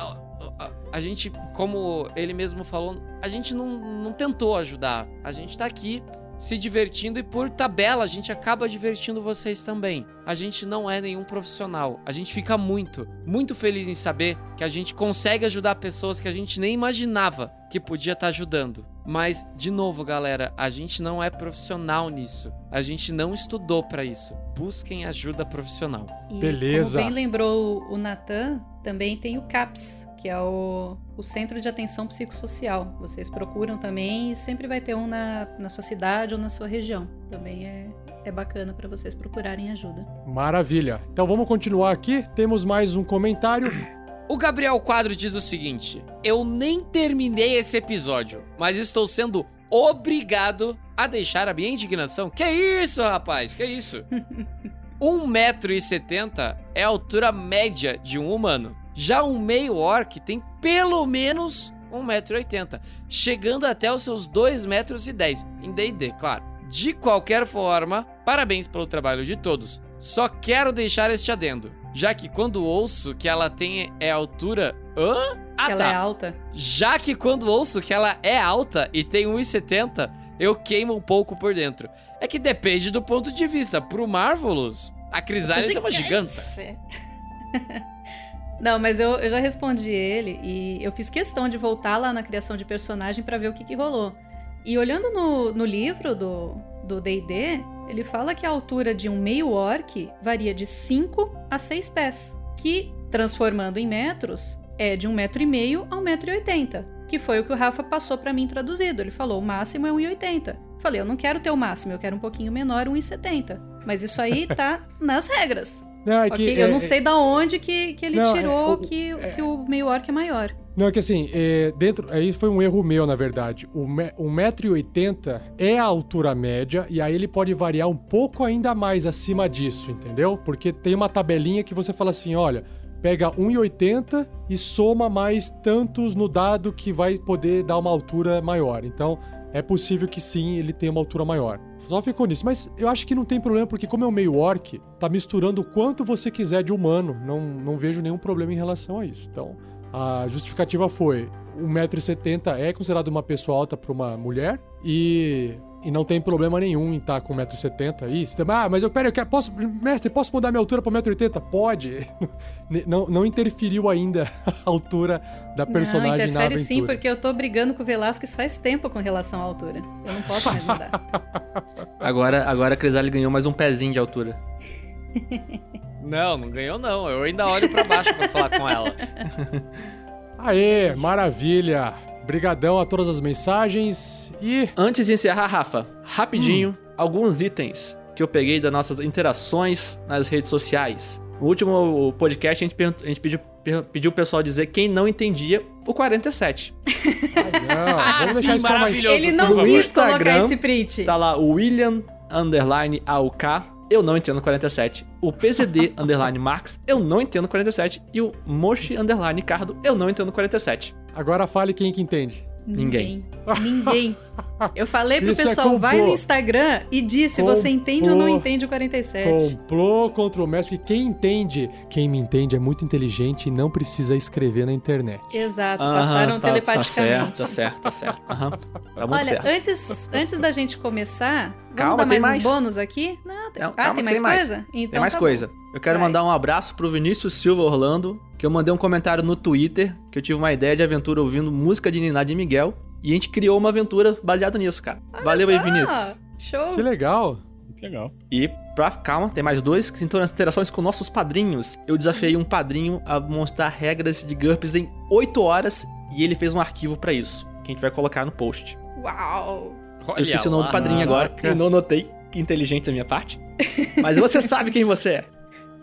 A, gente, como ele mesmo falou, a gente não, não tentou ajudar. A gente tá aqui se divertindo e por tabela a gente acaba divertindo vocês também. A gente não é nenhum profissional. A gente fica muito, muito feliz em saber que a gente consegue ajudar pessoas que a gente nem imaginava que podia estar ajudando. Mas, de novo, galera, a gente não é profissional nisso. A gente não estudou para isso. Busquem ajuda profissional. E Como bem lembrou o Natan, também tem o CAPS, que é o, o Centro de Atenção Psicossocial. Vocês procuram também e sempre vai ter um na, na sua cidade ou na sua região. Também é, é bacana para vocês procurarem ajuda. Maravilha. Então vamos continuar aqui. Temos mais um comentário. O Gabriel Quadro diz o seguinte: Eu nem terminei esse episódio, mas estou sendo obrigado a deixar a minha indignação. Que isso, rapaz? Que isso? 1,70m é a altura média de um humano. Já um meio orc tem pelo menos 1,80m, chegando até os seus 2,10m em D&D, claro. De qualquer forma, parabéns pelo trabalho de todos. Só quero deixar este adendo, já que quando ouço que ela tem é altura... Hã? Ah, que ela tá. é alta. Já que quando ouço que ela é alta e tem 1,70, eu queimo um pouco por dentro. É que depende do ponto de vista. Pro Marvelous, a Crisalis é uma giganta. Não, mas eu, eu já respondi ele e eu fiz questão de voltar lá na criação de personagem para ver o que, que rolou. E olhando no, no livro do D&D, ele fala que a altura de um meio orc varia de 5 a 6 pés, que, transformando em metros, é de um metro e meio a um metro e oitenta, que foi o que o Rafa passou para mim traduzido. Ele falou, o máximo é 1,80. Falei, eu não quero ter o máximo, eu quero um pouquinho menor, 1,70. Mas isso aí tá nas regras. Não, é okay? que, eu é, não sei da onde que, que ele Não, tirou é, o- que, que o meio orc é maior. Não, é que assim, é, dentro. Aí foi um erro meu, na verdade. O me- 1,80m é a altura média, e aí ele pode variar um pouco ainda mais acima disso, entendeu? Porque tem uma tabelinha que você fala assim: olha, pega 1,80 e soma mais tantos no dado que vai poder dar uma altura maior. Então, é possível que sim, ele tenha uma altura maior. Só ficou nisso. Mas eu acho que não tem problema, porque como é um meio orc, tá misturando o quanto você quiser de humano. Não, não vejo nenhum problema em relação a isso. Então, a justificativa foi: 1,70m é considerado uma pessoa alta para uma mulher e, e não tem problema nenhum em estar com 1,70m aí. Você tá- Ah, mas eu, pera, eu quero, posso, mestre, posso mudar minha altura para 1,80m? Pode. não, não interferiu ainda a altura da personagem não, na interfere aventura. sim, porque eu tô brigando com o Velasquez faz tempo com relação à altura. Eu não posso mais mudar. Agora, agora a Crisali ganhou mais um pezinho de altura. Não, não ganhou não. Eu ainda olho pra baixo pra falar com ela. Aê, maravilha. Brigadão a todas as mensagens e... Antes de encerrar, Rafa, rapidinho, alguns itens que eu peguei das nossas interações nas redes sociais. No último podcast, a gente, a gente pediu, pediu o pessoal dizer quem não entendia o 47. Não, Ah, vamos sim, pra mais... maravilhoso. Ele não quis colocar Instagram, esse print. Tá lá o William underline AUK eu não entendo 47. O PZD underline Max, eu não entendo 47. E o Moshi underline Cardo, eu não entendo 47. Agora fale quem que entende. Ninguém. Ninguém. Eu falei pro Isso é pessoal, vai complô. no Instagram e diz se você entende ou não entende o 47. Complô contra o mestre, porque quem entende, quem me entende é muito inteligente e não precisa escrever na internet. Exato, Aham, passaram tá- telepaticamente. Tá certo, tá certo, tá certo. Tá muito Olha, certo. antes, antes da gente começar, vamos Calma, dar tem mais, mais. uns bônus aqui? Não, tem, Não, ah, calma tem mais coisa? Então tem mais tá coisa. bom. Eu quero Vai. mandar um abraço pro Vinícius Silva Orlando, que eu mandei um comentário no Twitter, que eu tive uma ideia de aventura ouvindo música de Niná de Miguel, e a gente criou uma aventura baseada nisso, cara. Valeu aí, Ah, Vinícius. show. Que legal. Muito legal. E, pra, calma, tem mais dois, que são as interações com nossos padrinhos. Eu desafiei um padrinho a mostrar regras de GURPS em 8 horas, e ele fez um arquivo pra isso, que a gente vai colocar no post. Uau. eu esqueci o nome do padrinho agora, eu não notei, que inteligente da minha parte. Mas você sabe quem você é.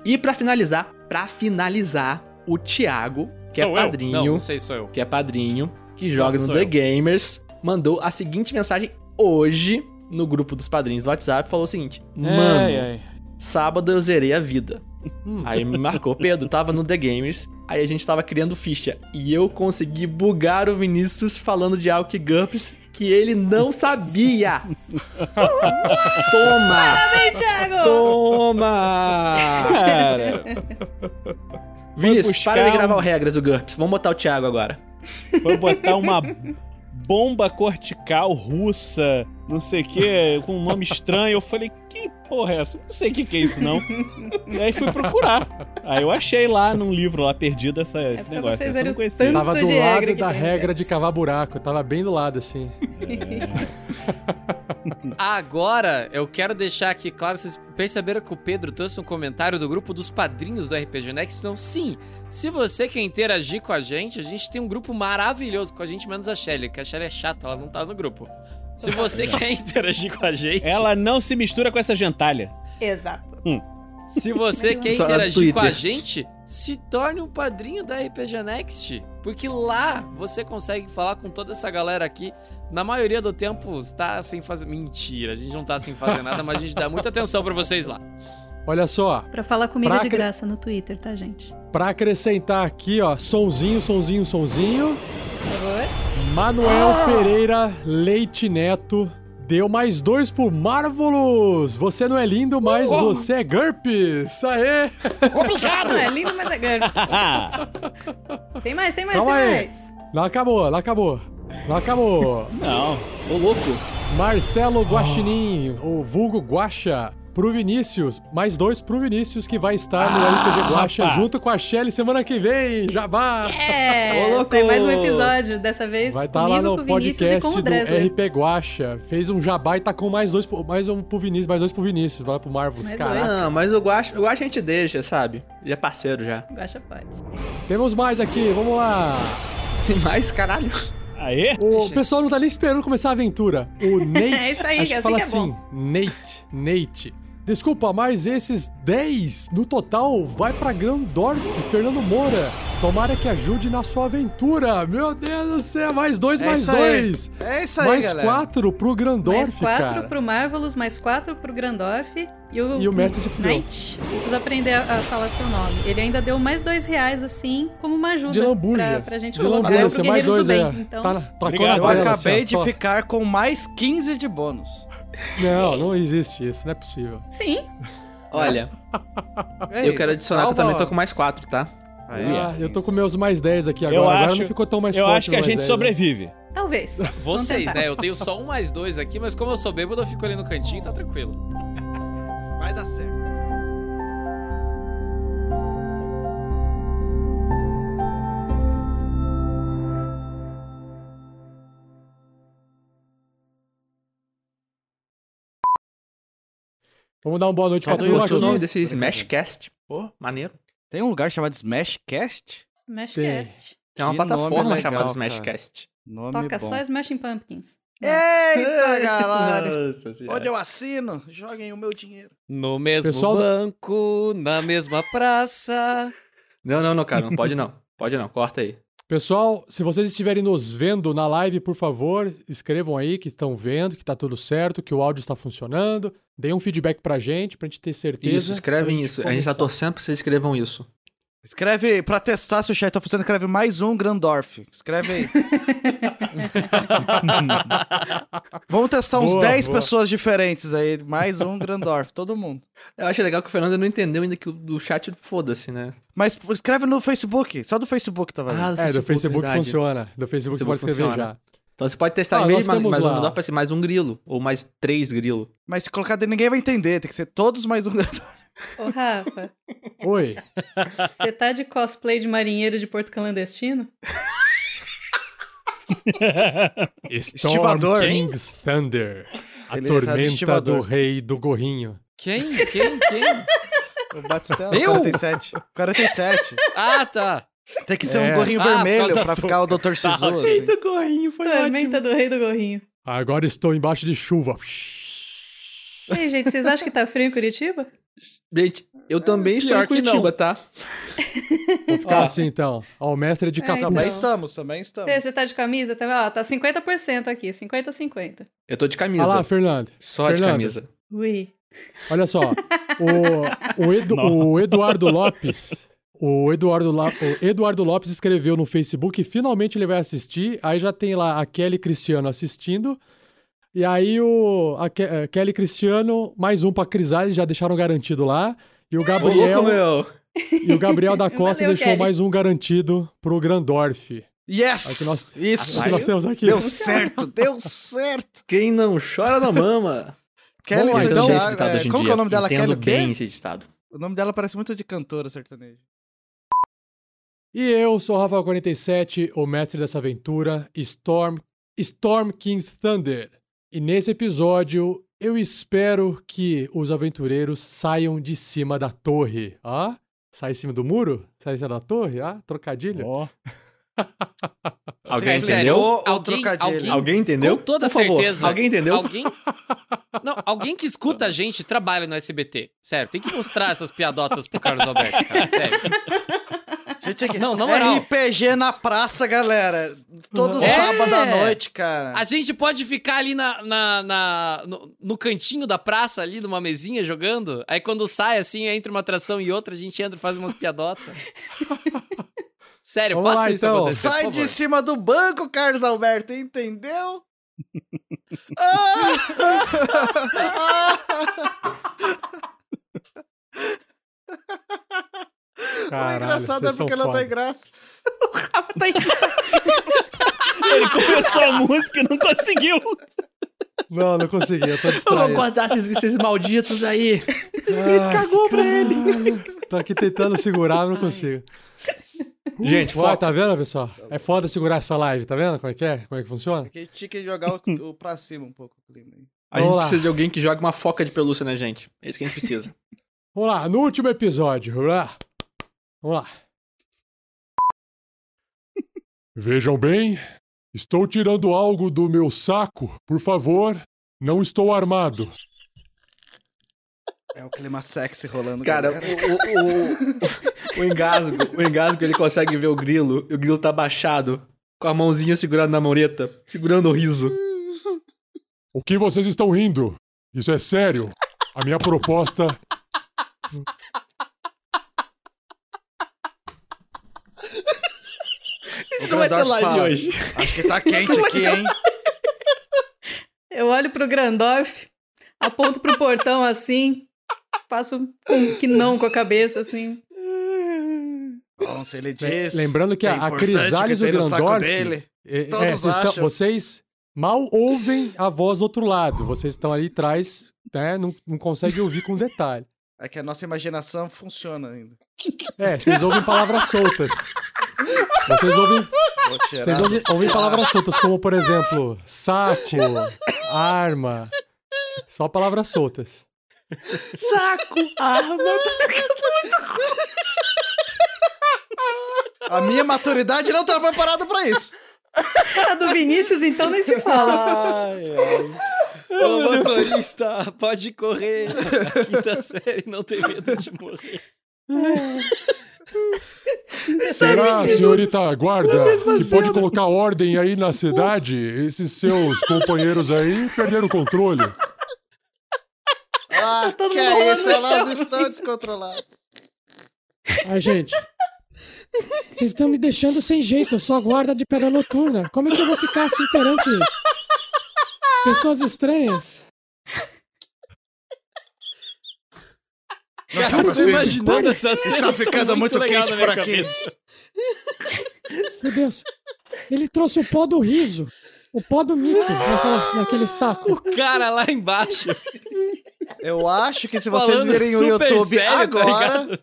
E pra finalizar, pra finalizar, o Thiago, que Sou é eu? padrinho, Não, não sei se sou eu. que é padrinho, que joga no The eu. Gamers, mandou a seguinte mensagem hoje no grupo dos padrinhos do WhatsApp, falou o seguinte: "Mano, Ai, ai. sábado eu zerei a vida". Aí me marcou, Pedro, tava no The Gamers, aí a gente tava criando ficha e eu consegui bugar o Vinícius falando de algo que GURPS que ele não sabia. Toma! Parabéns, Thiago! Toma! Cara, Vinícius, buscar para de gravar o regras do GURPS. Vamos botar o Thiago agora. Foi botar uma bomba cortical russa, não sei o que, com um nome estranho. Eu falei, que porra é essa? Não sei o que, que é isso, não. E aí fui procurar. Aí eu achei lá num livro lá perdido essa, esse É pra negócio. vocês eu não conhecia. Tava do lado da regra de cavar buraco, tava bem do lado, assim. Agora, eu quero deixar aqui claro, vocês perceberam que o Pedro trouxe um comentário do grupo dos padrinhos do RPG Next? Então, sim, se você quer interagir com a gente, a gente tem um grupo maravilhoso com a gente, menos a Shelly, que a Shelly é chata, ela não tá no grupo. Se você quer interagir com a gente, Ela não se mistura com essa gentalha. Exato. se você quer interagir com a gente, se torne um padrinho da RPG Next. Porque lá você consegue falar com toda essa galera aqui. Na maioria do tempo, está sem fazer. Mentira, a gente não tá sem fazer nada, mas a gente dá muita atenção pra vocês lá. Olha só, Pra falar comida Pra de cre- graça no Twitter, tá, gente? pra acrescentar aqui, ó, sonzinho, sonzinho, sonzinho. Manuel Pereira Leite Neto deu mais dois pro Marvelous. Você não é lindo, mas você é GURPS. Aê! Não, é lindo, mas é GURPS. tem mais, tem mais, Calma tem aí. mais. Não acabou, não acabou. Não acabou. Não. Ô, louco. Marcelo Guaxinim, o vulgo Guaxa, pro Vinícius. Mais dois pro Vinícius, que vai estar no RPG Guaxa rapaz. junto com a Shelly semana que vem. Jabá! É, louco. sai mais um episódio, dessa vez Vai estar comigo, lá no o e podcast com o do. RP Guacha. Fez um jabá e tá com mais dois, pro- mais um pro Vinícius, mais dois pro Vinícius. Vai lá pro Marvelous, Mais caraca. Não, mas acho, eu acho que a gente deixa, sabe? Ele é parceiro já. Guaxa pode. Temos mais aqui, vamos lá. Tem mais, caralho. Aê? O pessoal não tá nem esperando começar a aventura. O Nate, É isso aí, acho que assim fala que é assim, Nate, Nate. Desculpa, mas esses 10 no total vai pra Grandorf, Fernando Moura. Tomara que ajude na sua aventura. Meu Deus do céu, mais dois, É mais isso aí. dois. É isso aí, mais galera. quatro pro Grandorf, mais quatro cara. pro Marvelous, mais quatro pro Grandorf. E o, E o mestre se fudeu. Knight. Preciso aprender a, a falar seu nome. Ele ainda deu mais dois reais, assim, como uma ajuda De lambuja. pra, pra gente De colocar lambuja, pro você mais dois do. Bem. ó. Então, Tá, Obrigado. na Eu tela, acabei assim, ó. de Tó. ficar com mais 15 de bônus. Não, não existe isso, não é possível. sim. Olha, Ei, eu quero adicionar que eu também tô com mais quatro, tá? Aí, Ah, eu tô com meus mais 10 aqui agora. Eu agora acho, não ficou tão mais eu forte acho que a gente 10, né? sobrevive. Talvez. Vamos Vocês, né? Eu tenho só um mais dois aqui, mas como eu sou bêbado, eu fico ali no cantinho, tá tranquilo. Vai dar certo. Vamos dar uma boa noite pra turma Curtiu o nome aqui. desse Smashcast? Pô, maneiro. Tem um lugar chamado Smashcast? Smashcast. Tem uma Que plataforma legal, chamada. Smashcast. Nome Toca bom. só Smashing Pumpkins. Eita, galera! Onde eu assino? Joguem o meu dinheiro. No mesmo Pessoal do- banco, na mesma praça. Não, não, não, cara, não pode não. Pode não, corta aí. Pessoal, se vocês estiverem nos vendo na live, por favor, escrevam aí que estão vendo, que tá tudo certo, que o áudio está funcionando. Deem um feedback pra gente, pra gente ter certeza. Isso, escrevem isso. A gente tá começar. torcendo pra vocês escrevam isso. Escreve, pra testar se o chat tá funcionando, escreve mais um Grandorf. Escreve aí. Vamos testar uns Boa, 10 boa. pessoas diferentes aí. Mais um Grandorf, todo mundo. Eu acho legal que o Fernando não entendeu ainda que o do chat foda-se, né? Mas escreve no Facebook, só do Facebook tá valendo. É, do Facebook verdade. funciona. Do Facebook, você pode escrever funciona. já. Então você pode testar Ah, em vez de mais, mais um ser mais um grilo. Ou mais três grilo. Mas se colocar dentro, ninguém vai entender. Tem que ser todos mais um Grandorf. Ô, Rafa, Oi. você tá de cosplay de marinheiro de Porto Clandestino? Storm Estivador. King's Thunder. A Ele tá tormenta do rei do gorrinho. Quem? Quem? Quem? O Batistella. Eu? 47. 47. Ah, tá. Tem que ser É. um gorrinho Ah, vermelho pra ficar o Dr. Sisu. Tá, assim. do gorrinho, foi Tormenta do rei do gorrinho. Agora estou embaixo de chuva. E aí, gente, vocês acham que tá frio em Curitiba? Gente, eu também estou em. Curitiba, tá? Vou ficar assim então. Ó, o mestre é de É, capuz. Também então. estamos, também estamos. Você tá de camisa? Tá, ó, tá 50% aqui, 50-50. Eu tô de camisa. Olha lá, Fernando. Só de Fernando, camisa. Ui. Olha só. O, o, Edu- o Eduardo Lopes. O Eduardo, La- o Eduardo Lopes escreveu no Facebook que finalmente ele vai assistir. Aí já tem lá a Kelly Cristiano assistindo. E aí o a Ke- eh, Kelly Cristiano, mais um pra Crisales, já deixaram garantido lá. E o Gabriel, Ô, louco, meu. e o Gabriel da Costa Valeu, deixou Kelly. mais um garantido pro Grandorf. Yes! O que nós- Isso! Que nós temos aqui. Deu certo, deu certo. Quem não chora não mama. Kelly lá, então. Esse ditado é, como que dia. é o nome dela? Entendo Kelly bem esse ditado. O nome dela parece muito de cantora sertaneja. E eu sou o Rafael47, o mestre dessa aventura, Storm, Storm King's Thunder. E nesse episódio, eu espero que os aventureiros saiam de cima da torre. Ah? Sai em cima do muro? Sai em cima da torre? Ah, trocadilho? Ó. Alguém sério, entendeu? Ou- ou alguém, alguém, Alguém entendeu? Com toda Por favor, certeza. Alguém entendeu? Alguém. Não, alguém que escuta a gente trabalha no SBT. Sério, tem que mostrar essas piadotas pro Carlos Alberto, cara. Sério. Gente, aqui, Não, na moral. RPG na praça, galera. Todo É. sábado à noite, cara. A gente pode ficar ali na, na, na- no, no cantinho da praça, ali numa mesinha jogando. Aí quando sai, assim, entre uma atração e outra, a gente entra e faz umas piadotas. Sério, Vamos faça lá, isso então. acontecer, Sai por de cima do banco, Carlos Alberto, entendeu? o Caralho, engraçado é vocês são porque não foda. tem graça. Ele começou a música e não conseguiu. Não, não consegui, eu tô Eu vou distraído. cortar esses, esses malditos aí. Cagou pra ele. Tô aqui tentando segurar, não consigo. Gente, Ué, foca. tá vendo, pessoal? É foda segurar essa live, tá vendo como é que é? Como é que funciona? Porque tinha que jogar o, o pra cima um pouco. o clima aí. A gente Vamos lá. precisa de alguém que jogue uma foca de pelúcia na gente. É isso que a gente precisa. Vamos lá, no último episódio. Lá. Vamos lá. Vejam bem, estou tirando algo do meu saco. Por favor, não estou armado. É o clima sexy rolando. Cara, o, o, o, o engasgo, o engasgo, ele consegue ver o grilo, e o grilo tá abaixado, com a mãozinha segurada na mureta, segurando o riso. O que vocês estão rindo? Isso é sério. A minha proposta. O Não vai ter Grandorf live fala, hoje. Acho que tá quente aqui, hein? Eu olho pro Grandorf, aponto pro portão assim, faço um que não com a cabeça assim. Bom, se ele diz. Lembrando que é a, a Crisales e o Grandorf. dele. é- é, vocês, vocês mal ouvem a voz do outro lado. Vocês estão ali atrás, né? Não, não conseguem ouvir com detalhe. É que a nossa imaginação funciona ainda. É, vocês ouvem palavras soltas. Vocês ouvem, vocês ouvem, ouvem palavras soltas, como por exemplo, saco, arma. Só palavras soltas. Saco, arma. A minha maturidade não tá preparada pra isso. A do Vinícius, então, nem se fala. Ai, ai. Ô, motorista, pode correr. A quinta série não tem medo de morrer. Será, senhorita guarda, que pode colocar ordem aí na cidade? Esses seus companheiros aí perderam o controle. Ah, todo que é isso? Elas chão. estão descontroladas. Ai, gente. Vocês estão me deixando sem jeito, eu sou a guarda de pedra noturna. Como é que eu vou ficar assim perante pessoas estranhas? Nossa, Cara, vocês- tô imaginando essa Está cena, ficando tá muito, muito quente por aqui. Meu Deus. Ele trouxe o pó do riso. O pó do mico naquela- naquele saco. O cara lá embaixo. Eu acho que se vocês falando virem o YouTube sério, tá agora. ligado?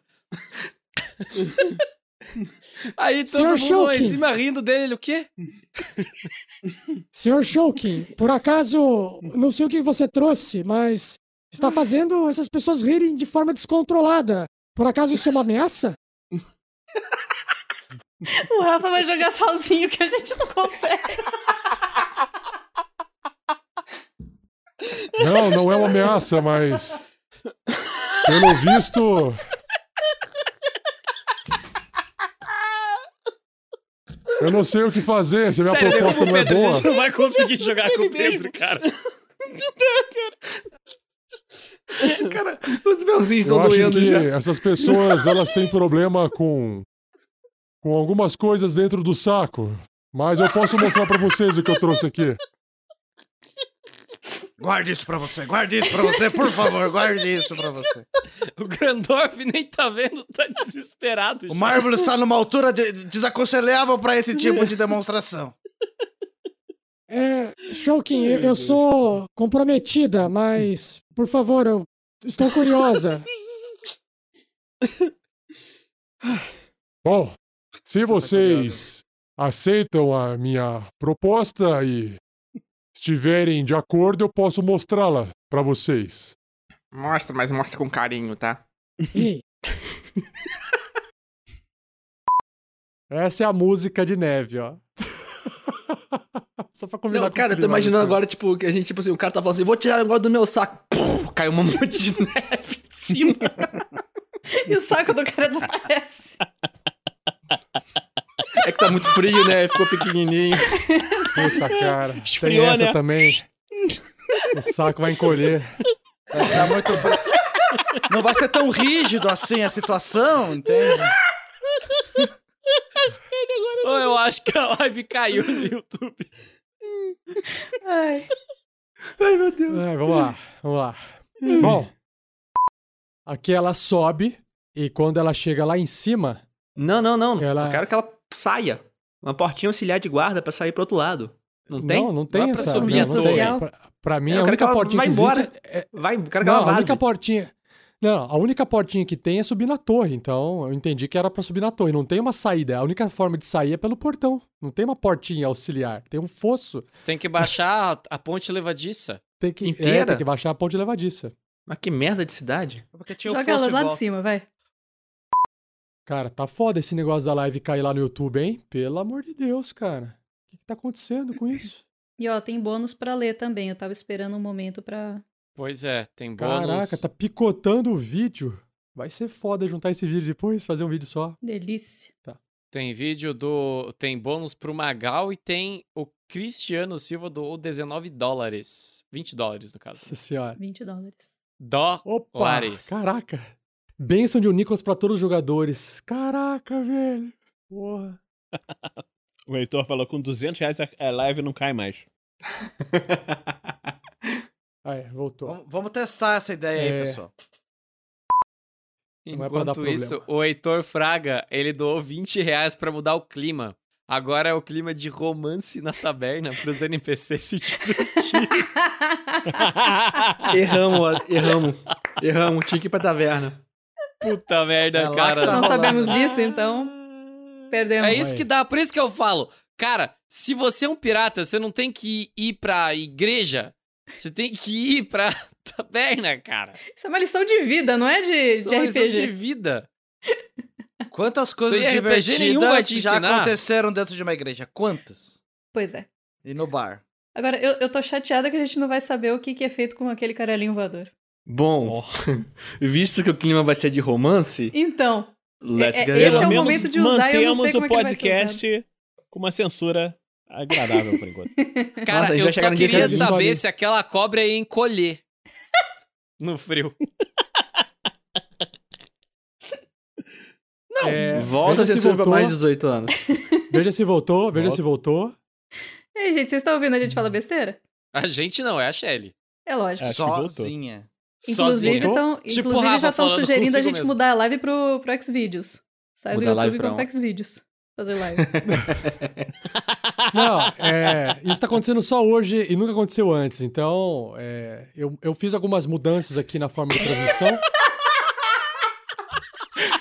Aí todo Senhor mundo lá em Shulkin. cima rindo dele, ele o quê? Senhor Shulkin, por acaso, não sei o que você trouxe, mas está fazendo essas pessoas rirem de forma descontrolada. Por acaso isso é uma ameaça? O Rafa vai jogar sozinho que a gente não consegue. Não, não é uma ameaça, mas. Pelo visto. Eu não sei o que fazer, se a minha Sério, proposta não é Pedro, a boa. gente não vai conseguir jogar com o Pedro, cara. Cara, os melzinhos Eu estão acho doendo que já. essas pessoas elas têm problema com com algumas coisas dentro do saco. Mas eu posso mostrar pra vocês o que eu trouxe aqui. Guarde isso pra você, guarde isso pra você, por favor, guarde isso pra você. O Grandorf nem tá vendo, tá desesperado. O Marvel está numa altura de- desaconselhável pra esse tipo de demonstração. É, Shulkin, eu, eu sou comprometida, mas, por favor, eu estou curiosa. Bom, se vocês aceitam a minha proposta e estiverem de acordo, eu posso mostrá-la pra vocês. Mostra, mas mostra com carinho, tá? Essa é a música de neve, ó. Só pra combinar Não, com cara, o eu tô clima, imaginando né? agora, tipo, que a gente, tipo assim, o cara tá falando assim, vou tirar o negócio do meu saco. Pum, caiu um monte de neve em cima. E o saco do cara desaparece. É que tá muito frio, né? Ficou pequenininho. Puta, cara. Esfriou, Tem essa né? também. O saco vai encolher. Vai ficar muito frio. Não vai ser tão rígido assim a situação, entende? Eu acho que a live caiu no YouTube. Ai. Ai, meu Deus. Ai, vamos lá, vamos lá. Bom, aqui ela sobe e quando ela chega lá em cima, Não, não, não. Ela- Eu quero que ela saia. Uma portinha auxiliar de guarda pra sair pro outro lado. Não tem? não, não tem Vai pra essa. subir não, a não tem. social. Pra, pra mim, Eu a quero que única ela portinha vá que embora. existe é, Vai, eu quero que Não, ela a vaze. única portinha. Não, a única portinha que tem é subir na torre, então eu entendi que era pra subir na torre. Não tem uma saída. A única forma de sair é pelo portão. Não tem uma portinha auxiliar. Tem um fosso. Tem que baixar a, ponte levadiça. Tem que, é, Inteira? tem que baixar a ponte levadiça. Mas que merda de cidade. Porque tinha um Joga ela lá de cima, vai. Cara, tá foda esse negócio da live cair lá no YouTube, hein? Pelo amor de Deus, cara. O que, que tá acontecendo com isso? E ó, tem bônus pra ler também. Eu tava esperando um momento pra. Pois é, tem bônus. Caraca, tá picotando o vídeo. Vai ser foda juntar esse vídeo depois, fazer um vídeo só. Delícia. Tem vídeo do. Tem bônus pro Magal e tem o Cristiano Silva do 19 dólares. 20 dólares, no caso. Nossa senhora. 20 dólares. Opa! Dólares. Caraca! Benção de um Nicolas pra todos os jogadores. Caraca, velho. Porra. O Heitor falou com 200 reais a a live não cai mais. Aí, voltou. Vamos, vamos testar essa ideia aí, É. pessoal. Não é Enquanto isso, problema. o Heitor Fraga, ele doou 20 reais pra mudar o clima. Agora é o clima de romance na taberna pros NPCs se divertirem. Erramos, erramos. Erramos, tinha que ir pra taverna. Puta merda, É cara. tá Não rolando. sabemos disso, então. Perdemos. É isso que dá, por isso que eu falo. Cara, se você é um pirata, você não tem que ir pra igreja. Você tem que ir pra taberna, cara. Isso é uma lição de vida, não é de, Isso de é uma lição RPG. de vida. Quantas coisas Isso aí RPG nenhum vai divertidas te já ensinar. aconteceram dentro de uma igreja? Quantas? Pois é. E no bar? Agora, eu, eu tô chateada que a gente não vai saber o que, que é feito com aquele caralhinho voador. Bom, visto que o clima vai ser de romance, Então, Let's É- get esse it é on. o momento de usar e eu não sei mantemos como o é que ele vai ser podcast com uma censura agradável por enquanto. Cara, Nossa, eu só queria saber se aquela cobra ia encolher. no frio. Não, é, Volta se voltou. mais de 18 anos. Veja se voltou, veja Volta. se voltou. Ei, gente, vocês estão ouvindo a gente falar besteira? A gente não, é a Shelly. É lógico. Voltou. Sozinha. Inclusive, tão, Tipo inclusive Rafa já estão sugerindo a gente mesmo. mudar a live pro, pro Xvideos. Sai do Mudar a live YouTube e pro? Xvideos. Fazer live. Não, é, isso tá acontecendo só hoje e nunca aconteceu antes. Então, é, eu, eu fiz algumas mudanças aqui na forma de transmissão.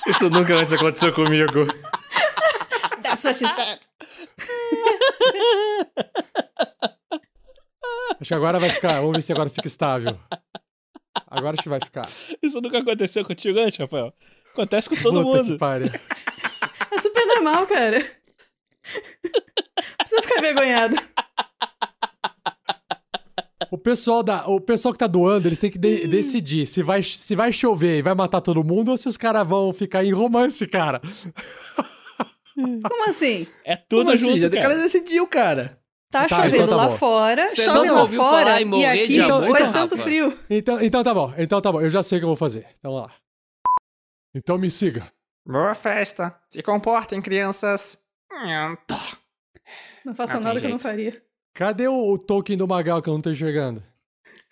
Isso nunca antes aconteceu comigo. That's what she said. Acho que agora vai ficar. Vamos ver se agora fica estável. Agora acho que vai ficar. Isso nunca aconteceu contigo antes, Rafael? Acontece com todo Puta mundo. que pariu. É super normal, cara. Não precisa ficar envergonhado. O pessoal, da, o pessoal que tá doando, eles têm que de- decidir se vai, se vai chover e vai matar todo mundo ou se os caras vão ficar em romance, cara. Como assim? É tudo Como assim? junto, Já o cara. cara decidiu, cara. Tá, Tá, chovendo então tá lá bom. fora, Você chove não lá ouviu fora e morrer aqui de amor, faz tanto frio. Então, então tá bom, então tá bom. Eu já sei o que eu vou fazer. Então vamos lá. Então me siga. Boa festa. Se comportem, crianças. Não faça nada que eu não faria. Cadê o, o token do Magal que eu não tô enxergando?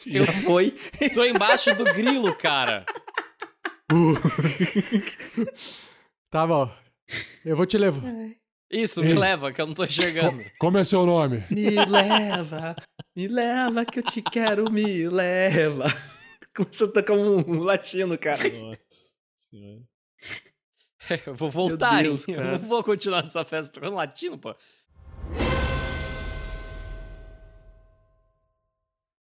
Eu foi. tô embaixo do grilo, cara. Tá bom. Eu vou te levar. Isso, me Ei. leva, que eu não tô enxergando. Como é seu nome? Me leva, me leva que eu te quero, me leva. Começou a tocar um, um latino, cara. Nossa senhora. eu vou voltar, Deus, hein? Cara. Eu não vou continuar nessa festa latino, pô.